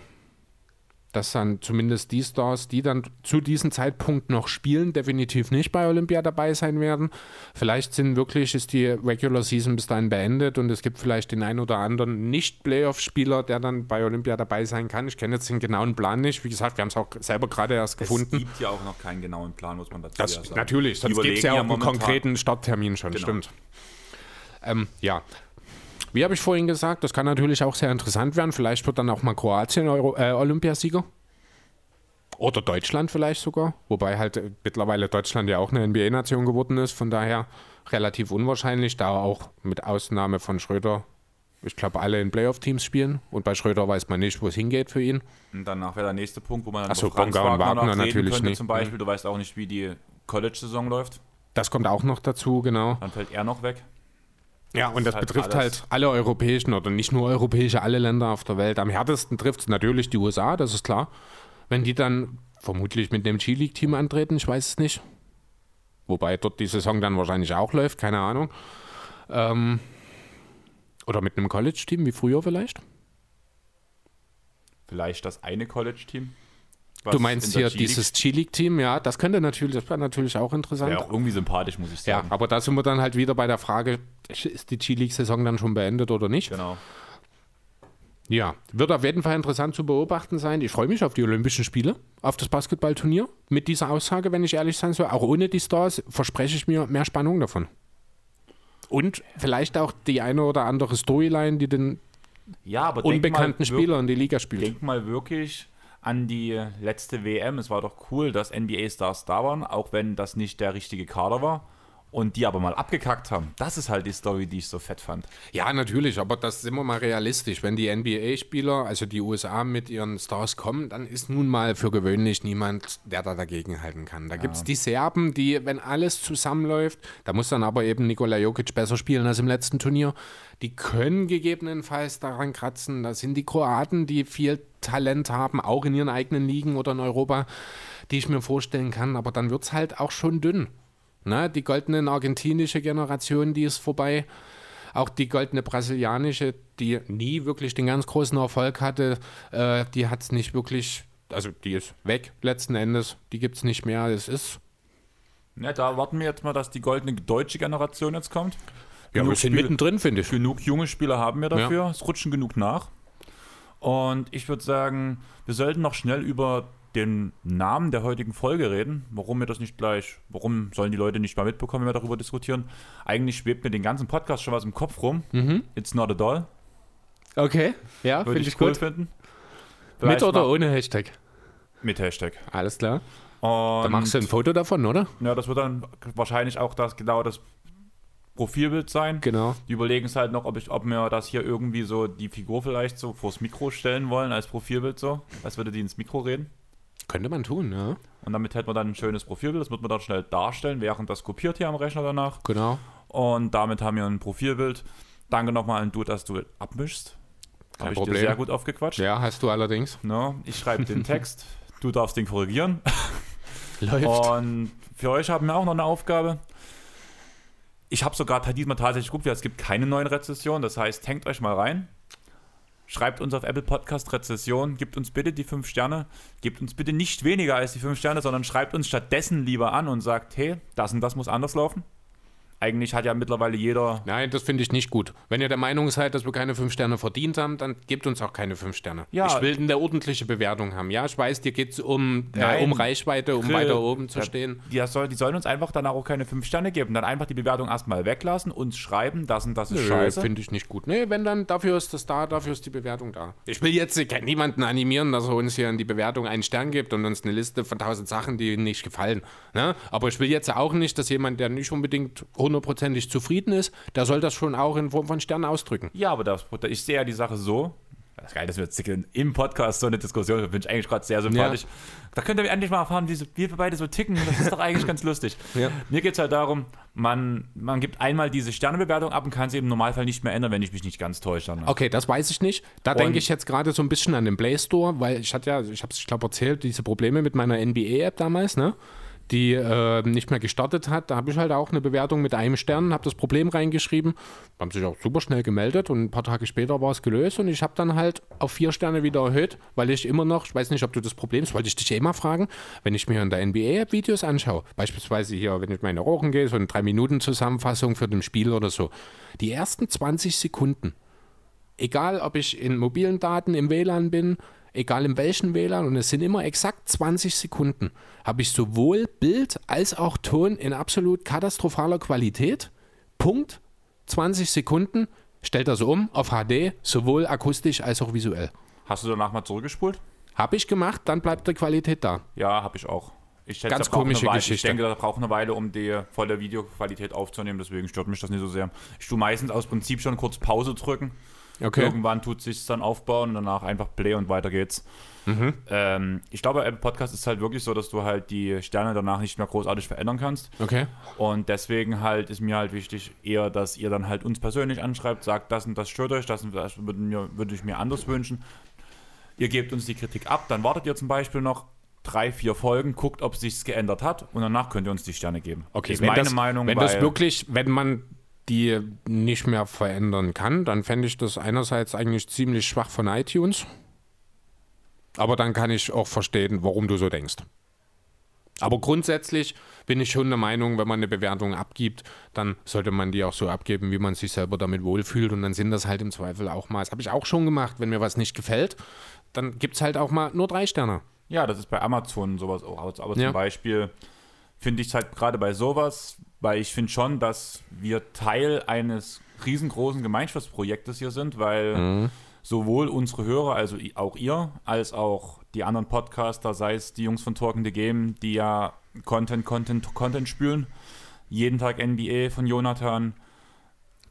dass dann zumindest die Stars, die dann zu diesem Zeitpunkt noch spielen, definitiv nicht bei Olympia dabei sein werden. Vielleicht sind wirklich, ist die Regular Season bis dahin beendet und es gibt vielleicht den einen oder anderen Nicht-Playoff-Spieler, der dann bei Olympia dabei sein kann. Ich kenne jetzt den genauen Plan nicht. Wie gesagt, wir haben es auch selber gerade erst gefunden. Es gibt ja auch noch keinen genauen Plan, muss man dazu Das, ja sagen. natürlich, sonst gibt es ja auch einen konkreten Starttermin schon, Genau. stimmt. Ähm, ja. Wie habe ich vorhin gesagt, das kann natürlich auch sehr interessant werden. Vielleicht wird dann auch mal Kroatien Euro, äh, Olympiasieger. Oder Deutschland vielleicht sogar. Wobei halt äh, mittlerweile Deutschland ja auch eine NBA-Nation geworden ist. Von daher relativ unwahrscheinlich, da auch mit Ausnahme von Schröder, ich glaube, alle in Playoff-Teams spielen. Und bei Schröder weiß man nicht, wo es hingeht für ihn. Und danach wäre der nächste Punkt, wo man dann Ach so, Franz Bonga und Wagner reden natürlich könnte, nicht. Zum Beispiel, du weißt auch nicht, wie die College-Saison läuft. Das kommt auch noch dazu, genau. Dann fällt er noch weg. Ja, und ist das halt betrifft alles- halt alle europäischen oder nicht nur europäische, alle Länder auf der Welt. Am härtesten trifft es natürlich die USA, das ist klar. Wenn die dann vermutlich mit dem G-League-Team antreten, ich weiß es nicht. Wobei dort die Saison dann wahrscheinlich auch läuft, keine Ahnung. Ähm, oder mit einem College-Team, wie früher vielleicht. Vielleicht das eine College-Team. Du meinst hier dieses G-League-Team, ja, das könnte natürlich, das wäre natürlich auch interessant. Ja, auch irgendwie sympathisch, muss ich Ja, sagen. aber da sind wir dann halt wieder bei der Frage, ist die G-League-Saison dann schon beendet oder nicht? Genau. Ja, wird auf jeden Fall interessant zu beobachten sein. Ich freue mich auf die Olympischen Spiele, auf das Basketballturnier. Mit dieser Aussage, wenn ich ehrlich sein soll, auch ohne die Stars, verspreche ich mir mehr Spannung davon. Und vielleicht auch die eine oder andere Storyline, die den Ja, unbekannten mal, Spieler in die Liga spielt. Denk mal wirklich an die letzte WM. Es war doch cool, dass NBA-Stars da waren, auch wenn das nicht der richtige Kader war. Und die aber mal abgekackt haben. Das ist halt die Story, die ich so fett fand. Ja, natürlich, aber das sind wir mal realistisch. Wenn die NBA-Spieler, also die USA mit ihren Stars kommen, dann ist nun mal für gewöhnlich niemand, der da dagegen halten kann. Da gibt es die Serben, die, wenn alles zusammenläuft, da muss dann aber eben Nikola Jokic besser spielen als im letzten Turnier. Die können gegebenenfalls daran kratzen. Da sind die Kroaten, die viel Talent haben, auch in ihren eigenen Ligen oder in Europa, die ich mir vorstellen kann. Aber dann wird es halt auch schon dünn. Na, die goldene argentinische Generation, die ist vorbei. Auch die goldene brasilianische, die nie wirklich den ganz großen Erfolg hatte, äh, die hat es nicht wirklich, also die ist weg letzten Endes, die gibt es nicht mehr. Es ist, Ja, da warten wir jetzt mal, dass die goldene deutsche Generation jetzt kommt. ja, Genug wir sind Spiele- mittendrin, finde ich. Genug junge Spieler haben wir dafür. Es rutschen genug nach. Und ich würde sagen, wir sollten noch schnell über den Namen der heutigen Folge reden. Warum wir das nicht gleich, warum sollen die Leute nicht mal mitbekommen, wenn wir darüber diskutieren? Eigentlich schwebt mir den ganzen Podcast schon was im Kopf rum. It's not a doll. Okay, ja, Würde finde ich ich cool gut. finden. Mit oder ohne Hashtag? Mit Hashtag. Alles klar. Und Da machst du ein Foto davon, oder? ja, das wird dann wahrscheinlich auch das genau das Profilbild sein. Genau. Die überlegen es halt noch, ob, ich, ob wir das hier irgendwie so die Figur vielleicht so vors Mikro stellen wollen als Profilbild so. Als würde die ins Mikro reden. Könnte man tun, ja. Und damit hätten wir dann ein schönes Profilbild. Das wird man dann schnell darstellen, während das kopiert hier am Rechner danach. Genau. Und damit haben wir ein Profilbild. Danke nochmal an du, dass du abmischst. Kein Habe ich Problem. dir sehr gut aufgequatscht. Ja, hast du allerdings. Ne? Ich schreibe den Text. Du darfst den korrigieren. Läuft. Und für euch haben wir auch noch eine Aufgabe. Ich habe sogar diesmal tatsächlich geguckt, es gibt keine neuen Rezessionen. Das heißt, hängt euch mal rein. Schreibt uns auf Apple Podcast Rezession, gebt uns bitte die fünf Sterne, gebt uns bitte nicht weniger als die fünf Sterne, sondern schreibt uns stattdessen lieber an und sagt, hey, das und das muss anders laufen. Eigentlich hat ja mittlerweile jeder. Nein, das finde ich nicht gut. Wenn ihr der Meinung seid, dass wir keine fünf Sterne verdient haben, dann gebt uns auch keine fünf Sterne. Ja. Ich will eine ordentliche Bewertung haben. Ja, ich weiß, dir geht es um, äh, um Reichweite, um Grill. weiter oben zu Ja, stehen. Die, soll, die sollen uns einfach danach auch keine fünf Sterne geben. Dann einfach die Bewertung erstmal weglassen, uns schreiben, das und das ist scheiße. Finde ich nicht gut. Nee, wenn dann, dafür ist das da, dafür ist die Bewertung da. Ich will jetzt niemanden animieren, dass er uns hier in die Bewertung einen Stern gibt und uns eine Liste von tausend Sachen, die ihm nicht gefallen. Ne? Aber ich will jetzt auch nicht, dass jemand, der nicht unbedingt hundertprozentig zufrieden ist, der soll das schon auch in Form von Sternen ausdrücken. Ja, aber das, ich sehe ja die Sache so. Das ist geil, dass wir jetzt im Podcast so eine Diskussion führen, finde ich eigentlich gerade sehr sympathisch. Da könnt ihr endlich mal erfahren, wie, wir beide so ticken. Das ist doch eigentlich ganz lustig. Ja. Mir geht es halt darum, man, man gibt einmal diese Sternebewertung ab und kann sie im Normalfall nicht mehr ändern, wenn ich mich nicht ganz täusche. Dann. Okay, das weiß ich nicht. Da Und- denke ich jetzt gerade so ein bisschen an den Play Store, weil ich hatte ja, ich habe es, ich glaube, erzählt, diese Probleme mit meiner NBA-App damals, ne? Die äh, nicht mehr gestartet hat. Da habe ich halt auch eine Bewertung mit einem Stern, habe das Problem reingeschrieben, haben sich auch super schnell gemeldet und ein paar Tage später war es gelöst und ich habe dann halt auf vier Sterne wieder erhöht, weil ich immer noch, ich weiß nicht, ob du das Problem, das wollte ich dich eh mal fragen, wenn ich mir in der NBA-App Videos anschaue, beispielsweise hier, wenn ich meine Rochen gehe, so eine 3-Minuten-Zusammenfassung für ein Spiel oder so, die ersten 20 Sekunden egal ob ich in mobilen Daten im WLAN bin, egal in welchen WLAN, und es sind immer exakt 20 Sekunden, habe ich sowohl Bild als auch Ton in absolut katastrophaler Qualität. Punkt. 20 Sekunden, stellt das um auf HD, sowohl akustisch als auch visuell. Hast du danach mal zurückgespult? Habe ich gemacht, dann bleibt die Qualität da. Ja, habe ich auch. Ich schätze, Ganz komische Weile. Ich Geschichte. denke, da braucht eine Weile, um die volle Videoqualität aufzunehmen, deswegen stört mich das nicht so sehr. Ich tue meistens aus Prinzip schon kurz Pause drücken. Okay. Irgendwann tut sich dann aufbauen und danach einfach Play und weiter geht's. Mhm. Ähm, ich glaube, bei Apple Podcast ist halt wirklich so, dass du halt die Sterne danach nicht mehr großartig verändern kannst. Okay. Und deswegen halt ist mir halt wichtig, eher, dass ihr dann halt uns persönlich anschreibt, sagt, das und das stört euch, das und das würde, mir, würde ich mir anders wünschen. Ihr gebt uns die Kritik ab, dann wartet ihr zum Beispiel noch drei, vier Folgen, guckt, ob sich's geändert hat und danach könnt ihr uns die Sterne geben. Okay, ist wenn meine das, Meinung. Wenn weil, das wirklich, wenn man die nicht mehr verändern kann, dann fände ich das einerseits eigentlich ziemlich schwach von iTunes. Aber dann kann ich auch verstehen, warum du so denkst. Aber grundsätzlich bin ich schon der Meinung, wenn man eine Bewertung abgibt, dann sollte man die auch so abgeben, wie man sich selber damit wohlfühlt. Und dann sind das halt im Zweifel auch mal, das habe ich auch schon gemacht, wenn mir was nicht gefällt, dann gibt es halt auch mal nur drei Sterne. Ja, das ist bei Amazon sowas auch. Aber Ja. zum Beispiel finde ich es halt gerade bei sowas, weil ich finde schon, dass wir Teil eines riesengroßen Gemeinschaftsprojektes hier sind, weil Mhm. sowohl unsere Hörer, also auch ihr, als auch die anderen Podcaster, sei es die Jungs von Talking the Game, die ja Content, Content, Content spülen, jeden Tag NBA von Jonathan,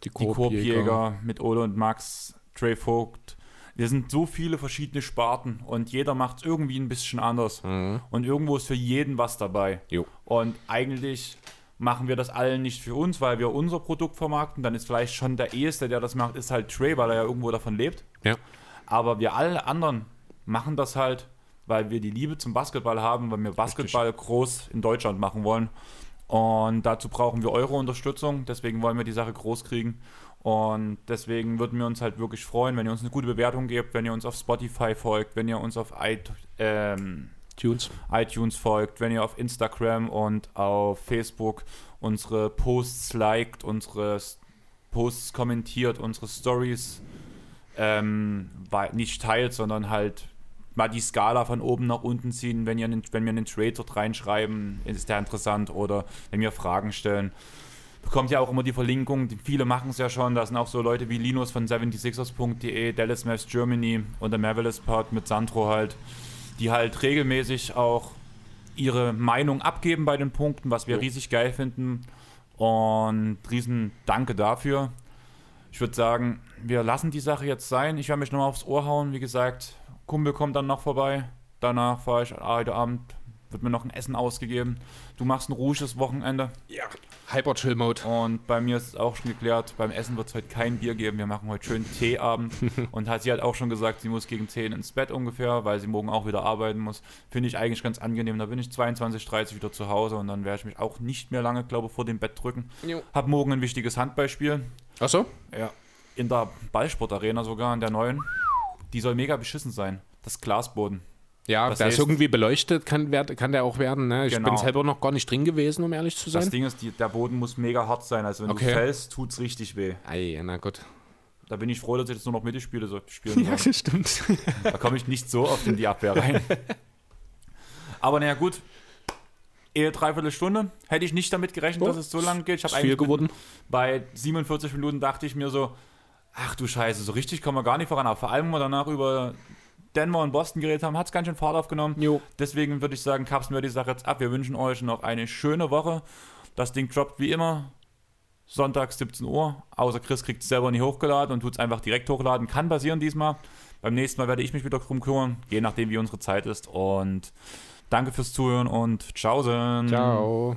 Die die Korbjäger mit Ole und Max, Trey Vogt. Wir sind so viele verschiedene Sparten und jeder macht es irgendwie ein bisschen anders. Und irgendwo ist für jeden was dabei. Jo. Und eigentlich machen wir das allen nicht für uns, weil wir unser Produkt vermarkten. Dann ist vielleicht schon der Eheste, der das macht, ist halt Trey, weil er ja irgendwo davon lebt. Ja. Aber wir alle anderen machen das halt, weil wir die Liebe zum Basketball haben, weil wir Basketball groß in Deutschland machen wollen. Und dazu brauchen wir eure Unterstützung. Deswegen wollen wir die Sache groß kriegen. Und deswegen würden wir uns halt wirklich freuen, wenn ihr uns eine gute Bewertung gebt, wenn ihr uns auf Spotify folgt, wenn ihr uns auf it ähm, Tunes. iTunes folgt, wenn ihr auf Instagram und auf Facebook unsere Posts liked, unsere Posts kommentiert, unsere Stories ähm, nicht teilt, sondern halt mal die Skala von oben nach unten ziehen, wenn, ihr einen, wenn wir einen Trade dort reinschreiben, ist der interessant oder wenn wir Fragen stellen. Bekommt ja auch immer die Verlinkung, viele machen es ja schon, da sind auch so Leute wie Linus von 76ers.de, Dallas Mavs Germany und der Marvelous Part mit Sandro halt, die halt regelmäßig auch ihre Meinung abgeben bei den Punkten, was wir riesig geil finden. Und riesen Danke dafür. Ich würde sagen, wir lassen die Sache jetzt sein. Ich werde mich nochmal aufs Ohr hauen. Wie gesagt, Kumpel kommt dann noch vorbei. Danach fahre ich heute Abend, wird mir noch ein Essen ausgegeben. Du machst ein ruhiges Wochenende. Ja. Hyper Chill Mode. Und bei mir ist es auch schon geklärt, beim Essen wird es heute kein Bier geben. Wir machen heute schön Teeabend. und hat sie halt auch schon gesagt, sie muss gegen 10 ins Bett ungefähr, weil sie morgen auch wieder arbeiten muss. Finde ich eigentlich ganz angenehm. Da bin ich 22, 30 wieder zu Hause und dann werde ich mich auch nicht mehr lange, glaube ich, vor dem Bett drücken. Jo. Hab morgen ein wichtiges Handballspiel. Achso? Ja. In der Ballsportarena sogar, in der neuen. die soll mega beschissen sein. Das Glasboden. Ja, Das der ist heißt- irgendwie beleuchtet, kann, kann der auch werden. Ne? Ich Genau. bin selber noch gar nicht drin gewesen, um ehrlich zu Das sein. Ding ist, die, der Boden muss mega hart sein. Also wenn Okay. du fällst, tut's richtig weh. Ei, na gut. Da bin ich froh, dass ich jetzt nur noch Mitte spiele, so spielen Ja, das stimmt. Da komme ich nicht so oft in die Abwehr rein. Aber naja, gut. Ehe dreiviertel Stunde. Hätte ich nicht damit gerechnet, Oh, dass es so lang geht. Ich habe eigentlich geworden. bei 47 Minuten dachte ich mir so, ach du Scheiße, so richtig kommen wir gar nicht voran. Aber vor allem, wenn wir danach über Denver und Boston geredet haben, hat es ganz schön Fahrt aufgenommen. Jo. Deswegen würde ich sagen, kapseln wir die Sache jetzt ab. Wir wünschen euch noch eine schöne Woche. Das Ding droppt wie immer Sonntag 17 Uhr. Außer Chris kriegt es selber nicht hochgeladen und tut es einfach direkt hochladen. Kann passieren diesmal. Beim nächsten Mal werde ich mich wieder drum kümmern, je nachdem wie unsere Zeit ist. Und danke fürs Zuhören und tschaußen. Ciao.